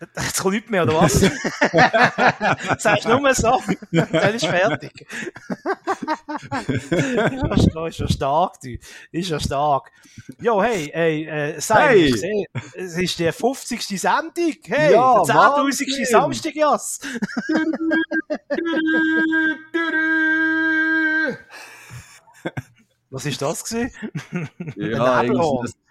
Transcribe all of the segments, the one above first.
Jetzt kommt nichts mehr, oder was? Sagst du nur so? Dann ist fertig. ist, ja, ist ja stark, du. Ist ja stark. Jo, hey, hey, äh, sei, Hey. sehe, es ist die 50. Sendung. Hey, Ja, der 10.000. Wahnsinn. Samstag, Jas. Was ist das gewesen? Ja, ein,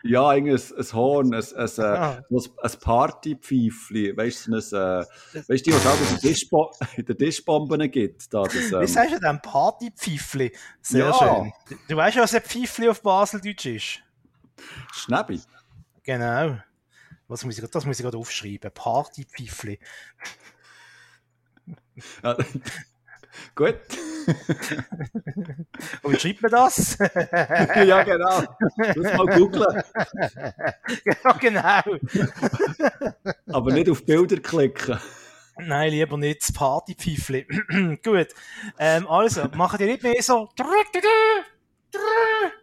ja, eigentlich ein, Horn, ein, ein, Ah. ein Partypfeifli, weißt du, ein, äh, weißt du, was auch in den den Tischbomben gibt, da, das, Wie ähm, sagst du denn? Partypfeifli. Sehr Ja. schön. Du, du weißt ja, was ein Pfeifli auf Baseldeutsch ist. Schnäbi. Genau. Was muss ich, das muss ich gerade aufschreiben. Partypfeifli. Gut. Und wie schreibt man das? ja, genau. Muss mal googeln. ja, genau. Aber nicht auf Bilder klicken. Nein, lieber nicht das Partypfeifli. Gut. Ähm, also, machen die nicht mehr so.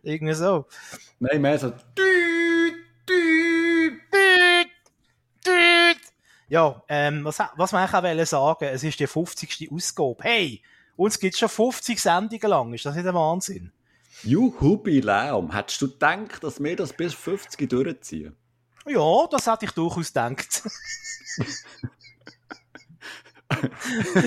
Irgendwie so. Nein, mehr so. Ja, ähm, was, was man eigentlich sagen, es ist die 50. Ausgabe. Hey, uns gibt es schon 50 Sendungen lang. Ist das nicht ein Wahnsinn? Juhubiläum. Hättest du gedacht, dass wir das bis 50 durchziehen? Ja, das hätte ich durchaus gedacht.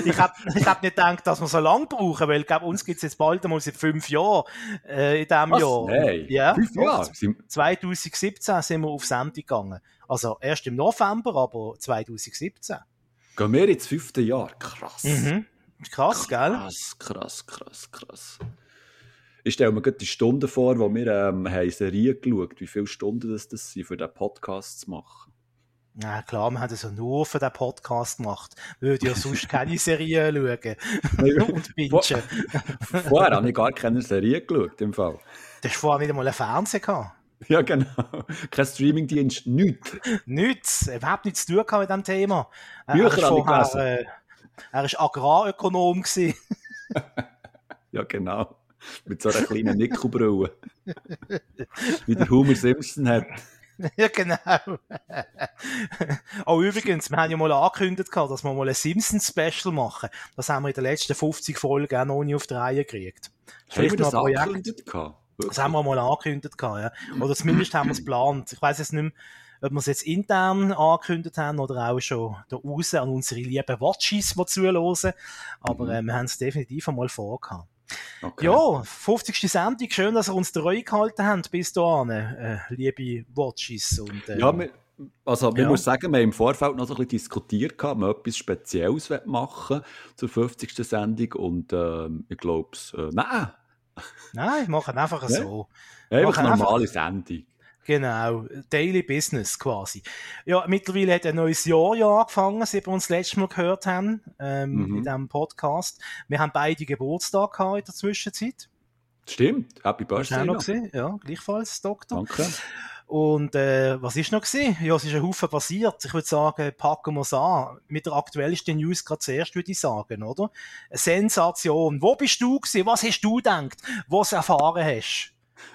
ich habe ich hab nicht gedacht, dass wir so lange brauchen, weil ich glaube, uns gibt es jetzt bald einmal seit fünf Jahren äh, in diesem Was? Jahr. Nein. Ja, Fünf. Jahre. Sind- 2017 sind wir auf Sendung gegangen. Also erst im November, aber 2017. Gehen wir ins fünfte Jahr. Krass. Mhm. Krass, gell? Krass, krass, krass, krass. Ich stelle mir gerade die Stunden vor, wo wir ähm, haben Serie geschaut wie viele Stunden das, das sind, für diesen Podcast zu machen. Ja, klar, wir haben das ja nur für den Podcast gemacht. Wir würden ja sonst keine Serie schauen und bingen. Vorher habe ich gar keine Serie geschaut, im Fall. Du hast vorher nicht einmal einen Fernseher gehabt. Ja, genau. Kein Streamingdienst, nichts. Nichts, überhaupt nichts zu tun mit diesem Thema. Er- Bücher er ist vorher, gelesen. äh, Er war Agrarökonom. Ja, genau. Mit so einer kleinen Nickelbrille. wie der Homer Simpson hat. ja, genau. oh, übrigens, wir haben ja mal angekündigt, dass wir mal ein Simpsons-Special machen. Das haben wir in den letzten 50 Folgen auch noch nie auf die Reihe gekriegt. Haben wir Vielleicht das Projekt. Das haben wir mal angekündigt, ja. Oder zumindest haben wir es geplant. Ich weiß jetzt nicht mehr, ob wir es jetzt intern angekündigt haben oder auch schon da raus an unsere lieben Watchies, die zuhören. Aber Mhm. äh, wir haben es definitiv einmal vorgehabt. Okay. Ja, 50. Sendung. Schön, dass ihr uns treu gehalten habt bis dahin, äh, liebe Watchies. Und, äh, Ja, wir, also, wir Ja. muss sagen, wir haben im Vorfeld noch so ein bisschen diskutiert, ob wir etwas Spezielles machen zur 50. Sendung und ähm, ich glaube es, äh, nein, Nein, wir machen einfach Ja. so. einfach Machen einfach- normale Sendung. Genau, Daily Business quasi. Ja, mittlerweile hat ein neues Jahr ja angefangen, seit wir uns das letzte Mal gehört haben, ähm, Mhm. in diesem Podcast. Wir haben beide Geburtstag gehabt in der Zwischenzeit. Stimmt, Happy Hast du auch Birthday noch noch. gesehen? Ja, gleichfalls, Doktor. Danke. Und äh, was ist noch gesehen? Ja, es ist ein Haufen passiert. Ich würde sagen, packen wir es an. Mit der aktuellsten News gerade zuerst, würde ich sagen, oder? Eine Sensation. Wo bist du gewesen? Was hast du gedacht? Was erfahren hast?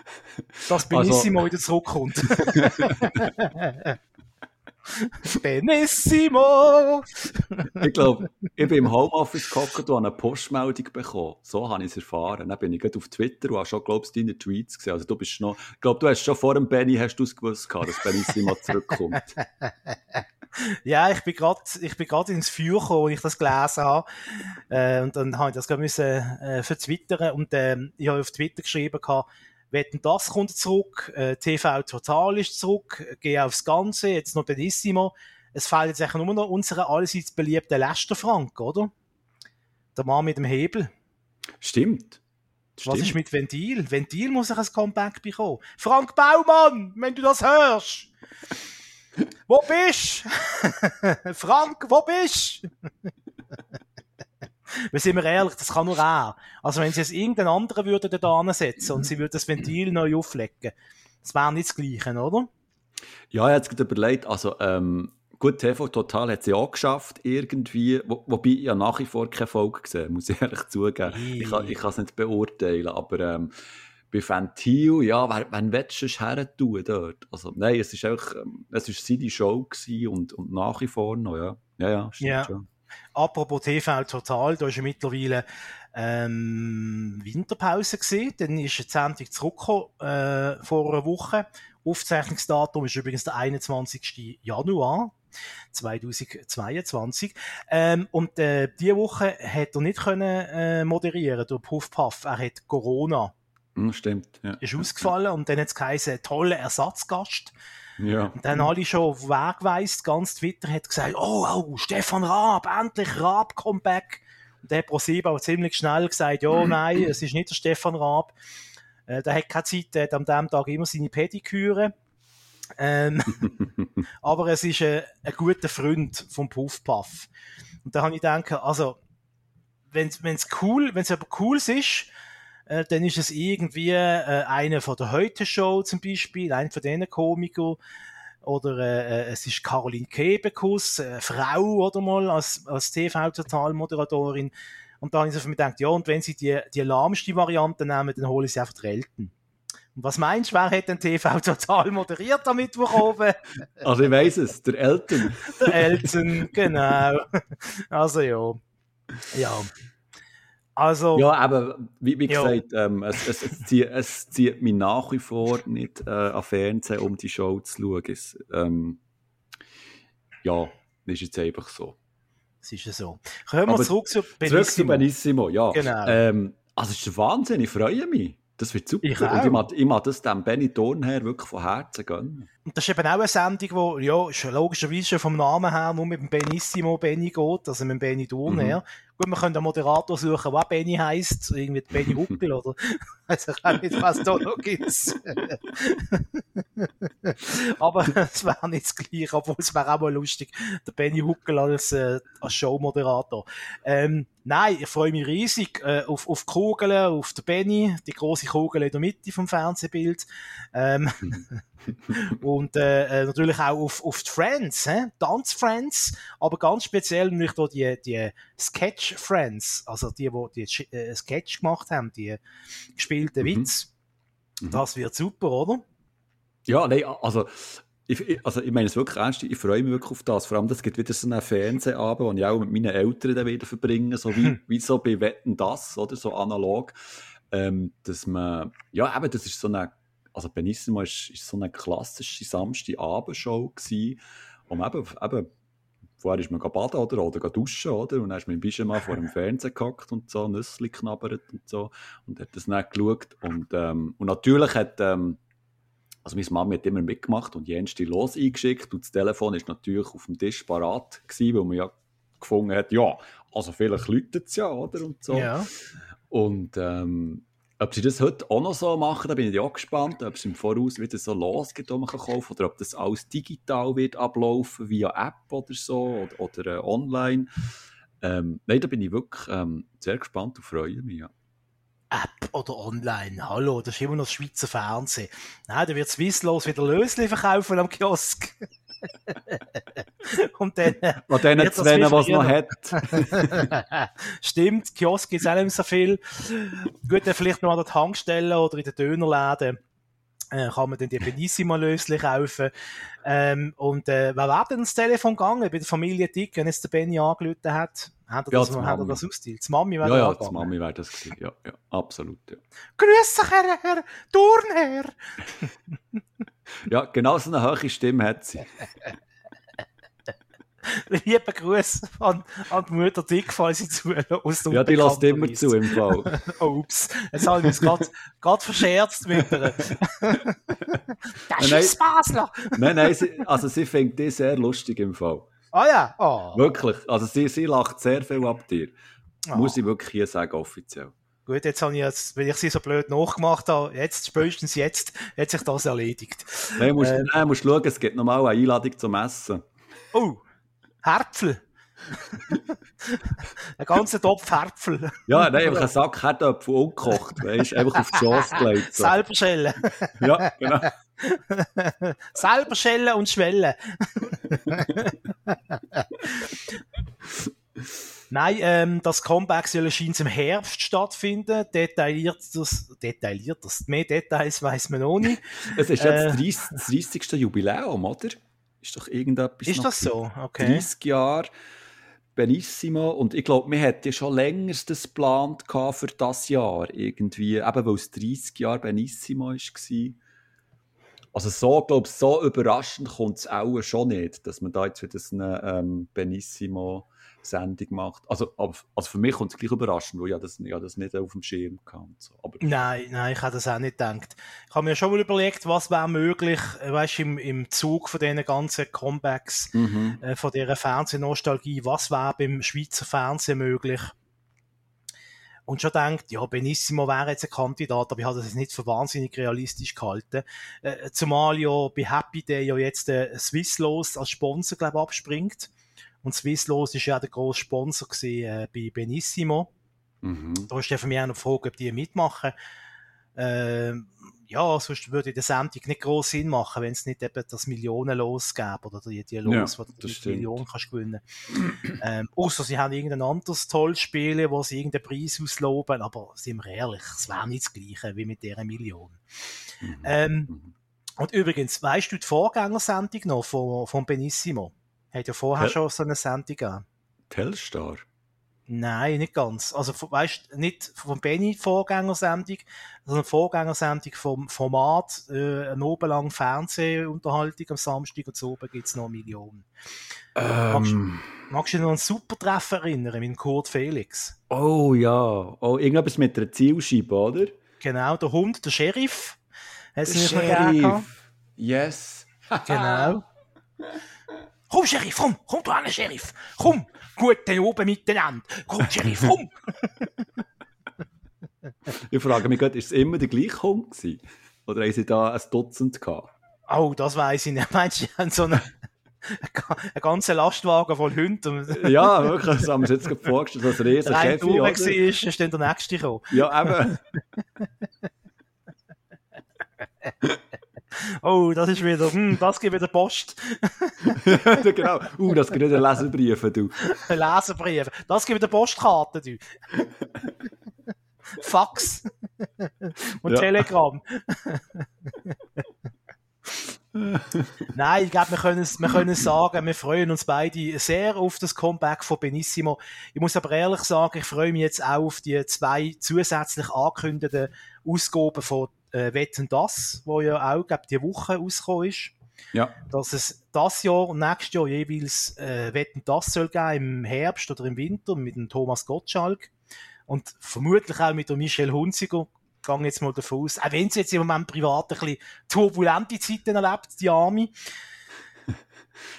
Dass Benissimo Also- wieder zurückkommt. Benissimo! Ich glaube, ich bin im Homeoffice gehockt und habe eine Postmeldung bekommen. So habe ich es erfahren. Dann bin ich gerade auf Twitter und habe schon, glaube ich, deine Tweets gesehen. Also du bist noch, ich glaube, du hast schon vor dem Benny hast du es gewusst, dass Benissimo zurückkommt. Ja, ich bin gerade, ich bin gerade ins Feuer gekommen, als ich das gelesen habe. Äh, und dann habe ich das gerade müssen, äh, vertwittern und ähm, ich habe auf Twitter geschrieben gehabt, Wetten, das kommt zurück, äh, TV Total ist zurück, gehe aufs Ganze, jetzt noch Benissimo. Es fehlt jetzt eigentlich nur noch unserer allseits beliebten Lester Frank, oder? Der Mann mit dem Hebel. Stimmt. Was ist Stimmt. mit Ventil? Ventil muss ich ein Comeback bekommen. Frank Baumann, wenn du das hörst! Wo bist du? Frank, wo bist du? Wir sind wir ehrlich, das kann nur er. Also wenn sie jetzt irgendeinen anderen würden da ansetzen und sie würden das Ventil neu auflegen, Das wäre nicht das Gleiche, oder? Ja, ich habe überlegt, also ähm, gut, TV Total hat es ja auch geschafft, irgendwie, wo, wobei ich ja nach wie vor keine Folge gesehen muss ich ehrlich zugeben. Ich kann, ich kann es nicht beurteilen, aber ähm, bei Fantil, ja, wer, wen willst du her tun dort? Also, nein, es ist einfach, ähm, es ist seine Show gewesen und, und nach wie vor noch, ja. Ja, ja, stimmt Ja. schon. Apropos TV Total, da ist ja mittlerweile ähm, Winterpause gesehen. Dann ist die Sendung zurückgekommen äh, vor einer Woche. Aufzeichnungsdatum ist übrigens der 21. Januar 2022. Ähm, und äh, diese Woche hat er nicht können äh, moderieren durch Puff Puff. Er hat Corona. Hm, stimmt, ja. Ist ausgefallen und dann hat es geheißen, toller Ersatzgast. Ja. Und dann alle schon auf den Weg geweist, ganz Twitter hat gesagt, oh, oh, Stefan Raab, endlich Raab Comeback. Und der hat ProSieben aber ziemlich schnell gesagt, ja, nein, es ist nicht der Stefan Raab. Äh, der hat keine Zeit, der hat an diesem Tag immer seine Pediküre. Ähm, aber es ist äh, ein guter Freund vom Puff Puff. Und da habe ich gedacht, also, wenn es cool, wenn es aber cool ist, äh, dann ist es irgendwie äh, einer von der Heute-Show zum Beispiel, einer von diesen Komikern, oder äh, äh, es ist Caroline Kebekus, äh, Frau oder mal als, als TV-Total-Moderatorin. Und da habe ich so mich gedacht, ja, und wenn sie die, die lahmste Variante nehmen, dann hole ich sie einfach die Eltern. Und was meinst du, wer hat denn TV total moderiert am Mittwoch oben? Also ich weiss es, der Eltern. Der Elton, genau. Also ja. Ja. Also, Ja, aber wie, wie Ja. gesagt, ähm, es, es, es, zieht, es zieht mich nach wie vor nicht äh, an Fernsehen, um die Show zu schauen. Es, ähm, ja, das ist jetzt einfach so. es ist ja so. Kommen wir zurück zu Zurück zu Benissimo. Benissimo, ja. Genau. Ähm, also es ist der Wahnsinn, ich freue mich. Das wird super. Ich Und ich mag, ich mag das dem Benny Thornherr wirklich von Herzen gönnen. Und das ist eben auch eine Sendung, die ja, schon logischerweise schon vom Namen her nur mit dem Benissimo Benny geht, also mit dem Benny Thurner. Mhm. Gut, wir können einen Moderator suchen, der Benny heisst, irgendwie Benny Huckel oder weiß ich auch nicht, was da noch gibt. Aber es wäre nicht das Gleiche, obwohl es wäre auch mal lustig, der Benny Huckel als, äh, als Showmoderator. Ähm, nein, ich freue mich riesig äh, auf, auf die Kugeln, auf den Benny, die große Kugel in der Mitte vom Fernsehbild. Ähm, und äh, äh, natürlich auch auf, auf die Friends, hä? Tanzfriends, aber ganz speziell natürlich da die, die Sketch-Friends, also die, die die äh, Sketch gemacht haben, die gespielten Mhm. Witz. Mhm. Das wird super, oder? Ja, nein, also ich, also ich meine es wirklich ernst, ich freue mich wirklich auf das. Vor allem, das gibt wieder so einen Fernsehabend, den ich auch mit meinen Eltern dann wieder verbringe, so wie, wie so bei Wetten, das, oder so analog. Ähm, dass man, ja eben, das ist so eine, also Benissimo ist, ist so eine klassische Samstagabendshow gewesen, man eben, eben vorher ist man baden oder, oder duschen, oder? Und dann ist man im Pyjama vor dem Fernseher gehockt und so, Nüssli knabbert und so. Und hat das nicht geschaut. Und, ähm, und natürlich hat, ähm, also meine Mama hat immer mitgemacht und Jens die los eingeschickt und das Telefon ist natürlich auf dem Tisch parat gewesen, weil man ja gefunden hat, ja, also vielleicht läutet es ja, oder? Und so. Ja. Und ähm, ob sie das heute auch noch so machen, da bin ich auch gespannt, ob es im Voraus wieder so losgeht, wo man kann kaufen oder ob das alles digital wird ablaufen, via App oder so oder, oder äh, online. Ähm, nein, da bin ich wirklich ähm, sehr gespannt und freue mich. Ja. App oder online. Hallo, das ist immer noch das Schweizer Fernsehen. Nein, da wird Swisslos wieder Lösli verkaufen am Kiosk. Und dann, äh, An denen zwei, wie was noch hat. Stimmt, Kiosk gibt es auch nicht mehr so viel. Gut, dann vielleicht noch an der Tankstelle oder in den Dönerläden äh, kann man dann die Benissimo-Lösli kaufen. Ähm, und äh, wer wäre denn das Telefon gegangen bei der Familie Dick, wenn jetzt der Benny angerufen hat? Hat er Ja, das, die hat er das ausgeteilt? Die Mami wäre Ja, ja, gegangen. Mami wäre das gewesen. Ja, ja, absolut. Ja. Grüß dich, Herr, Herr Turnherr. ja, genau so eine hohe Stimme hat sie. Liebe Grüße an, an die Mutter Dick, falls sie zuhört. Ja, die lässt immer zu im Fall. Oh, ups, jetzt habe ich mich gerade verscherzt mit ihr. das Nein. ist Basler. nein, nein, sie, also sie findet die sehr lustig im Fall. Ah ja, oh. Wirklich. Also sie, sie lacht sehr viel ab dir. Ah. Muss ich wirklich hier sagen, offiziell. Gut, jetzt habe ich jetzt, wenn ich sie so blöd nachgemacht habe, jetzt, spätestens jetzt, hat sich das erledigt. Nein, musst, Ähm. nein, musst schauen, es gibt nochmal eine Einladung zum Essen. Oh, Herpfel. Ein ganzer Topf Äpfel. Ja, nein, einfach einen Sack Kartoffeln ungekocht, weißt einfach auf die Chance gelegt. So. Selber schellen. Ja, genau. Selber schellen und schwellen. Nein, ähm, das Comeback soll scheint im Herbst stattfinden. Detailliert das, detailliert das, mehr Details weiß man noch nicht. Es ist jetzt das 30. das 30. Jubiläum, oder? Ist doch irgendetwas. Ist das so? Okay. 30 Jahre Benissimo und ich glaube, wir hätten ja schon länger das geplant für das Jahr irgendwie, eben weil es 30 Jahre Benissimo war. Also so, glaube ich, so überraschend kommt es auch schon nicht, dass man da jetzt wieder eine ähm, Benissimo-Sendung macht. Also, aber, also für mich kommt es gleich überraschend, weil ich ja das, ja das nicht auf dem Schirm kann. So. Aber, Nein, nein, ich habe das auch nicht gedacht. Ich habe mir schon mal überlegt, was wäre möglich, äh, weißt im, im Zug von diesen ganzen Comebacks, mhm. äh, von dieser Fernsehnostalgie, was wäre beim Schweizer Fernsehen möglich? Und schon denkt, ja, Benissimo wäre jetzt ein Kandidat, aber ich habe das jetzt nicht für wahnsinnig realistisch gehalten. Äh, zumal ja bei Happy Day ja jetzt äh, Swisslos als Sponsor, glaube ich, abspringt. Und Swisslos ist ja der grosse Sponsor gewesen, äh, bei Benissimo. Mhm. Da ist ja für mich auch noch die Frage, ob die mitmachen. Ähm, ja, sonst würde die Sendung nicht groß Sinn machen, wenn es nicht eben das Millionenlos gäbe oder die, die Los, Ja, wo du stimmt. Millionen kannst gewinnen. ähm, außer sie haben irgendein anderes tolles Spiel, wo sie irgendeinen Preis ausloben, aber sind wir ehrlich, es wäre nicht das Gleiche wie mit dieser Million. Mhm. Ähm, Mhm. und übrigens, weißt du die Vorgängersendung noch von, von Benissimo? Hat ja vorher Ja. schon so eine Sendung gegeben. Telstar? Nein, nicht ganz. Also, weißt nicht von Benny Vorgängersendung, sondern Vorgängersendung vom Format, äh, eine obenlang Fernsehunterhaltung am Samstag und so oben gibt's noch eine Million. Ähm, Magst du dich noch an einen Supertreffen erinnern mit Kurt Felix? oh ja, oh, irgendetwas mit einer Zielscheibe, oder? Genau, der Hund, der Sheriff. Hast du Der gehabt? Yes. Genau. Komm, Sheriff, komm, komm du an, Sheriff. Komm, gut dann oben miteinander. Komm, Sheriff, komm. Ich frage mich gerade, ist es immer der gleiche Hund gewesen? Oder haben sie da ein Dutzend gehabt? Oh, das weiß ich nicht. Meinst du, die haben so einen, einen ganzen Lastwagen voll Hunde und Ja, wirklich, das haben wir uns jetzt gerade vorgestellt, das riesen der eine Käfig, Tour oder? war, ist dann der nächste gekommen. Ja, eben. Oh, das ist wieder, hm, das gibt wieder Post. genau. Uh, das gibt wieder Leserbriefe, du. Leserbriefe. Das gibt wieder Postkarte, du. Fax. und Ja. Telegram. Nein, ich glaube, wir können, es- wir können sagen, wir freuen uns beide sehr auf das Comeback von Benissimo. Ich muss aber ehrlich sagen, ich freue mich jetzt auch auf die zwei zusätzlich angekündigten Ausgaben von äh, Wetten das, wo ja auch, glaube die Woche rausgekommen ist. Ja. Dass es das Jahr und nächstes Jahr jeweils äh, Wetten das soll geben, im Herbst oder im Winter mit dem Thomas Gottschalk. Und vermutlich auch mit der Michelle Hunziger, gehe jetzt mal davon aus. Auch wenn sie jetzt im Moment privat ein bisschen turbulente Zeiten erlebt, die Arme.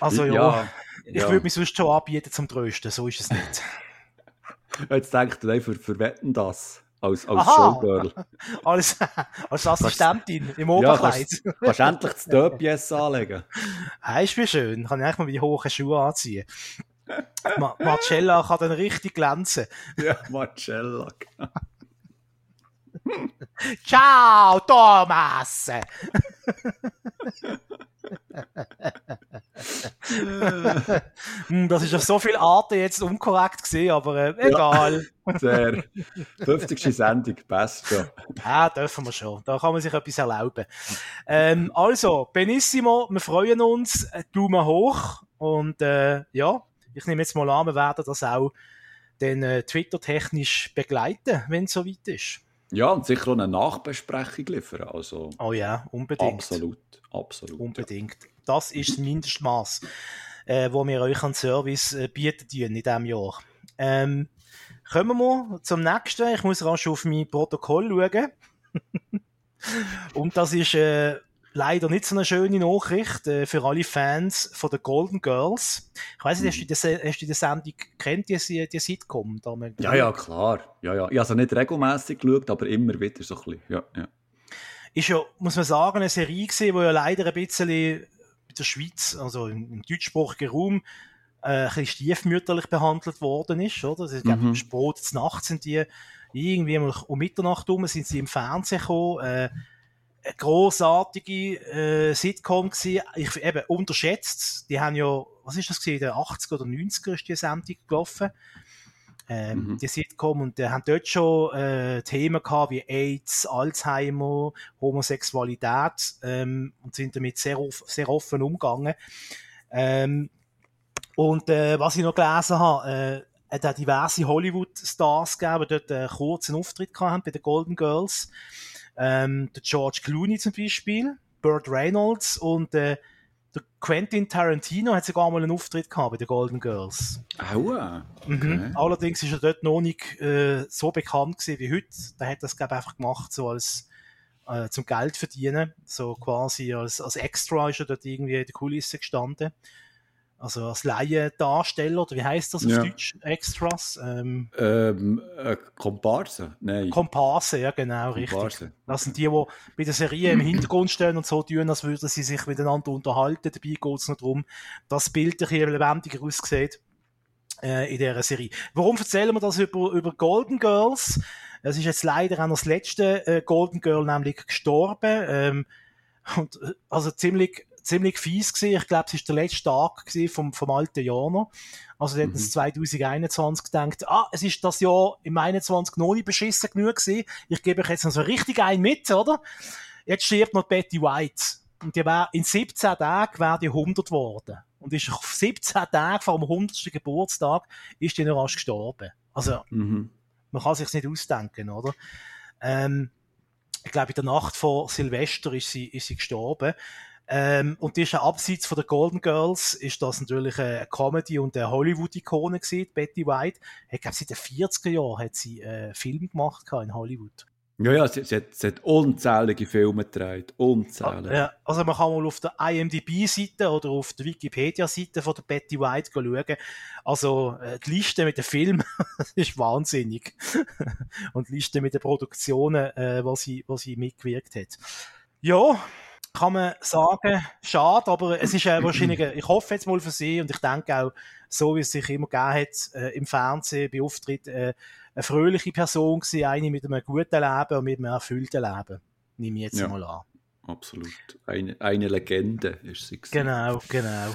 Also ja, ich ja. würde mich sonst schon anbieten zum Trösten, so ist es nicht. Jetzt denkt ihr, für, für Wetten das als, als Aha. Showgirl. Als, als Assistentin im Ja, Oberkleid. kannst, kannst endlich das Döpies anlegen. Heißt wie schön, kann ich eigentlich mal die hohen Schuhe anziehen. Ma Marcella kann dann richtig glänzen. Ja, Marcella. Ciao, Thomas! Hm, das ist auf so viele Arten jetzt unkorrekt gesehen, aber äh, egal. Sehr. 50. Sendung, passt schon. Ja, dürfen wir schon. Da kann man sich etwas erlauben. Ähm, also, Benissimo, wir freuen uns. Äh, Daumen hoch. Und äh, ja, ich nehme jetzt mal an, wir werden das auch dann äh, Twitter-technisch begleiten, wenn es soweit ist. Ja, und sicher auch eine Nachbesprechung liefern. Also Oh ja, unbedingt. absolut, absolut. Unbedingt. Das ist das Mindestmaß, äh, wo wir euch an Service äh, bieten in diesem Jahr. Ähm, kommen wir zum nächsten. Ich muss rasch auf mein Protokoll schauen. Und das ist äh, leider nicht so eine schöne Nachricht äh, für alle Fans von den Golden Girls. Ich weiß nicht, hast du die, hast du die Sendung kennt, die, die Sitcom? Da mal- Ja, ja, klar. Ja, ja. Ich habe also nicht regelmäßig geschaut, aber immer wieder so ein bisschen. Ja, ja. ist ja, muss man sagen, eine Serie gewesen, die ja leider ein bisschen mit der Schweiz, also im, im deutschsprachigen Raum, äh, ein bisschen stiefmütterlich behandelt worden ist, oder? Das ist, mhm. Sport nachts sind die irgendwie um Mitternacht rum sind sie im Fernsehen gekommen, äh, eine grossartige äh, Sitcom gewesen. Ich eben unterschätzt. Die haben ja, was ist das gewesen, in den 80er oder 90er ist die Sendung gelaufen. Ähm, mhm. Die Sitcom und die haben dort schon äh, Themen gehabt wie AIDS, Alzheimer, Homosexualität ähm, und sind damit sehr, sehr offen umgegangen. Ähm, und äh, was ich noch gelesen habe, äh, hat auch diverse Hollywood-Stars gegeben, die dort einen kurzen Auftritt hatten bei den Golden Girls. Ähm, der George Clooney zum Beispiel, Burt Reynolds und äh, der Quentin Tarantino hat sogar mal einen Auftritt gehabt bei den Golden Girls. Aua. Mhm. Okay. Mhm. Allerdings ist er dort noch nicht äh, so bekannt gewesen wie heute. Der hat das, glaube ich, einfach gemacht, so als äh, zum Geld verdienen. So quasi als, als Extra ist er dort irgendwie in der Kulisse gestanden also als Laiendarsteller, oder wie heißt das auf ja. Deutsch? Extras? Ähm, ähm, äh, Komparse? Nein. Komparse, ja genau, Komparse. richtig. Das sind die, die bei der Serie im Hintergrund stehen und so tun, als würden sie sich miteinander unterhalten. Dabei geht es noch darum, dass das Bild ein bisschen lebendiger aussieht äh, in dieser Serie. Warum erzählen wir das über, über Golden Girls? Es ist jetzt leider auch noch das letzte äh, Golden Girl nämlich gestorben. Ähm, und, äh, also ziemlich ziemlich fies gewesen. Ich glaube, es ist der letzte Tag vom, vom alten Jahr noch. Also, dort mhm. 2021 gedacht, ah, es ist das Jahr im 21 noch nicht beschissen genug gewesen. Ich gebe euch jetzt noch so richtig ein mit, oder? Jetzt stirbt noch Betty White. Und die wär, in 17 Tagen wäre die 100 geworden. Und ist auf 17 Tagen vor dem 100. Geburtstag ist die noch rasch gestorben. Also, mhm. man kann sich's nicht ausdenken, oder? Ähm, ich glaube, in der Nacht vor Silvester ist sie, ist sie gestorben. Ähm, und die ist ja abseits von der Golden Girls, ist das natürlich eine Comedy- und eine Hollywood-Ikone gewesen, Betty White. Ich glaube, seit den 40er Jahren hat sie äh, Film gemacht in Hollywood. Ja, ja, sie, sie, hat, sie hat unzählige Filme gedreht. Unzählige. Ja, also man kann mal auf der IMDb-Seite oder auf der Wikipedia-Seite von der Betty White schauen. Also äh, die Liste mit den Filmen ist wahnsinnig. und die Liste mit den Produktionen, äh, wo, sie, wo sie mitgewirkt hat. Ja, kann man sagen, schade, aber es ist äh, wahrscheinlich, ich hoffe jetzt mal für sie und ich denke auch, so wie es sich immer gegeben hat, äh, im Fernsehen, bei Auftritt, äh, eine fröhliche Person gewesen, eine mit einem guten Leben und mit einem erfüllten Leben. Nehme ich jetzt ja, mal an. Absolut. Eine, eine Legende ist sie. Gewesen. Genau, genau.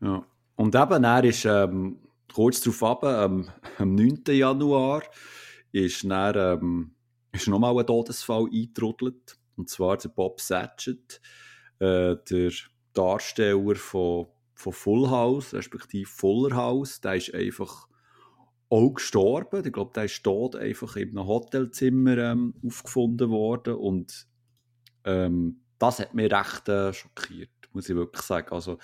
Ja. Und eben, er ist ähm, kurz darauf ab, ähm, am 9. Januar, ist, dann, ähm, ist nochmal ein Todesfall eingetrudelt. Und zwar der Bob Satchett, äh, der Darsteller von, von Full House, respektive Fuller House, der ist einfach auch gestorben. Ich glaube, der ist tot einfach in einem Hotelzimmer ähm, aufgefunden worden. Und ähm, das hat mich recht äh, schockiert, muss ich wirklich sagen. Also,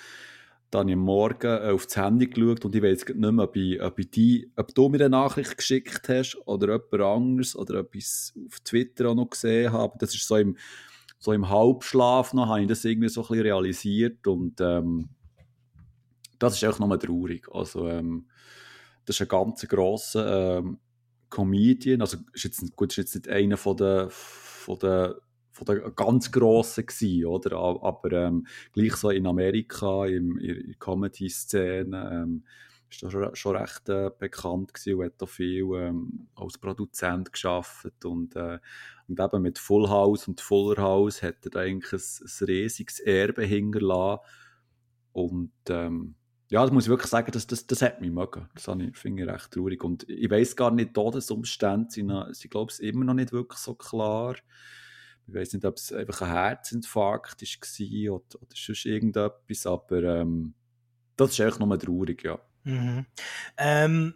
dann habe ich am Morgen äh, auf das Handy geschaut und ich weiß nicht mehr, ob, ich, ob, ich die, ob du mir eine Nachricht geschickt hast oder jemand anderes oder ob ich es auf Twitter auch noch gesehen habe. Das ist so im, so im Halbschlaf noch, habe ich das irgendwie so ein bisschen realisiert und ähm, das ist auch nochmal traurig. Also ähm, das ist ein ganz grosser ähm, Comedian, also ist jetzt, gut, ist jetzt nicht einer von den, von den von der ganz Grossen gewesen, oder? Aber ähm, gleich so in Amerika, im, in der Comedy-Szene, ähm, ist er schon, recht äh, bekannt gewesen und hat auch viel ähm, als Produzent geschafft und, äh, und eben mit Full House und Fuller House hat er eigentlich ein, ein riesiges Erbe hinterlassen und ähm, ja, das muss ich wirklich sagen, das, das, das hat mich mögen. Das finde ich recht traurig. Und ich weiß gar nicht, Todesumstände sind, sind glaube ich, immer noch nicht wirklich so klar. Ich weiß nicht, ob es einfach ein Herzinfarkt war oder, oder sonst irgendetwas, aber ähm, das ist einfach nur traurig, ja. Mhm. Ähm,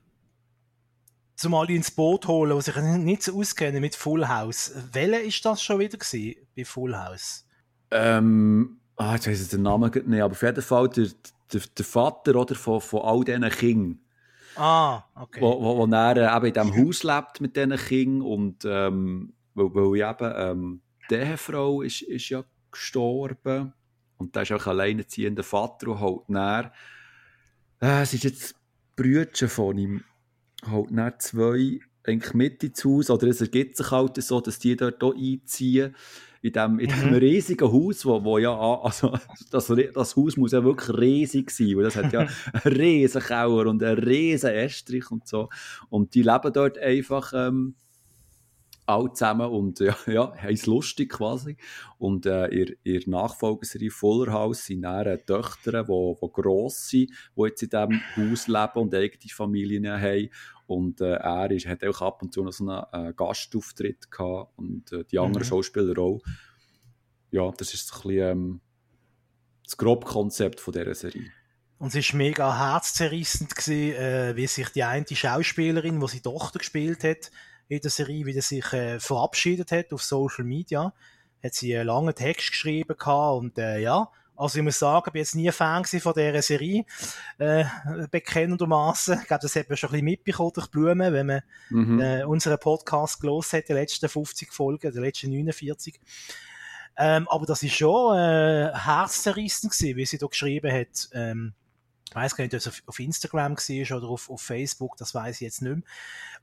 zumal ins Boot holen, was ich nicht so auskenne mit Full House. Welcher ist das schon wieder gewesen, bei Full House? Ähm, ah, jetzt weiss ich den Namen nicht, aber auf jeden Fall der, der, der Vater oder, von, von all diesen Kindern. Ah, okay. Wo, wo, wo er äh, eben in diesem Haus lebt mit diesen Kindern und ähm, weil, weil ich eben ähm, die Ehefrau ist, ist ja gestorben und da ist auch ein alleinerziehender Vater und halt näher. Äh, es ist jetzt Brüdchen von ihm, halt näher zwei eigentlich mit ins Haus, oder es ergibt sich halt so, dass die dort auch einziehen in dem, in dem mhm. riesigen Haus, wo, wo ja, also das, das Haus muss ja wirklich riesig sein, weil das hat ja einen riesen Keller und einen riesen Estrich und so. Und die leben dort einfach ähm, alle zusammen und ja, ja haben es lustig quasi. Und äh, ihr, ihr Nachfolgeserie Fuller House sind dann Töchter, die wo gross sind, die jetzt in diesem Haus leben und eigene Familien haben. Und äh, er ist, hat auch ab und zu noch so einen äh, Gastauftritt gehabt und äh, die anderen mhm. Schauspieler auch. Ja, das ist ein bisschen ähm, das grobe Konzept von dieser Serie. Und es war mega herzzerrissend, gewesen, äh, wie sich die eine Schauspielerin, die sie Tochter gespielt hat, in der Serie, wie sie sich äh, verabschiedet hat auf Social Media. Hat sie einen langen Text geschrieben gehabt und äh, ja, also ich muss sagen, ich bin jetzt nie ein Fan von dieser Serie, äh, bekennendermaßen. Ich glaube, das hat man schon ein bisschen mitbekommen durch Blumen, wenn man mhm. äh, unseren Podcast gelost hat, die letzten 50 Folgen, die letzten 49. Ähm, aber das ist schon äh, herzzerrissen gewesen, wie sie da geschrieben hat. Ähm, ich weiß gar nicht, ob es auf, auf Instagram war oder auf, auf Facebook, das weiß ich jetzt nicht mehr.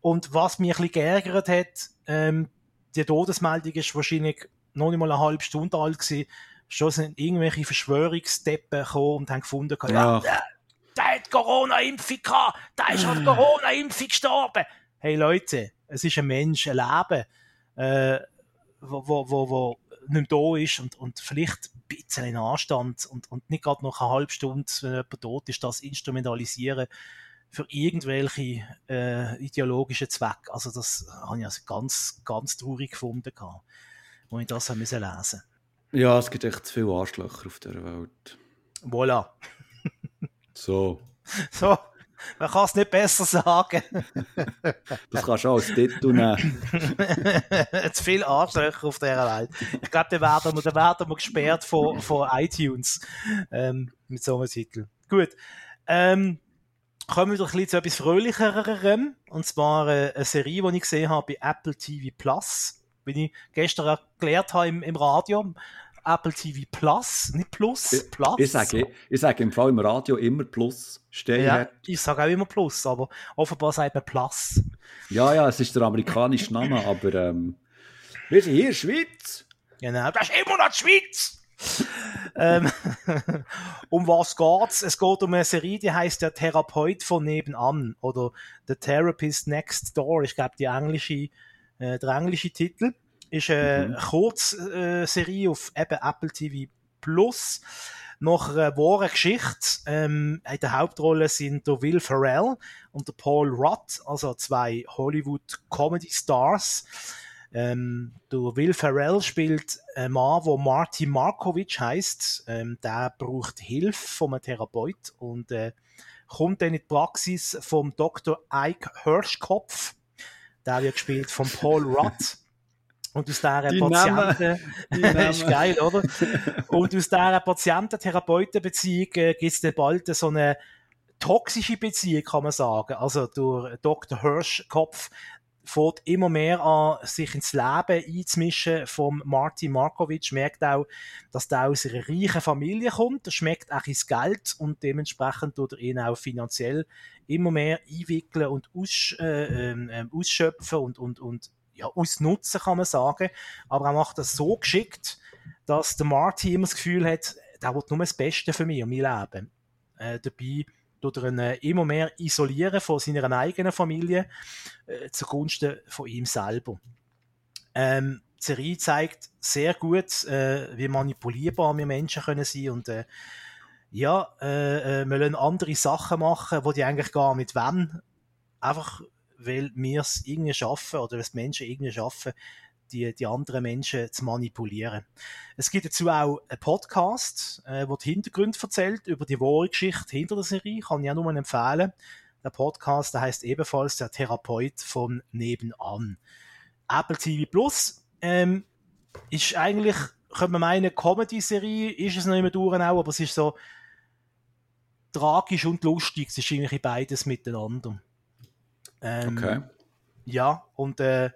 Und was mich ein bisschen geärgert hat, ähm, die Todesmeldung ist wahrscheinlich noch nicht mal eine halbe Stunde alt gewesen, schon sind irgendwelche Verschwörungsdeppen gekommen und haben gefunden, ja, der, der hat Corona-Impfung gehabt, der ist an Corona-Impfung gestorben. Hey Leute, es ist ein Mensch, ein Leben, äh, wo, wo, wo, wo nicht mehr da ist und, und vielleicht ein bisschen in Anstand und, und nicht gerade noch eine halbe Stunde, wenn jemand tot ist, das instrumentalisieren für irgendwelche äh, ideologischen Zwecke. Also das habe ich also ganz, ganz traurig gefunden, als ich das lesen musste. Ja, es gibt echt zu viele Arschlöcher auf der Welt. Voilà. so. So, man kann es nicht besser sagen. das kannst du auch als Titel nehmen. zu viele Arschlöcher auf dieser Welt. Ich glaube, da werden wir, da werden wir gesperrt von, von iTunes ähm, mit so einem Titel. Gut. Ähm, kommen wir doch ein bisschen zu etwas Fröhlicherem. Und zwar äh, eine Serie, die ich gesehen habe bei Apple TV Plus wie ich gestern erklärt habe im, im Radio, Apple TV Plus, nicht Plus, Plus. Ich, sage, ich sage im Fall im Radio immer Plus. Steh ja, ich sage auch immer Plus, aber offenbar sagt man Plus. Ja, ja, es ist der amerikanische Name, aber ähm, wir sind hier in der Schweiz. Genau, das ist immer noch die Schweiz. ähm, um was geht's? Es geht um eine Serie, die heißt der Therapeut von nebenan oder The Therapist Next Door. Ich glaube, die englische äh, der englische Titel ist eine mhm. Kurzserie auf eben Apple TV Plus. Nach einer wahren Geschichte. Ähm, in der Hauptrolle sind der Will Ferrell und der Paul Rudd, also zwei Hollywood-Comedy-Stars. Ähm, der Will Ferrell spielt einen Mann, der Marty Markovic heißt. Ähm, der braucht Hilfe von einem Therapeut und äh, kommt dann in die Praxis vom Dr. Ike Hirschkopf der wird gespielt von Paul Rudd. Und aus dieser die Patienten, ist geil, oder? Und aus dieser Patienten-Therapeuten-Beziehung äh, gibt es dann bald so eine toxische Beziehung, kann man sagen. Also, durch Dr. Hirschkopf fährt immer mehr an, sich ins Leben einzumischen vom Martin Markovic, merkt auch, dass der aus einer reichen Familie kommt, er schmeckt auch ins Geld und dementsprechend tut er ihn auch finanziell immer mehr einwickeln und aus, äh, äh, ausschöpfen und, und, und ja, ausnutzen, kann man sagen. Aber er macht das so geschickt, dass der Martin immer das Gefühl hat, der will nur das Beste für mich und mein Leben. Äh, dabei tut er ihn äh, immer mehr isolieren von seiner eigenen Familie äh, zugunsten von ihm selber. Ähm, die Serie zeigt sehr gut, äh, wie manipulierbar wir Menschen können sein und äh, ja, äh, äh, wir wollen andere Sachen machen, wo die eigentlich gar nicht wollen. Einfach, weil wir es irgendwie schaffen oder dass Menschen irgendwie schaffen, die, die anderen Menschen zu manipulieren. Es gibt dazu auch einen Podcast, äh, der die Hintergründe erzählt über die wahre Geschichte hinter der Serie. Kann ich auch nur empfehlen. Der Podcast, der heißt ebenfalls der Therapeut von nebenan. Apple TV Plus ähm, ist eigentlich, könnte man meinen, Comedy-Serie, ist es noch immer durch aber es ist so tragisch und lustig. Es ist irgendwie beides miteinander. Ähm, okay. Ja, und äh,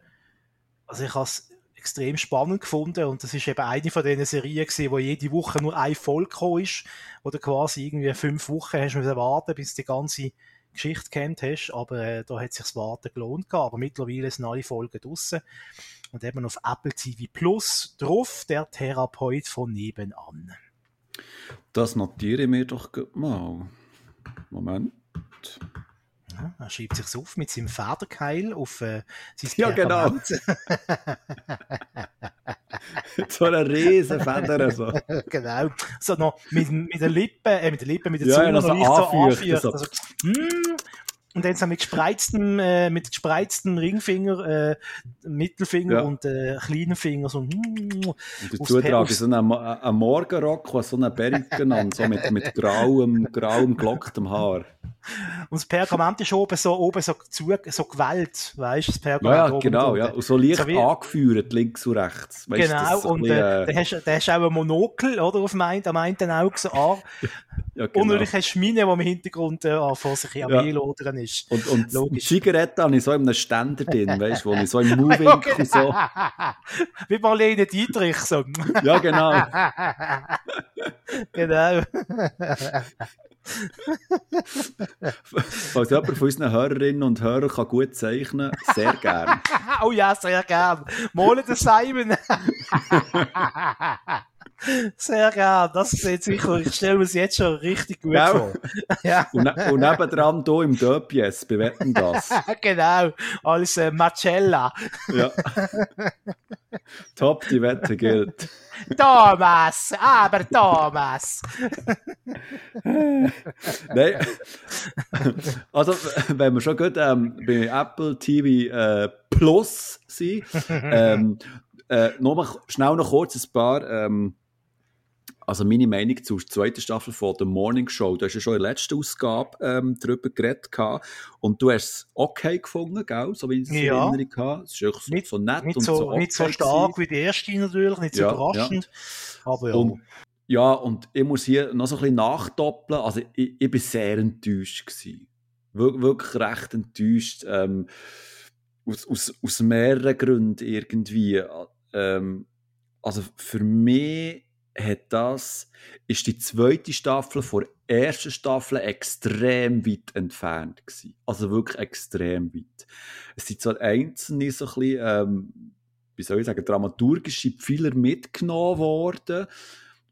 also ich habe es extrem spannend gefunden und das ist eben eine von diesen Serien gewesen, wo jede Woche nur eine Folge gekommen ist, oder quasi irgendwie fünf Wochen hast du warten, bis die ganze Geschichte kennt hast, aber äh, da hat sich das Warten gelohnt gehabt. Aber mittlerweile sind alle Folgen draussen und eben auf Apple TV Plus drauf, der Therapeut von nebenan. Das notiere ich mir doch mal. Moment. Ja, er schreibt sich auf mit seinem Federkeil auf äh, sein Ja, genau. so eine riesen Feder. So. genau. So noch mit, mit den Lippen, äh, mit den Lippen, mit den Ja, Zunge ja, noch so leicht so anfeucht. so. Also, mm, und dann so mit gespreiztem, äh, mit gespreiztem Ringfinger, äh, Mittelfinger Ja. und äh, kleinen Finger so. Mm, Und dazu trage ich so einen, Mo- einen Morgenrock, der so eine Perücke an, so mit, mit grauem, grauem gelocktem Haar. und das Pergament ist oben so, oben so, zu, so gewellt, weißt du, das Ja, Pergament ja, oben genau, drunter. ja. Und so leicht So wie- angeführt, links und rechts. Weißt, Genau, so und bisschen, äh, dann hast, du- hast auch ein Monokel, oder, auf dem einen, am einen Auge so an. ja, genau. Und natürlich hast du Mine, die im Hintergrund äh, vor sich am Ja. Einlodern ist. Und, und Logisch. Zigarette habe ich so in einem Ständer drin, weißt du, wo ich so im Moving so. Wie Marlene Dietrich, so. Ja, genau. genau. Falls jemand von unseren Hörerinnen und Hörern kann gut zeichnen sehr gern. oh ja, sehr gern. Malen den Simon. Sehr gern. Das sieht sicher, ich stelle mir es jetzt schon richtig gut Gell? vor. ja, Und, ne und nebendran hier im Döpies, wir wetten das. genau. Als äh, Marcella. Ja. Top, die Wette gilt. Thomas, aber Thomas. Nein. Also, wenn wir schon gut ähm, bei Apple TV äh, Plus sind, ähm, äh, noch mal schnell noch kurz ein paar, ähm, also meine Meinung zur zweiten Staffel von The Morning Show. Du hast ja schon in der letzten Ausgabe ähm, darüber geredet gehabt und du hast es okay gefunden, gell? so wie ich es in Ja. Erinnerung habe. Es ist so, Nicht- so nett Nicht und so, so, okay nicht so stark wie die erste natürlich, nicht so Ja, überraschend. Aber ja. Und, ja, und ich muss hier noch so ein bisschen nachdoppeln. Also, ich, ich bin sehr enttäuscht. Gewesen. Wir, wirklich recht enttäuscht. Ähm, aus, aus, aus mehreren Gründen irgendwie. Ähm, also, für mich hat das, ist die zweite Staffel vor der ersten Staffel extrem weit entfernt gewesen. Also wirklich extrem weit. Es sind so einzelne so ein bisschen, ähm, wie soll ich sagen, dramaturgische Pfeiler mitgenommen worden,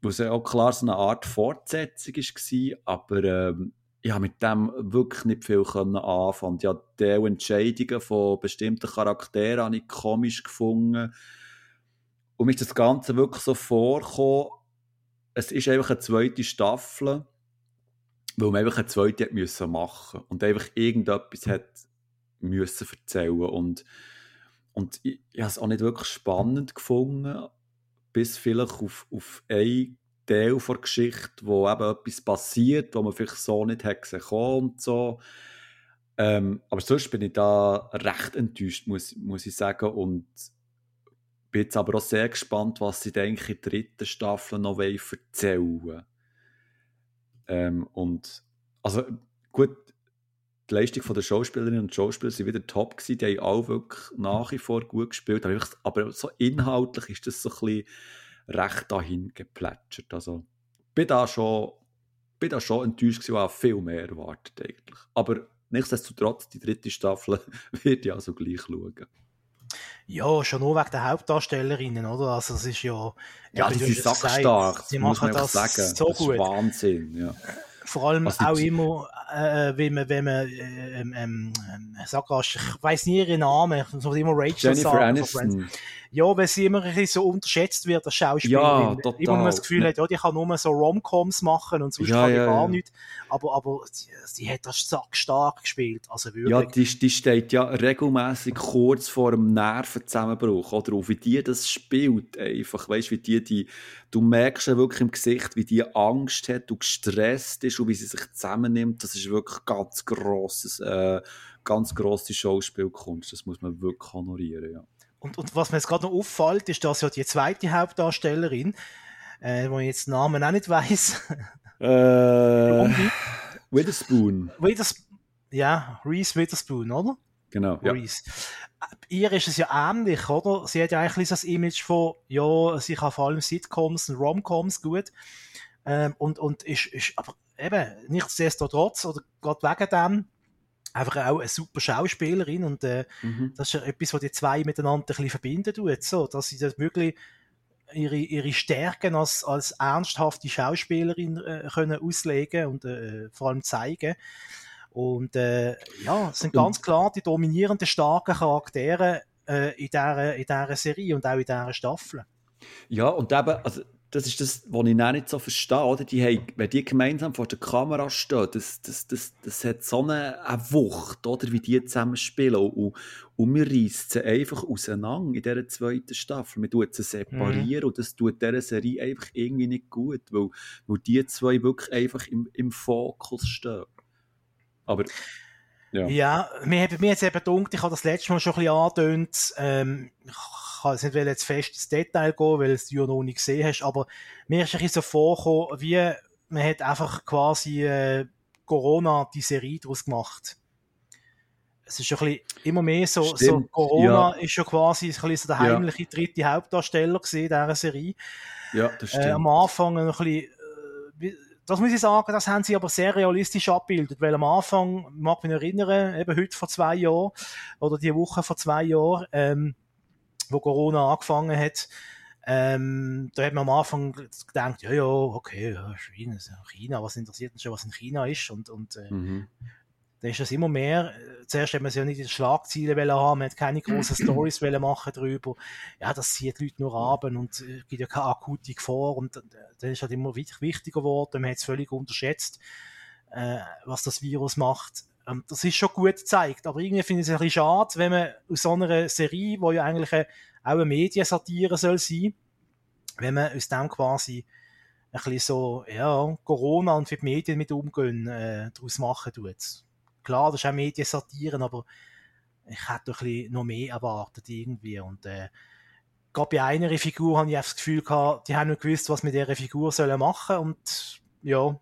wo es ja auch klar so eine Art Fortsetzung war, aber ähm, ich habe mit dem wirklich nicht viel anfangen. Ja, die Entscheidungen von bestimmten Charakteren habe ich komisch gefunden. Und mir ist das Ganze wirklich so vorgekommen, es ist einfach eine zweite Staffel, weil man einfach eine zweite hat müssen machen und einfach irgendetwas hat müssen erzählen und und ich, ich habe es auch nicht wirklich spannend gefunden, bis vielleicht auf, auf einen Teil der Geschichte, wo eben etwas passiert, wo man vielleicht so nicht hätte gesehen und so. Ähm, aber sonst bin ich da recht enttäuscht, muss, muss ich sagen. Und bin jetzt aber auch sehr gespannt, was sie denke in der dritten Staffel noch erzählen ähm, Und also gut, die Leistung der Schauspielerinnen und Schauspieler sind wieder top gewesen. Die haben auch wirklich nach wie vor gut gespielt. Aber, so inhaltlich ist das so ein bisschen recht dahin geplätschert. Also bin da schon, bin da schon enttäuscht gewesen habe viel mehr erwartet eigentlich. Aber nichtsdestotrotz, die dritte Staffel wird ich also gleich schauen. Ja, schon nur wegen der Hauptdarstellerinnen, oder? Also es ist ja... Ja, die sind sackstark, Sie machen einfach das sagen. so das ist gut. Wahnsinn, ja. Vor allem Also auch immer, äh, wenn man, wenn man, äh, ähm, ähm, ähm, sag ich weiss nie ihren Namen, ich muss immer Rachel Jennifer sagen. Aniston. Ja, weil sie immer ein bisschen so unterschätzt wird als Schauspielerin. Ja, total. Immer das Gefühl hat, ja, die kann nur so Romcoms machen und sonst Ja, kann die ja, gar ja. nichts. Aber, aber sie, hat das stark gespielt. Also wirklich. Ja, die, die steht ja regelmäßig kurz vor einem Nervenzusammenbruch. Oder auch wie die das spielt, einfach. Weißt du, wie die, die, du merkst ja wirklich im Gesicht, wie die Angst hat und gestresst ist und wie sie sich zusammennimmt. Das ist wirklich ganz grosses, äh, ganz grosse Schauspielkunst. Das muss man wirklich honorieren, ja. Und, und was mir jetzt gerade noch auffällt, ist, dass ja die zweite Hauptdarstellerin, äh, wo ich jetzt den Namen auch nicht weiss, Äh, Witherspoon. Withers ja, Reese Witherspoon, oder? Genau, ja. Reese. Äh, Ihr ist es ja ähnlich, oder? Sie hat ja eigentlich das Image von, ja, sie kann vor allem Sitcoms und Romcoms gut. Ähm, und, und ist, ist, aber eben, nichtsdestotrotz, oder gerade wegen dem, einfach auch eine super Schauspielerin und äh, mhm. das ist ja etwas, was die zwei miteinander ein bisschen verbinden tut, so, dass sie das wirklich ihre, ihre Stärken als, als ernsthafte Schauspielerin äh, können auslegen und äh, vor allem zeigen. Und äh, ja, es sind ganz klar die dominierenden, starken Charaktere äh, in, dieser, in dieser Serie und auch in dieser Staffel. Ja, und eben, also das ist das, was ich nicht so verstehe. Oder? Die haben, wenn die gemeinsam vor der Kamera stehen, das, das, das, das hat so eine, eine Wucht, oder, wie die zusammen spielen. Und, und, und wir reissen sie einfach auseinander in dieser zweiten Staffel. Wir tun sie separieren mhm. und das tut dieser Serie einfach irgendwie nicht gut, weil, weil die zwei wirklich einfach im, im Fokus stehen. Aber ja, ja mir hat mir jetzt eben gedacht, ich habe das letzte Mal schon ein bisschen angetönt, ähm, kann jetzt nicht jetzt fest ins Detail gehen, weil es du ja noch nicht gesehen hast, aber mir ist ein bisschen so vorgekommen, wie man hat einfach quasi äh, Corona die Serie daraus gemacht. Es ist ein bisschen immer mehr so, so Corona ja. ist ja quasi ein bisschen so der heimliche ja. dritte Hauptdarsteller gesehen dieser Serie. Ja, das stimmt. Äh, am Anfang ein bisschen, das muss ich sagen, das haben sie aber sehr realistisch abgebildet, weil am Anfang, mag mich erinnern, eben heute vor zwei Jahren oder die Woche vor zwei Jahren, ähm, wo Corona angefangen hat, ähm, da hat man am Anfang gedacht, ja, ja, okay, ja, China, China, was interessiert uns schon, was in China ist und, und äh, mhm. Dann ist das immer mehr, zuerst hat man es ja nicht in Schlagzeilen haben, man hat keine großen Stories machen darüber, ja, das zieht die Leute nur ab und es äh, gibt ja keine akute Gefahr und äh, dann ist halt immer wichtiger geworden, man hat es völlig unterschätzt, äh, was das Virus macht ähm, das ist schon gut gezeigt, aber irgendwie finde ich es ein bisschen schade, wenn man aus so einer Serie, wo ja eigentlich eine, auch eine Mediensatire soll sein, wenn man aus dem quasi ein bisschen so, ja, Corona und wie die Medien mit umgehen, äh, daraus machen tut. Klar, das ist auch Mediensatiren, aber ich hätte ein bisschen noch mehr erwartet irgendwie und äh, gerade bei einer Figur habe ich das Gefühl gehabt, die haben nicht gewusst, was mit dieser Figur sollen machen und ja,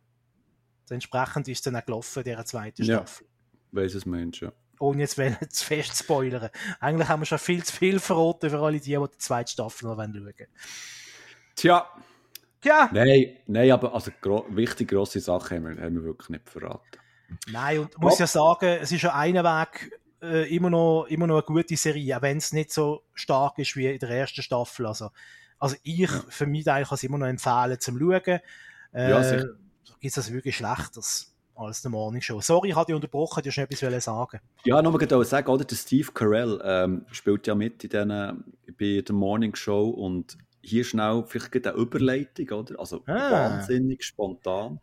entsprechend ist es dann auch gelaufen, dieser zweiten Staffel. Ja weiss Mensch, ja. Ohne jetzt zu fest zu spoilern. Eigentlich haben wir schon viel zu viel verraten für alle die, die die zweite Staffel noch schauen wollen. Tja. Ja. Nein, nein aber also gro wichtig grosse Sachen haben wir, haben wir wirklich nicht verraten. Nein, und ich muss ja sagen, es ist ja einen Weg äh, immer, noch, immer noch eine gute Serie, auch wenn es nicht so stark ist wie in der ersten Staffel. Also, also ich für mich eigentlich kann es immer noch empfehlen zum Schauen. Äh, ja, sicher. Gibt es das wirklich Schlechtes? als der Morning Show. Sorry, ich hatte dich unterbrochen, du hast etwas sagen. Ja, nur mal sagen, oder? Der Steve Carell ähm, spielt ja mit in den, bei der Morning Show und hier schnell vielleicht eine Überleitung, oder? Also ah. wahnsinnig spontan.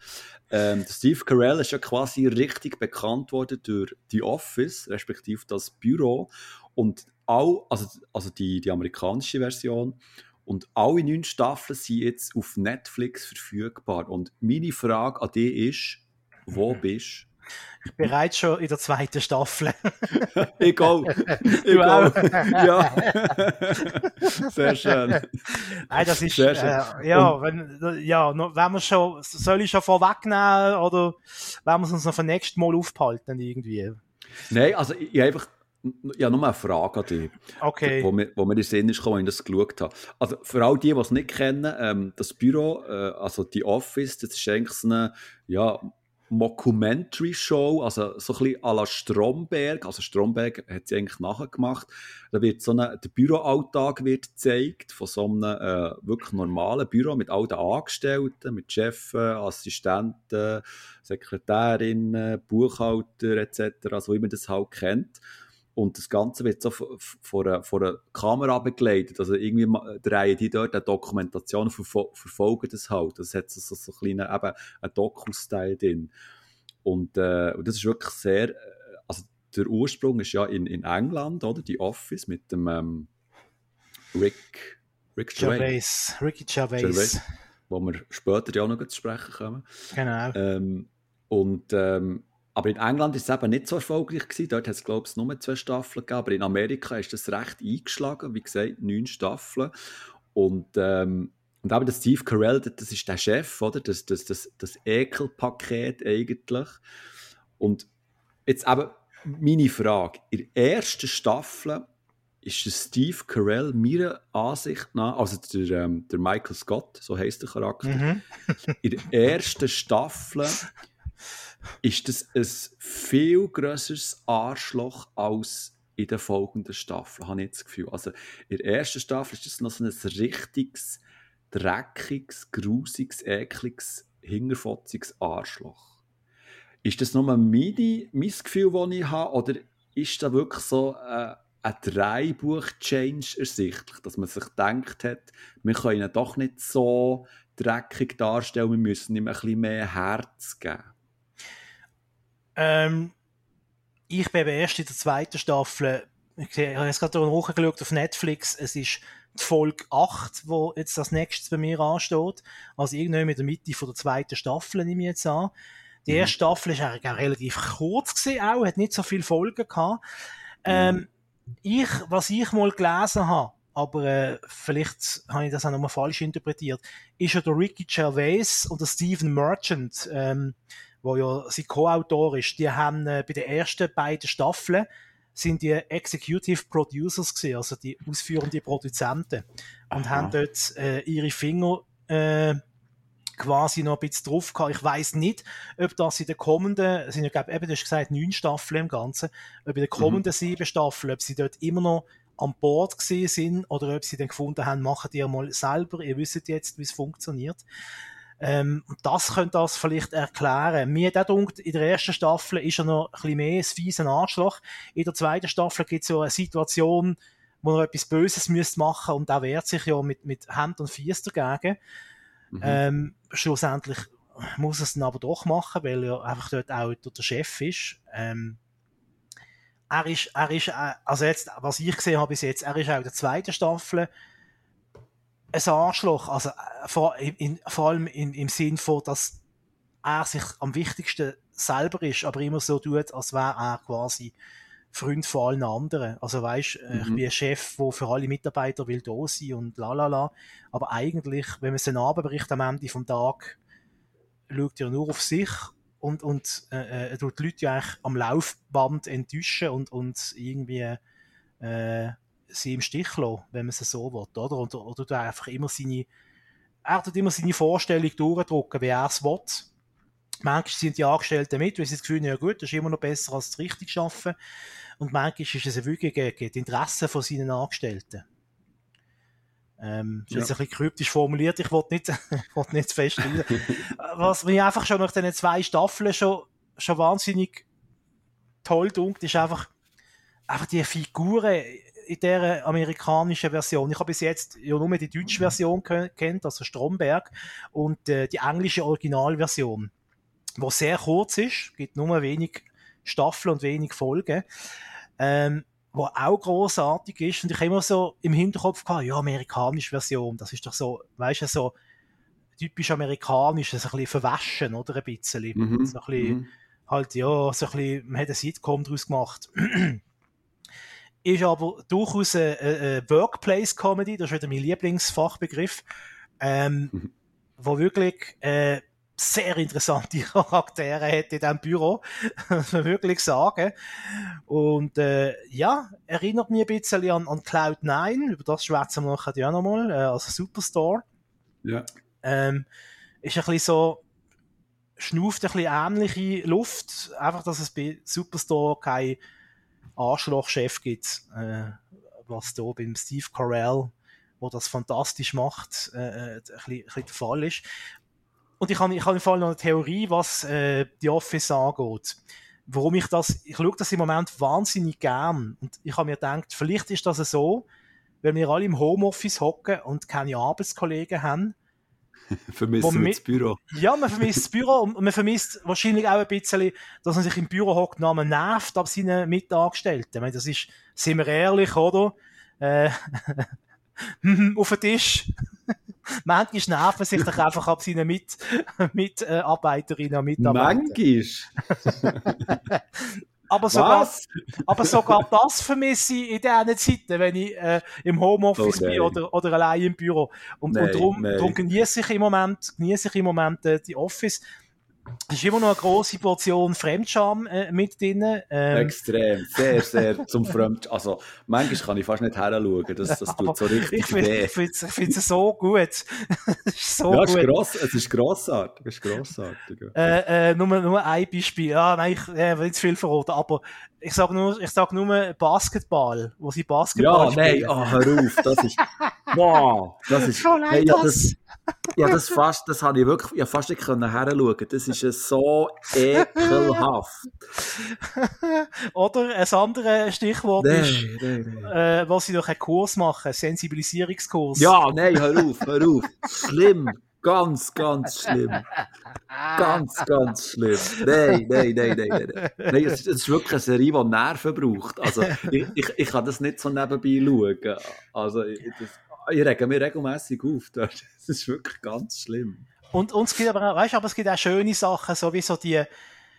Ähm, Steve Carell ist ja quasi richtig bekannt worden durch The Office, respektive das Büro und auch, also, also die, die amerikanische Version. Und alle neun Staffeln sind jetzt auf Netflix verfügbar. Und meine Frage an dich ist, wo bist ich bin bereits schon in der zweiten Staffel. ich auch. Ich auch. ja. Sehr schön. Nein, das ist, Sehr schön. Äh, ja, wenn, ja, wenn wir schon, soll ich schon vorwegnehmen oder wenn wir uns noch für nächstes Mal aufhalten irgendwie? Nein, also ich, einfach, ja, nur eine Frage an dich. Okay. Wo mir, wo mir in den Sinn ist, als ich das geschaut habe. Also, für all die, die es nicht kennen, ähm, das Büro, äh, also die Office, das ist eigentlich so eine, ja, Mockumentary Show, also so ein bisschen à la Stromberg. Also Stromberg hat sie eigentlich nachgemacht. Da wird so eine, der Büroalltag wird gezeigt von so einem äh, wirklich normalen Büro mit all den Angestellten, mit Chefs, Assistenten, Sekretärinnen, Buchhalter etc., also wie man das halt kennt. Und das Ganze wird so von einer, Kamera begleitet. Also irgendwie drehen die dort eine Dokumentation, verfol verfolgen das halt. Das hat so, so, so einen kleinen, eben, einen Doku-Style drin. Und, äh, und das ist wirklich sehr, äh, also der Ursprung ist ja in, in England, oder? Die Office mit dem ähm, Rick, Rick Gervais. Ricky Gervais. Gervais. Wo wir später ja auch noch zu sprechen kommen. Genau. Ähm, und ähm, aber in England ist es eben nicht so erfolgreich gewesen. Dort hat es, glaube ich, nur zwei Staffeln gegeben. Aber in Amerika ist das recht eingeschlagen. Wie gesagt, neun Staffeln. Und, ähm, und eben der Steve Carell, das ist der Chef, oder? Das, das, das, das Ekelpaket eigentlich. Und jetzt eben meine Frage. In der ersten Staffel ist der Steve Carell meiner Ansicht nach, also der, ähm, der Michael Scott, so heißt der Charakter, mhm. in der ersten Staffel ist das ein viel grösseres Arschloch als in den folgenden Staffeln, habe ich das Gefühl. Also in der ersten Staffel ist das noch so ein richtiges, dreckiges, grusiges, ekliges, hingerfotziges Arschloch. Ist das nur meine, mein Gefühl, das ich habe, oder ist da wirklich so äh, ein Dreibuch-Change ersichtlich, dass man sich gedacht hat, wir können ihn doch nicht so dreckig darstellen, wir müssen ihm ein bisschen mehr Herz geben? Ähm, ich bin erst in der zweiten Staffel, ich habe jetzt gerade hochgeschaut auf Netflix, es ist die Folge 8, wo jetzt das nächste bei mir ansteht. Also irgendwann in der Mitte von der zweiten Staffel nehme ich jetzt an. Die erste mhm. Staffel ist eigentlich auch relativ kurz gewesen, auch, hat nicht so viele Folgen gehabt. Ähm, mhm. ich, was ich mal gelesen habe, aber äh, vielleicht habe ich das auch nochmal falsch interpretiert, ist ja der Ricky Gervais und der Stephen Merchant, ähm, wo ja sein Co-Autor ist, die haben äh, bei den ersten beiden Staffeln sind die Executive Producers gewesen, also die ausführenden Produzenten und Aha. haben dort äh, ihre Finger äh, quasi noch ein bisschen drauf gehabt. Ich weiß nicht, ob das in den kommenden, sind ja, glaube eben, du hast gesagt, neun Staffeln im Ganzen, ob in den mhm. kommenden mhm. sieben Staffeln, ob sie dort immer noch an Bord gesehen sind oder ob sie dann gefunden haben, machen die mal selber, ihr wisst jetzt, wie es funktioniert. Ähm, das könnte das vielleicht erklären. Mir hat in der ersten Staffel ist er noch ein bisschen mehr ein fieses Arschloch. In der zweiten Staffel gibt es so eine Situation, wo er etwas Böses müsste machen und er wehrt sich ja mit, mit Hand und Fies dagegen. Mhm. Ähm, schlussendlich muss er es dann aber doch machen, weil er einfach dort auch der Chef ist. Ähm, er ist, er ist, äh, also jetzt, was ich gesehen habe bis jetzt, er ist auch in der zweiten Staffel ein Arschloch, also äh, vor, in, vor allem in, im Sinn von, dass er sich am wichtigsten selber ist, aber immer so tut, als wäre er quasi Freund von allen anderen. Also weißt, mhm. ich bin ein Chef, der für alle Mitarbeiter will da sein und la la la. Aber eigentlich, wenn man seinen Abendbericht am Ende vom Tag schaut er nur auf sich und, und äh, äh, tut die Leute ja eigentlich am Laufband enttäuschen und, und irgendwie äh, sie im Stich lassen, wenn man es so will, oder? Oder, oder du einfach immer seine, er tut immer seine Vorstellung durchdrücken, wie er es will. Manchmal sind die Angestellten mit, weil sie das Gefühl haben, ja gut, das ist immer noch besser als das richtig schaffen. Und manchmal ist es wirklich gegen die Interessen von seinen Angestellten. Ähm, das ist ja. jetzt ein bisschen kryptisch formuliert, ich wollte nicht, ich wollte nicht feststellen. Was mir einfach schon nach diesen zwei Staffeln schon, schon wahnsinnig toll dunkt, ist einfach, einfach die Figuren in der amerikanischen Version. Ich habe bis jetzt ja nur die deutsche Version kennt, also Stromberg, und äh, die englische Originalversion, wo sehr kurz ist, gibt nur wenig Staffeln und wenig Folgen, ähm, wo auch großartig ist. Und ich habe immer so im Hinterkopf gehabt, ja, amerikanische Version, das ist doch so, weißt du, so typisch amerikanisch, so ein bisschen verwaschen, oder ein bisschen. Mhm. So ein bisschen, mhm. halt, ja, so ein bisschen, man hat ein Sitcom daraus gemacht ist aber durchaus eine, eine Workplace-Comedy, das ist wieder mein Lieblingsfachbegriff, ähm, mhm. wo wirklich äh, sehr interessante Charaktere hat in diesem Büro, muss man wirklich sagen. Und äh, ja, erinnert mich ein bisschen an, an Cloud9, über das schwätzen wir nachher ja nochmal, äh, als Superstore. Ja. Ähm, ist ein bisschen so, schnuft ein bisschen ähnliche Luft, einfach, dass es bei Superstore keine Arschlochchef gibt, äh, was da beim Steve Carell, wo das fantastisch macht, äh, äh ein, bisschen, ein der Fall ist. Und ich habe, ich habe im Fall noch eine Theorie, was äh, die Office angeht. Warum ich das, ich schaue das im Moment wahnsinnig gern. Und ich habe mir gedacht, vielleicht ist das so, wenn wir alle im Homeoffice hocken und keine Arbeitskollegen haben, Vermissen wir das Büro. Ja, man vermisst das Büro und man vermisst wahrscheinlich auch ein bisschen, dass man sich im Büro hockt und man nervt ab seinen Mitangestellten. Ich meine, das ist, sind wir ehrlich, oder? Äh, auf den Tisch. Manchmal nerven sich doch einfach ab seinen Mit Mitarbeiterinnen und Mitarbeitern. Manchmal? Aber sogar, aber sogar das vermisse ich in diesen Zeiten, wenn ich äh, im Homeoffice oh, bin oder, oder allein im Büro. Und, nein, und darum, darum genieße ich im Moment, genieße ich im Moment äh, die Office. Es ist immer noch eine grosse Portion Fremdscham äh, mit drin. Ähm, Extrem, sehr, sehr zum Fremdscham. Also, manchmal kann ich fast nicht heranschauen, das, das tut so richtig ich weh. Ich finde es so gut. es ist so ja, gut. Ist gross, es ist grossartig, es ist grossartig. Äh, äh, nur, nur ein Beispiel, ja, nein, ich äh, will zu viel verraten, aber ich sage nur, ich sag nur Basketball, wo sie Basketball ja, spielen. Ja, nein, oh, hör auf, das ist, wow, das ist, hey, ja, das, ja, das fast, das habe ich wirklich, ja, fast nicht können heranschauen. Das ist so ekelhaft. Oder ein anderes Stichwort nee, ist, nee, nee. Äh, was sie doch einen Kurs machen, Sensibilisierungskurs. Ja, nein, hör auf, hör auf. Schlimm. Ganz, ganz schlimm. Ganz, ganz schlimm. Nein, nein, nein, nein, nein. Nein, es, ist wirklich eine Serie, die Nerven braucht. Also, ich, ich, ich kann das nicht so nebenbei schauen. Also, ich, das, ich rege mich regelmässig auf. Das ist wirklich ganz schlimm. Und, und es gibt aber, weißt, aber es gibt auch schöne Sachen, so wie so die,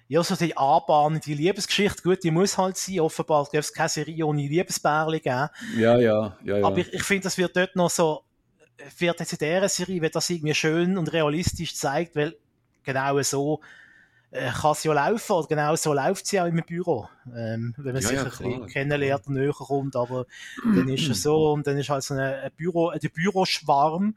ja, so die Anbahn, die Liebesgeschichte, gut, die muss halt sein. Offenbar gibt es keine Serie ohne Liebesbärli geben. Ja, ja, ja, ja. Aber ich, ich finde, das wird dort noch so, wird jetzt in dieser Serie, wird das irgendwie schön und realistisch zeigt, weil genau so kann es ja laufen, oder genau so läuft sie auch im Büro. Ähm, wenn man ja, sich ja, ein bisschen kennenlernt und näher kommt, aber dann ist es so, und dann ist halt so ein, ein Büro, der Büroschwarm,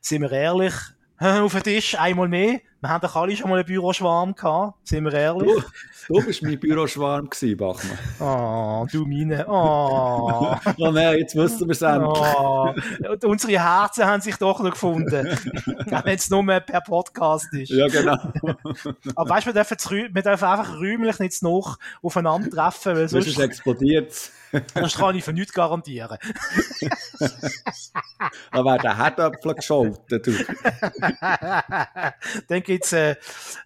sind wir ehrlich, auf den Tisch einmal mehr. Wir haben doch alle schon mal einen Büroschwarm gehabt, sind wir ehrlich. Du, du bist mein Büroschwarm gewesen, Bachmann. Oh, du meine. Oh. oh nein, jetzt wissen wir es endlich. Oh. Unsere Herzen haben sich doch noch gefunden. Wenn es nur per Podcast ist. Ja, genau. Aber weißt du, wir dürfen, wir dürfen einfach räumlich nicht noch aufeinandertreffen, weil sonst... explodiert Das kann ich für nichts garantieren. da werden Herdöpfel gescholten. dann gibt es äh,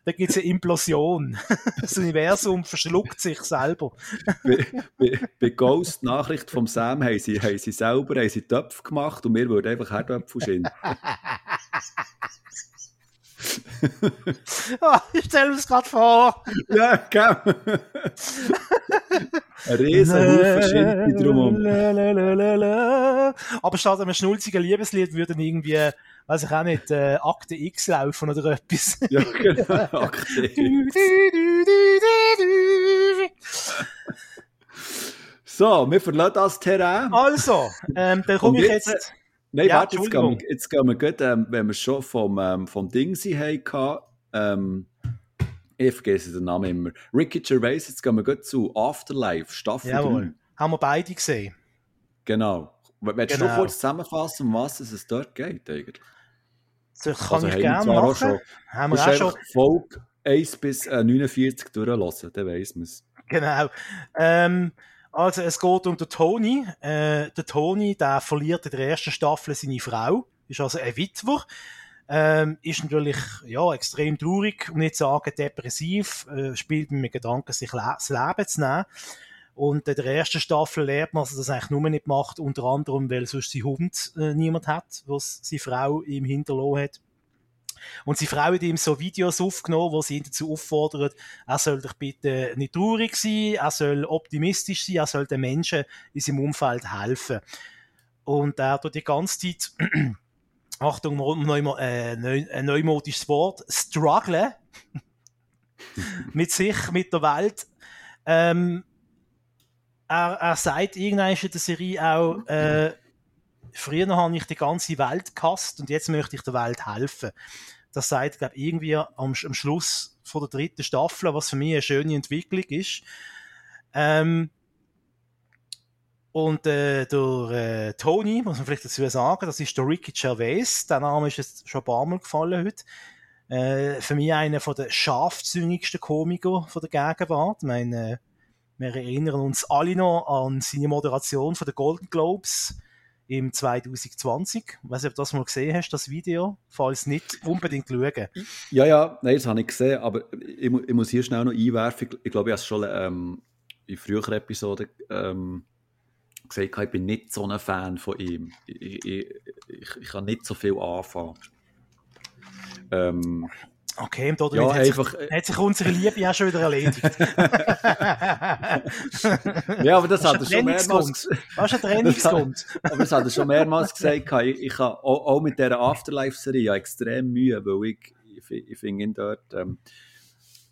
eine Implosion. Das Universum verschluckt sich selber. bei, bei, bei Ghost Nachricht vom Sam haben sie, haben sie selber haben sie Töpfe gemacht und wir würden einfach Herdöpfel schinden. Oh, ich stelle mir es gerade vor. Ja, komm. Ein riesen Haufen Schinken drumherum. Aber statt einem schnulzigen Liebeslied würden irgendwie, weiß ich auch nicht, äh, Akte X laufen oder etwas. ja, genau, Akte X. so, wir verlassen das Terrain. Also, ähm, dann komme ich jetzt... Nein, ja, warte, jetzt gehen, wir, jetzt gehen wir gut, ähm, wenn wir schon vom, ähm, vom Ding sie hatten, ähm, ich vergesse den Namen immer, Ricky Gervais, jetzt gehen wir gut zu Afterlife, Staffel Jawohl. 3. Haben wir beide gesehen. Genau. Willst genau. du kurz zusammenfassen, um was es dort geht eigentlich? Das kann also, ich gerne machen. Schon, haben wir auch schon. Folge 1 bis äh, 49 durchlassen, dann weiss man es. Genau. Ähm, also es geht um den Tony. Äh, der Tony, der verliert in der ersten Staffel seine Frau, ist also ein Witwer. Ähm, ist natürlich ja, extrem traurig, um nicht zu sagen depressiv, äh, spielt mit dem Gedanken, sich le das Leben zu nehmen. Und in der ersten Staffel lernt man, dass er das eigentlich nur nicht macht, unter anderem, weil sonst sein Hund äh, niemand hat, was seine Frau ihm hinterlassen hat. Und sie Frau hat ihm so Videos aufgenommen, wo sie ihn dazu auffordert, er soll doch bitte nicht traurig sein, er soll optimistisch sein, er soll den Menschen in seinem Umfeld helfen. Und er tut die ganze Zeit, Achtung, neu, äh, ein neumodisches Wort, struggle mit sich, mit der Welt. Ähm, er, er sagt irgendwann in der Serie auch, äh, früher habe ich die ganze Welt gehasst und jetzt möchte ich der Welt helfen. Das sagt, glaube irgendwie am, am Schluss von der dritten Staffel, was für mich eine schöne Entwicklung ist. Ähm, und äh, der äh, Tony, muss man vielleicht dazu sagen, das ist der Ricky Gervais. Der Name ist jetzt schon ein paar Mal gefallen heute. Äh, für mich einer der scharfzüngigsten Komiker von der Gegenwart. Ich meine, wir erinnern uns alle noch an seine Moderation von den Golden Globes im 2020. Ich weiß nicht, ob du das mal gesehen hast, das Video. Falls nicht, unbedingt schauen. Ja, ja, nein, das habe ich gesehen, aber ich, ich muss hier schnell noch einwerfen. Ich, glaube, ich habe es schon ähm, in früheren Episoden ähm, gesagt, ich bin nicht so ein Fan von ihm. Ich, ich, ich, ich kann nicht so viel anfangen. Ähm, Okay, im Tod ja, hat, einfach, sich, hat sich unsere Liebe auch schon wieder erledigt. ja, aber das hat er schon mehrmals Was ist ein Trainingsgrund? aber das hat er schon mehrmals gesagt. Ich, ich habe auch, auch mit dieser Afterlife-Serie extrem Mühe, weil ich, ich, ich finde ihn dort, ähm,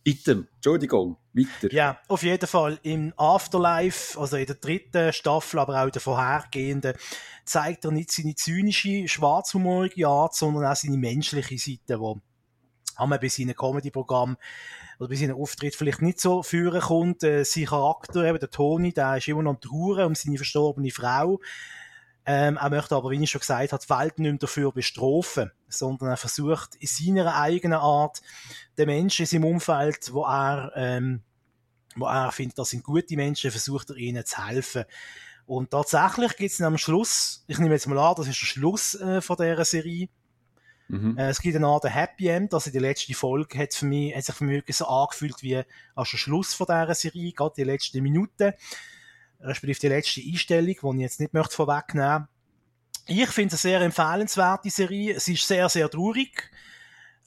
Item, Entschuldigung, weiter. Ja, auf jeden Fall im Afterlife, also in der dritten Staffel, aber auch in der vorhergehenden, zeigt er nicht seine zynische, schwarzhumorige Art, sondern auch seine menschliche Seite, wo einmal bei seinem Comedy-Programm oder bei seinem Auftritt vielleicht nicht so führen kommt. Äh, sein Charakter, eben der Toni, der ist immer noch am Trauern um seine verstorbene Frau. Ähm, er möchte aber, wie ich schon gesagt habe, die Welt nicht mehr dafür bestrafen, sondern er versucht in seiner eigenen Art den Menschen in seinem Umfeld, wo er, ähm, wo er findet, das sind gute Menschen, versucht er ihnen zu helfen. Und tatsächlich gibt es am Schluss, ich nehme jetzt mal an, das ist der Schluss äh, von dieser Serie, Mhm. Äh, es gibt eine Art Happy End, also die letzte Folge hat, für mich, hat sich für mich so angefühlt wie als der Schluss von dieser Serie, gerade die letzten Minuten respektive die letzte Einstellung, die ich jetzt nicht möchte vorwegnehmen Ich finde es eine sehr empfehlenswerte Serie. Sie ist sehr, sehr traurig,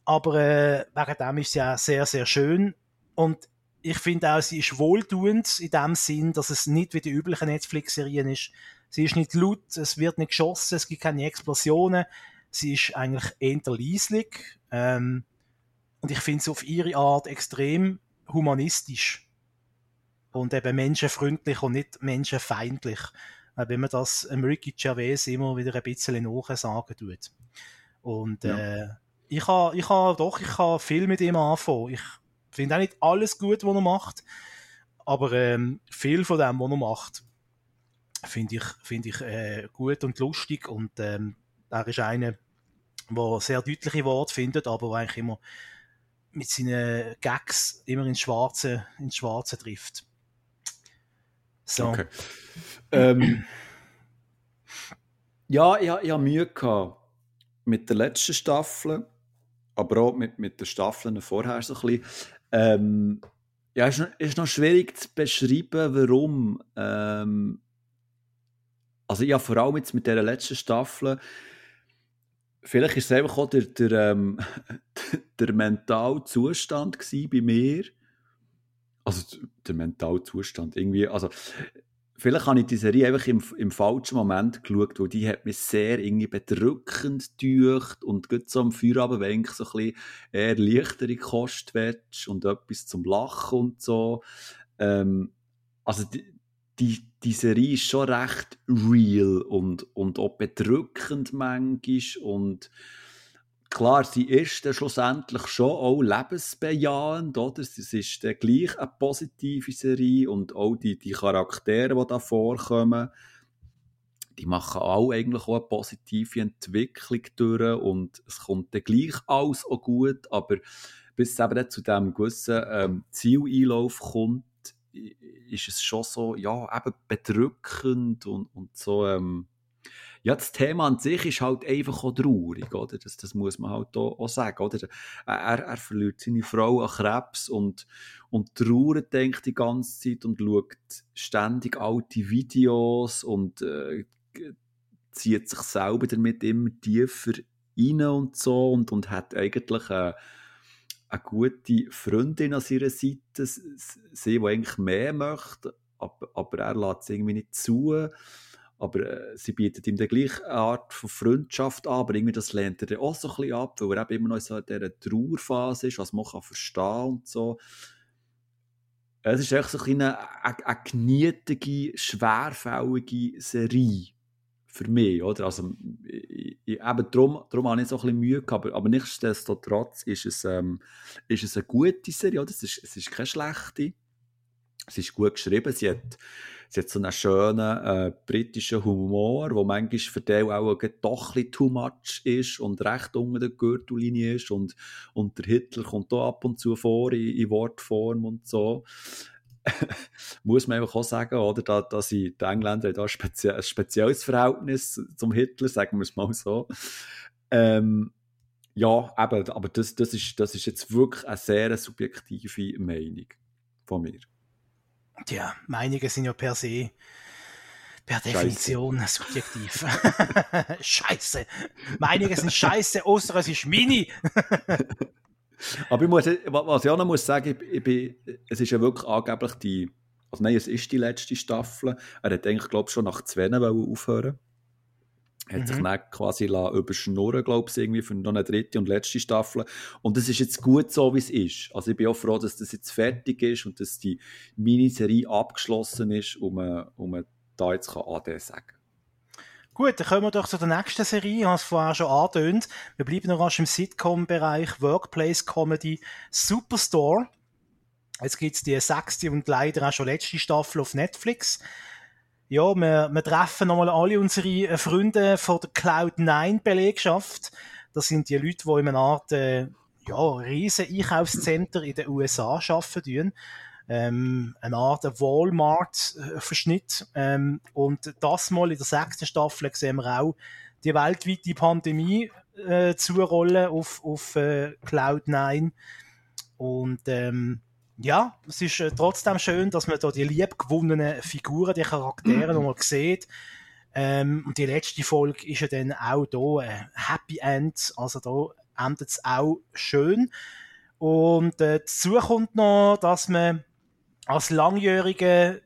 aber äh, wegen dem ist sie auch sehr, sehr schön. Und ich finde auch, sie ist wohltuend in dem Sinn, dass es nicht wie die üblichen Netflix-Serien ist. Sie ist nicht laut, es wird nicht geschossen, es gibt keine Explosionen. Sie ist eigentlich eher leislich. Ähm, und ich finde sie auf ihre Art extrem humanistisch und eben menschenfreundlich und nicht menschenfeindlich. Wenn man das Ricky Gervais immer wieder ein bisschen nachsagen tut. Und ja. äh, ich habe ich ha, doch, ich habe viel mit ihm anfangen. Ich finde auch nicht alles gut, was er macht, aber ähm, viel von dem, was er macht, finde ich, find ich äh, gut und lustig und ähm, er ist einer, der sehr deutliche Worte findet, aber der eigentlich immer mit seinen Gags immer ins Schwarze, ins Schwarze trifft. So. Okay. Ähm, ja, ich, ich hatte Mühe gehabt mit der letzten Staffel, aber auch mit, mit den Staffeln vorher so ein bisschen. Ähm, ja, es ist, ist noch schwierig zu beschreiben, warum. Ähm, also ja, vor allem jetzt mit dieser letzten Staffel, vielleicht ist es einfach auch der, der, ähm, der mentale Zustand bei mir, also der mentale Zustand irgendwie, also vielleicht habe ich die Serie einfach im, im falschen Moment geschaut, weil die hat mich sehr irgendwie bedrückend gedeucht und gut so am Feierabend, wenn ich so ein bisschen eher leichtere Kost und etwas zum Lachen und so. Ähm, also die, die, die Serie ist schon recht real und, und auch bedrückend manchmal und klar, sie ist dann schlussendlich schon auch lebensbejahend, oder? Es ist dann gleich eine positive Serie und auch die, die Charaktere, die da vorkommen, die machen auch eigentlich auch eine positive Entwicklung durch und es kommt dann gleich alles auch gut, aber bis es eben zu diesem gewissen ähm, Zieleinlauf kommt, ist es schon so, ja, eben bedrückend und, und so, ähm, ja, das Thema an sich ist halt einfach auch traurig, oder? Das, das muss man halt auch, auch sagen, oder? Er, er verliert seine Frau an Krebs und, und trauert, denkt die ganze Zeit und schaut ständig alte Videos und äh, zieht sich selber damit immer tiefer rein und so und, und hat eigentlich eine, eine gute Freundin an seiner Seite, sie, die eigentlich mehr möchte, aber, aber er lässt es irgendwie nicht zu. Aber äh, sie bietet ihm die gleiche Art von Freundschaft an, aber irgendwie das lehnt er auch so ein bisschen ab, weil er eben immer noch in so dieser Trauerphase ist, was man kann verstehen und so. Es ist echt so ein eine, eine, eine genietige, schwerfällige Serie für mich, oder? Also, ich, eben darum, darum habe ich so ein bisschen Mühe gehabt, aber, aber nichtsdestotrotz ist es, ähm, ist es eine gute Serie, oder? Es ist, es ist keine schlechte. Es ist gut geschrieben, sie hat Sie hat so einen schönen äh, britischen Humor, der manchmal für die auch doch ein too much ist und recht unter der Gürtellinie ist. Und, und der Hitler kommt da ab und zu vor in, in Wortform und so. muss man einfach auch sagen, oder, da, dass die Engländer da spezi ein spezielles Verhältnis zum Hitler, sagen wir es mal so. Ähm, ja, eben, aber das, das, ist, das ist jetzt wirklich eine sehr subjektive Meinung von mir. Tja, Meinungen sind ja per se, per Definition scheiße. subjektiv. scheiße. Meinungen sind scheiße, außer es ist Mini. Aber ich muss, was ich auch noch muss sagen, ich, ich bin, es ist ja wirklich angeblich die, also nein, es ist die letzte Staffel. Er hat eigentlich, glaube ich, schon nach zwei aufhören hat mhm. sich dann quasi überschnurren, glaube ich, irgendwie für noch eine dritte und letzte Staffel. Und es ist jetzt gut so, wie es ist. Also ich bin auch froh, dass das jetzt fertig ist und dass die Miniserie abgeschlossen ist, um um da jetzt kann AD sagen Gut, dann kommen wir doch zu der nächsten Serie. Ich habe es vorher schon angetönt. Wir bleiben noch rasch im Sitcom-Bereich, Workplace-Comedy, Superstore. Jetzt gibt es die sechste und leider auch schon letzte Staffel auf Netflix ja, wir, wir treffen nochmal alle unsere äh, Freunde von der Cloud9-Belegschaft. Das sind die Leute, die in einer Art äh, ja, riesen Einkaufscenter in den USA arbeiten. Ähm, eine Art Walmart-Verschnitt. Ähm, und das mal in der sechsten Staffel sehen wir auch die weltweite Pandemie äh, zurollen auf, auf äh, Cloud9. Und ähm, ja, es ist äh, trotzdem schön, dass man da die liebgewonnenen Figuren, die Charaktere nochmal sieht. Ähm, und die letzte Folge ist ja dann auch da ein Happy End, also da endet es auch schön. Und äh, dazu kommt noch, dass man als langjährige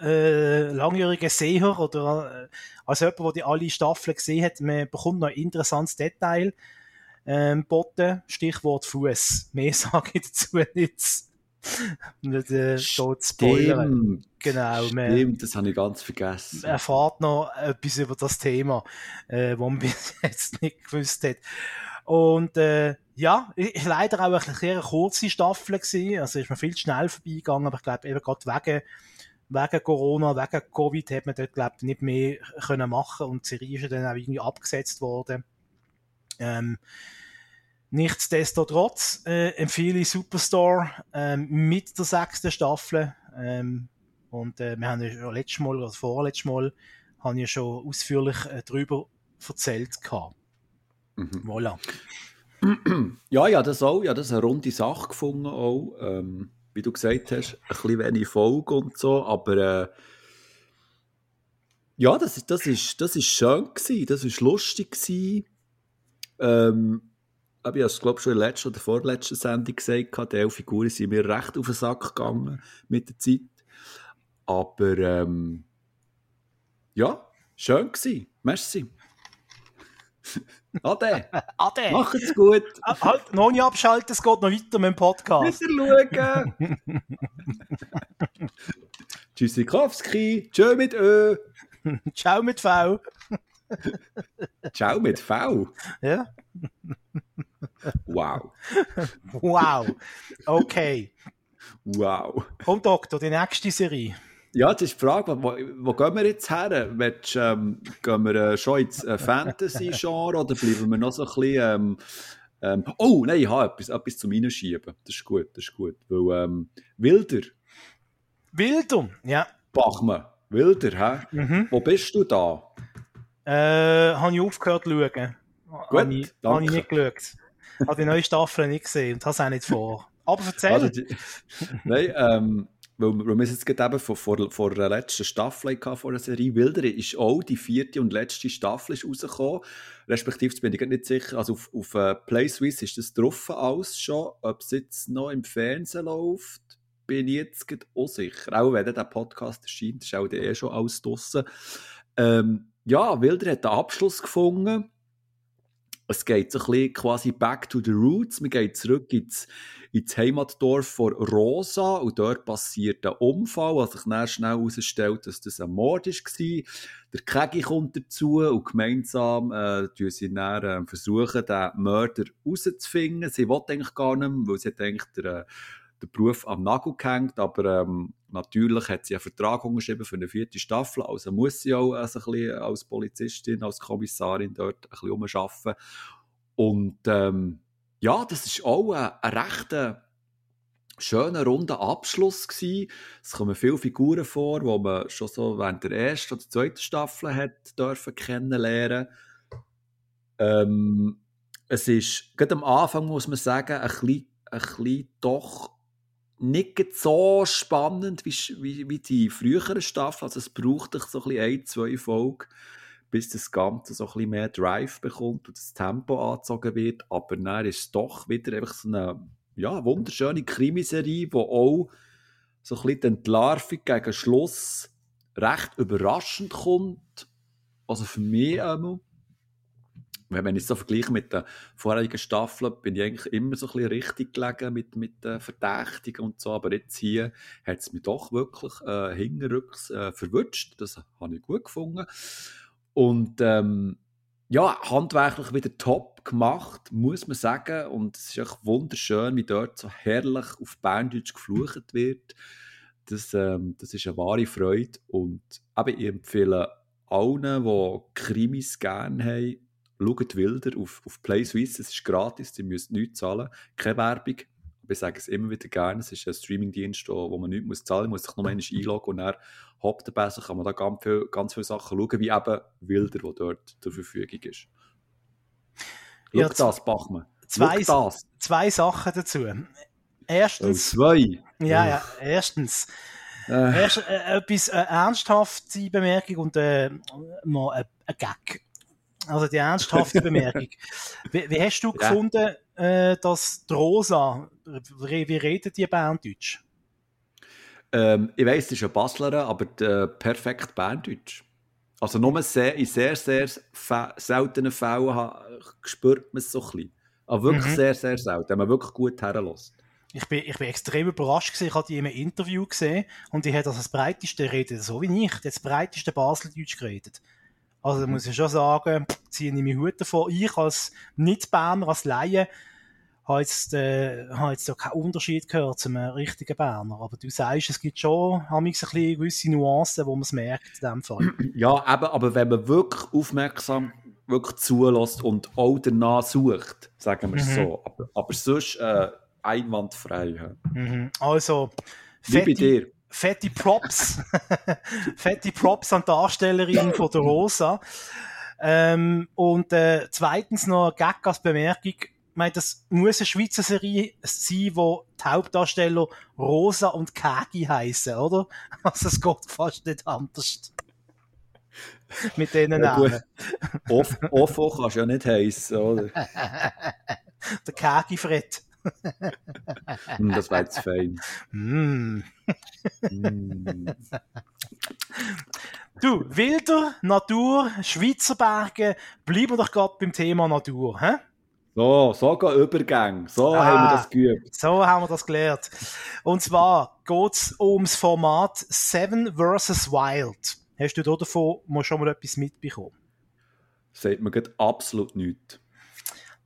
äh, langjährige Seher oder äh, als jemand, der die alle Staffeln gesehen hat, man bekommt noch ein interessantes Detail ähm, boten. Stichwort Fuß. Mehr sage ich dazu nicht nicht äh, dort spoilern. Genau. Stimmt, das habe ich ganz vergessen. Er erfahrt noch etwas über das Thema, äh, was man bis jetzt nicht gewusst hat. Und äh, ja, leider auch eine sehr kurze Staffel gewesen. Also ist man viel zu schnell vorbeigegangen, aber ich glaube eben gerade wegen wegen Corona, wegen Covid hat man dort, glaube ich, nicht mehr können machen und die Serie ist dann auch irgendwie abgesetzt worden. Ähm, Nichtsdestotrotz äh, empfehle ich Superstore ähm, mit der sechsten Staffel. Ähm, und äh, wir haben ja schon letztes Mal oder vorletztes Mal haben ja schon ausführlich äh, darüber erzählt gehabt. Mhm. Voilà. Ja, ja, das auch. Ja, das ist eine runde Sache gefunden auch. Ähm, wie du gesagt hast, ein bisschen wenig Folge und so, aber äh, ja, das, das, ist, das ist schön gewesen, das ist lustig gewesen. Ähm, ich habe es glaube schon in der letzten oder vorletzten Sendung gesagt, die elf Figuren sind mir recht auf den Sack gegangen mit der Zeit. Aber ähm, ja, schön gewesen. Merci. Ade. Ade. Macht's gut. Halt, noch nicht abschalten, es geht noch weiter mit dem Podcast. Wieder schauen. Tschüssikowski. Tschö mit Ö. Ciao mit V. Ciao mit V? Ja. Wow. wow. Okay. Wow. Komm, Doktor, die nächste Serie. Ja, das ist die Frage, wo, wo gehen wir jetzt her? Willst, ähm, gehen wir äh, schon ins äh, Fantasy-Genre oder bleiben wir noch so ein bisschen... Ähm, ähm, oh, nein, ich habe etwas, etwas zum Reinschieben. Das ist gut, das ist gut. Weil, ähm, Wilder. Wilder, ja. Bachmann, Wilder, hä? Mhm. Wo bist du da? Äh, habe ich aufgehört zu schauen. Gut, habe ich, danke. Habe ich nicht geschaut. habe die neue Staffel nicht gesehen und habe es auch nicht vor. Aber erzähl. Also die, nein, ähm, weil, weil wir jetzt gerade eben vor, vor, vor der letzten Staffel hatten, vor der Serie Wilder, ist auch die vierte und letzte Staffel ist rausgekommen. Respektive, bin ich nicht sicher, also auf, auf uh, Play Swiss ist das drauf aus schon. Ob es jetzt noch im Fernsehen läuft, bin ich jetzt auch sicher. Auch wenn der Podcast erscheint, ist auch der eh schon alles draussen. Ähm, ja, Wilder hat einen Abschluss gefunden es geht so ein bisschen quasi back to the roots. Man geht zurück ins, ins Heimatdorf von Rosa und dort passiert ein Unfall, was sich dann schnell herausstellt, dass das ein Mord war. Der Kegi kommt dazu und gemeinsam äh, sie dann, äh, versuchen, den Mörder herauszufinden. Sie will eigentlich gar nicht mehr, weil sie eigentlich der, äh, den Beruf am Nagel gehängt, aber ähm, natürlich hat sie einen Vertrag unterschrieben für eine vierte Staffel, also muss sie auch also ein bisschen als Polizistin, als Kommissarin dort ein bisschen umschaffen. Und ähm, ja, das ist auch ein, ein recht schöner, runder Abschluss gewesen. Es kommen viele Figuren vor, die man schon so während der ersten oder zweiten Staffel hat dürfen kennenlernen. Ähm, es ist, gerade am Anfang muss man sagen, ein bisschen, ein bisschen doch nicht so spannend wie, wie, wie die früheren Staffeln. Also es braucht so ein, ein, zwei Folgen, bis das Ganze so ein bisschen mehr Drive bekommt und das Tempo angezogen wird. Aber dann ist es doch wieder einfach so eine ja, wunderschöne Krimiserie, die auch so ein die Entlarvung gegen Schluss recht überraschend kommt. Also für mich einmal. Wenn ich so vergleiche mit den vorherigen Staffeln, bin ich eigentlich immer so ein bisschen richtig gelegen mit, mit den Verdächtigen und so. Aber jetzt hier hat es mich doch wirklich äh, hinterrücks äh, verwünscht. Das habe ich gut gefunden. Und ähm, ja, handwerklich wieder top gemacht, muss man sagen. Und es ist echt wunderschön, wie dort so herrlich auf Berndeutsch geflucht wird. Das, ähm, das ist eine wahre Freude. Und eben, ich empfehle allen, die Krimis gerne haben, schaut Wilder auf, auf Play Suisse, es ist gratis, ihr müsst nichts zahlen, keine Werbung. Aber ich sage es immer wieder gerne, es ist ein Streamingdienst, wo man nichts muss zahlen muss, muss sich nur einmal einloggen und dann hoppt er besser, kann man da ganz, viel, ganz viele Sachen schauen, wie eben Wilder, der dort zur Verfügung ist. Schau ja, das, Bachmann. Zwei, das. zwei Sachen dazu. Erstens. Oh, zwei? Ja, ja. Erstens. Äh. Erst äh, etwas äh, ernsthafte Bemerkung und äh, noch ein, ein Gag. Also die ernsthafte Bemerkung. Wie, wie, hast du ja. gefunden, äh, dass die Rosa, wie, wie redet die Berndeutsch? Ähm, ich weiss, es ist ein Basler, aber äh, perfekt Berndeutsch. Also nur sehr, in sehr, sehr seltenen Fällen spürt man es so ein bisschen. Aber wirklich mhm. sehr, sehr selten, wenn man wirklich gut herlässt. Ich bin, ich bin extrem überrascht gewesen. Ich hatte die in einem Interview gesehen und die hat also das breiteste redet, so wie ich, das breiteste Baseldeutsch geredet. Also da muss ich schon sagen, ziehe ich meinen Hut davor. Ich als Nicht-Berner, als Laie, habe jetzt, äh, habe jetzt da keinen Unterschied gehört zum richtigen Berner. Aber du sagst, es gibt schon ein bisschen gewisse Nuancen, wo man es merkt in dem Fall. Ja, eben, aber wenn man wirklich aufmerksam wirklich zulässt und auch danach sucht, sagen wir es mhm. so. Aber, aber sonst äh, einwandfrei. Mhm. Also, fette, dir. Fette Props. fette Props an die Darstellerin von der Rosa. Ähm, und äh, zweitens noch Gag als Bemerkung. Ich meine, das muss eine Schweizer Serie sein, wo die Hauptdarsteller Rosa und Kagi heißen, oder? Also es geht fast nicht anders. Mit denen Namen. Offo kannst du ja nicht heißen, oder? Der Kagi Fred. Hm, das war jetzt fein. Mm. mm. Du, Wilder, Natur, Schweizer Berge, bleiben wir doch gerade beim Thema Natur. Hä? So, so gehen Übergänge. So ah, haben wir das geübt. So haben wir das gelernt. Und zwar geht es ums Format Seven vs. Wild. Hast du da davon schon mal etwas mitbekommen? Sagt mir absolut nichts.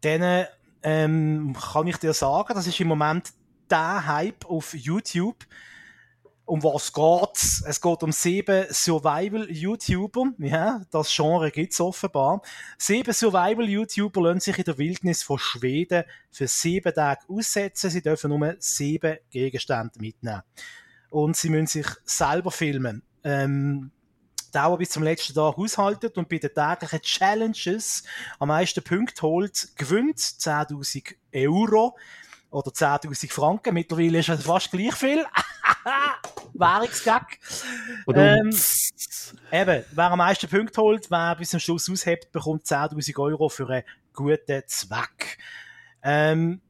Dann ähm, kann ich dir sagen, das ist im Moment der Hype auf YouTube. Um was geht's? Es geht um sieben Survival-YouTuber. Ja, das Genre gibt's offenbar. Sieben Survival-YouTuber lassen sich in der Wildnis von Schweden für sieben Tage aussetzen. Sie dürfen nur sieben Gegenstände mitnehmen. Und sie müssen sich selber filmen. Ähm, Dauer bis zum letzten Tag aushaltet und bei den täglichen Challenges am meisten Punkte holt, gewinnt 10.000 Euro oder 10.000 Franken. Mittlerweile ist es fast gleich viel. Währungsgag. Ähm, eben, wer am meisten Punkte holt, wer bis zum Schluss aushebt, bekommt 10.000 Euro für einen guten Zweck. Ähm,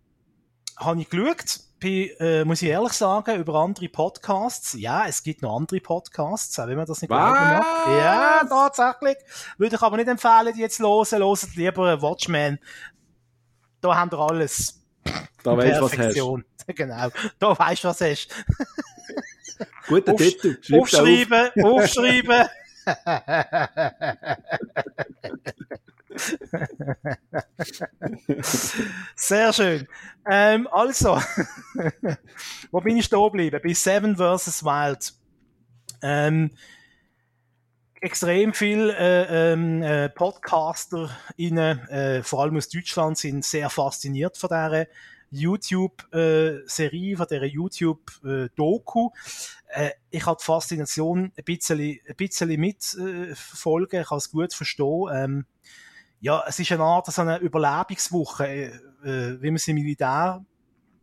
habe ich geschaut, äh, muss ich ehrlich sagen, über andere Podcasts. Ja, es gibt noch andere Podcasts, auch wenn man das nicht glauben mag. Ja, tatsächlich. Würde ich aber nicht empfehlen, die jetzt hören. Loset lieber Watchmen. Da haben wir alles. Da weißt du, was hast. Genau. Da weißt du, was hast. Guter Aufsch Titel. Schreib aufschreiben, auf. aufschreiben. Sehr schön. Ähm, also, wo bin ich da geblieben? Bei Seven vs. Wild. Ähm, extrem viele äh, ähm, äh, Podcaster, äh, vor allem aus Deutschland, sind sehr fasziniert von dieser YouTube-Serie, äh, von dieser YouTube-Doku. Äh, ich habe die Faszination ein bisschen, ein bisschen mitverfolgen, ich kann es gut verstehen. Ähm, ja, es ist eine Art so eine Überlebenswoche, äh, äh, wie man es im Militär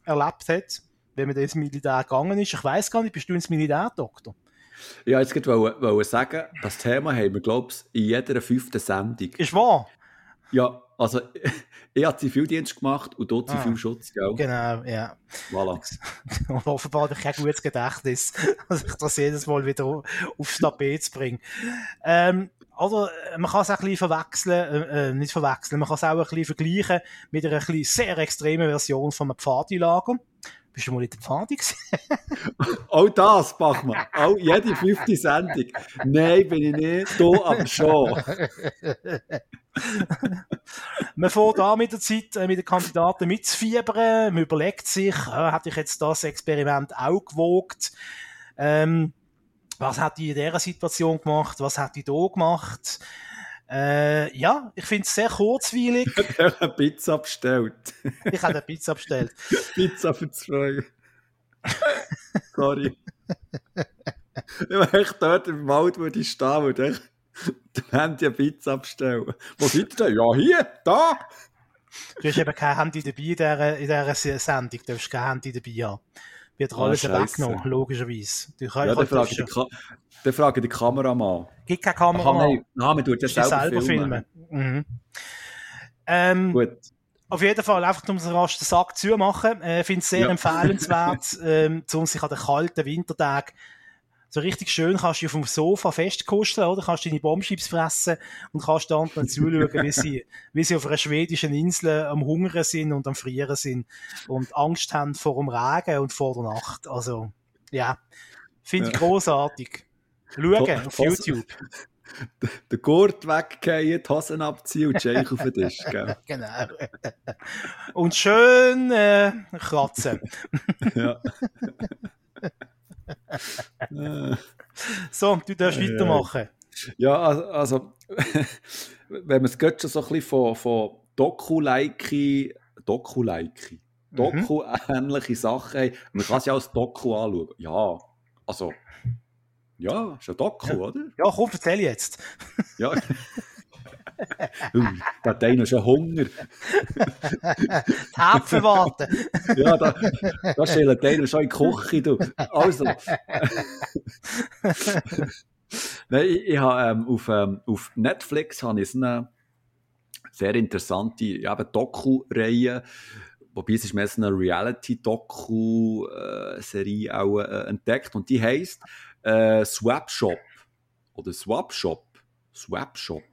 erlebt hat, wenn man ins Militär gegangen ist. Ich weiß gar nicht, bist du ins Militär, Doktor? Ja, jetzt wollte ich sagen, das Thema haben wir, glaube ich, in jeder fünften Sendung. Ist wahr? Ja, also ich habe Zivildienst gemacht und dort Ah. Zivilschutz, gell? Genau, ja. Voilà. Und offenbar habe ich kein gutes Gedächtnis, dass ich das jedes Mal wieder au- aufs Tapet bringe. Ähm, also, äh, man kann es auch ein bisschen verwechseln, äh, äh, nicht verwechseln, man kann es auch ein bisschen vergleichen mit einer ein sehr extremen Version von einem Pfadilager. Bist du mal in der Pfadi? Auch das, Bachmann. Auch jede fünfte Sendung. Nein, bin ich nicht. Du aber schon. Man fährt an mit der Zeit, äh, mit den Kandidaten mitzufiebern. Man überlegt sich, äh, hätte ich jetzt das Experiment auch gewogt? Ähm, was hätte ich in dieser Situation gemacht? Was hätte ich da gemacht? Äh, ja, ich finde es sehr kurzweilig. Ich habe eine Pizza bestellt. Ich habe eine Pizza bestellt. Pizza für zwei. Sorry. Wenn ich dort im Wald würde stehen, würde ich dem Handy eine Pizza bestellen. Wo seid ihr denn? Ja, hier, da. Du hast eben kein Handy dabei in dieser, in dieser Sendung. Du darfst kein Handy dabei haben. Wird Ah, alles scheisse. weggenommen, logischerweise. Du kannst Ja, dann frage ich den, Ka dann frage ich den Kameramann. Gibt keine Aha, Kamera. nein, man tut ja dich selber, filmen. Mhm. Ähm, Gut. Auf jeden Fall, einfach um den rasch den Sack zumachen. Äh, Ich finde es sehr Ja. empfehlenswert, ähm, um sich an den kalten Wintertagen so richtig schön kannst du auf dem Sofa festkuscheln, oder? Kannst deine Bombschips fressen und kannst dann dann zuschauen, wie sie, wie sie auf einer schwedischen Insel am Hungern sind und am Frieren sind und Angst haben vor dem Regen und vor der Nacht. Also, ja. Finde ich Ja. großartig. Schauen auf YouTube. Den Gurt weggehen, die Hosen abziehen und Shake auf den Tisch, gell? Genau. Und schön äh, kratzen. Ja. Äh, So, du darfst ja. weitermachen. Ja, also, wenn man es gerade schon so ein bisschen von, von Doku-like, Doku-like, Mhm. Doku-ähnliche Sachen haben, man kann es ja als Doku anschauen. Ja, also, ja, ist ein Doku, Ja. oder? Ja, komm, erzähl jetzt. Ja. Da hat einer schon Hunger. Die Häpfen warten. Ja, da, da schält einer schon in die Küche. Du. Also. Nein, ich, ich habe ähm, auf, ähm, auf Netflix habe ich eine sehr interessante ja, eben Doku-Reihe, wobei es ist mehr so eine Reality-Doku-Serie auch äh, entdeckt und die heisst äh, Swap Shop oder Swap Shop. Swap Shop.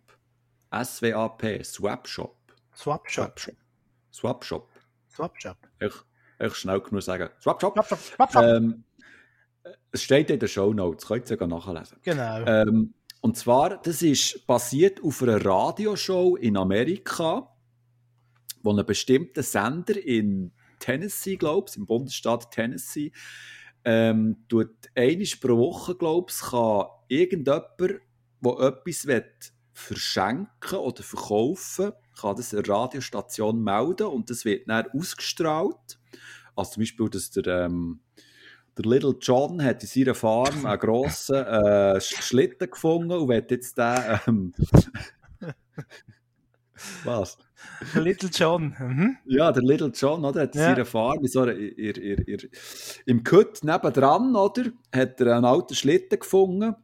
S-W-A-P. Swap Shop. Swap Shop. Swap Shop. Swap Shop. Swap Shop. Ich, ich schnell genug sagen. Swap Shop. Swap Shop. Swap Shop. Ähm, es steht in den Show Notes, könnt ihr sogar nachlesen. Genau. Ähm, und zwar, das ist basiert auf einer Radioshow in Amerika, wo ein bestimmter Sender in Tennessee, glaube ich, im Bundesstaat Tennessee, ähm, tut einmal pro Woche, glaube ich, kann irgendjemand, der etwas will verschenken oder verkaufen kann das eine Radiostation melden und das wird dann ausgestrahlt. Also zum Beispiel, dass der, ähm, der Little John hat in seiner Farm einen grossen äh, Sch- Schlitten gefunden und will jetzt den... Ähm, was? Little John. Mhm. Ja, der Little John, oder? Hat in Ja. seiner Farm, so ihr, ihr, ihr, im Kutt nebendran, oder? Hat er einen alten Schlitten gefunden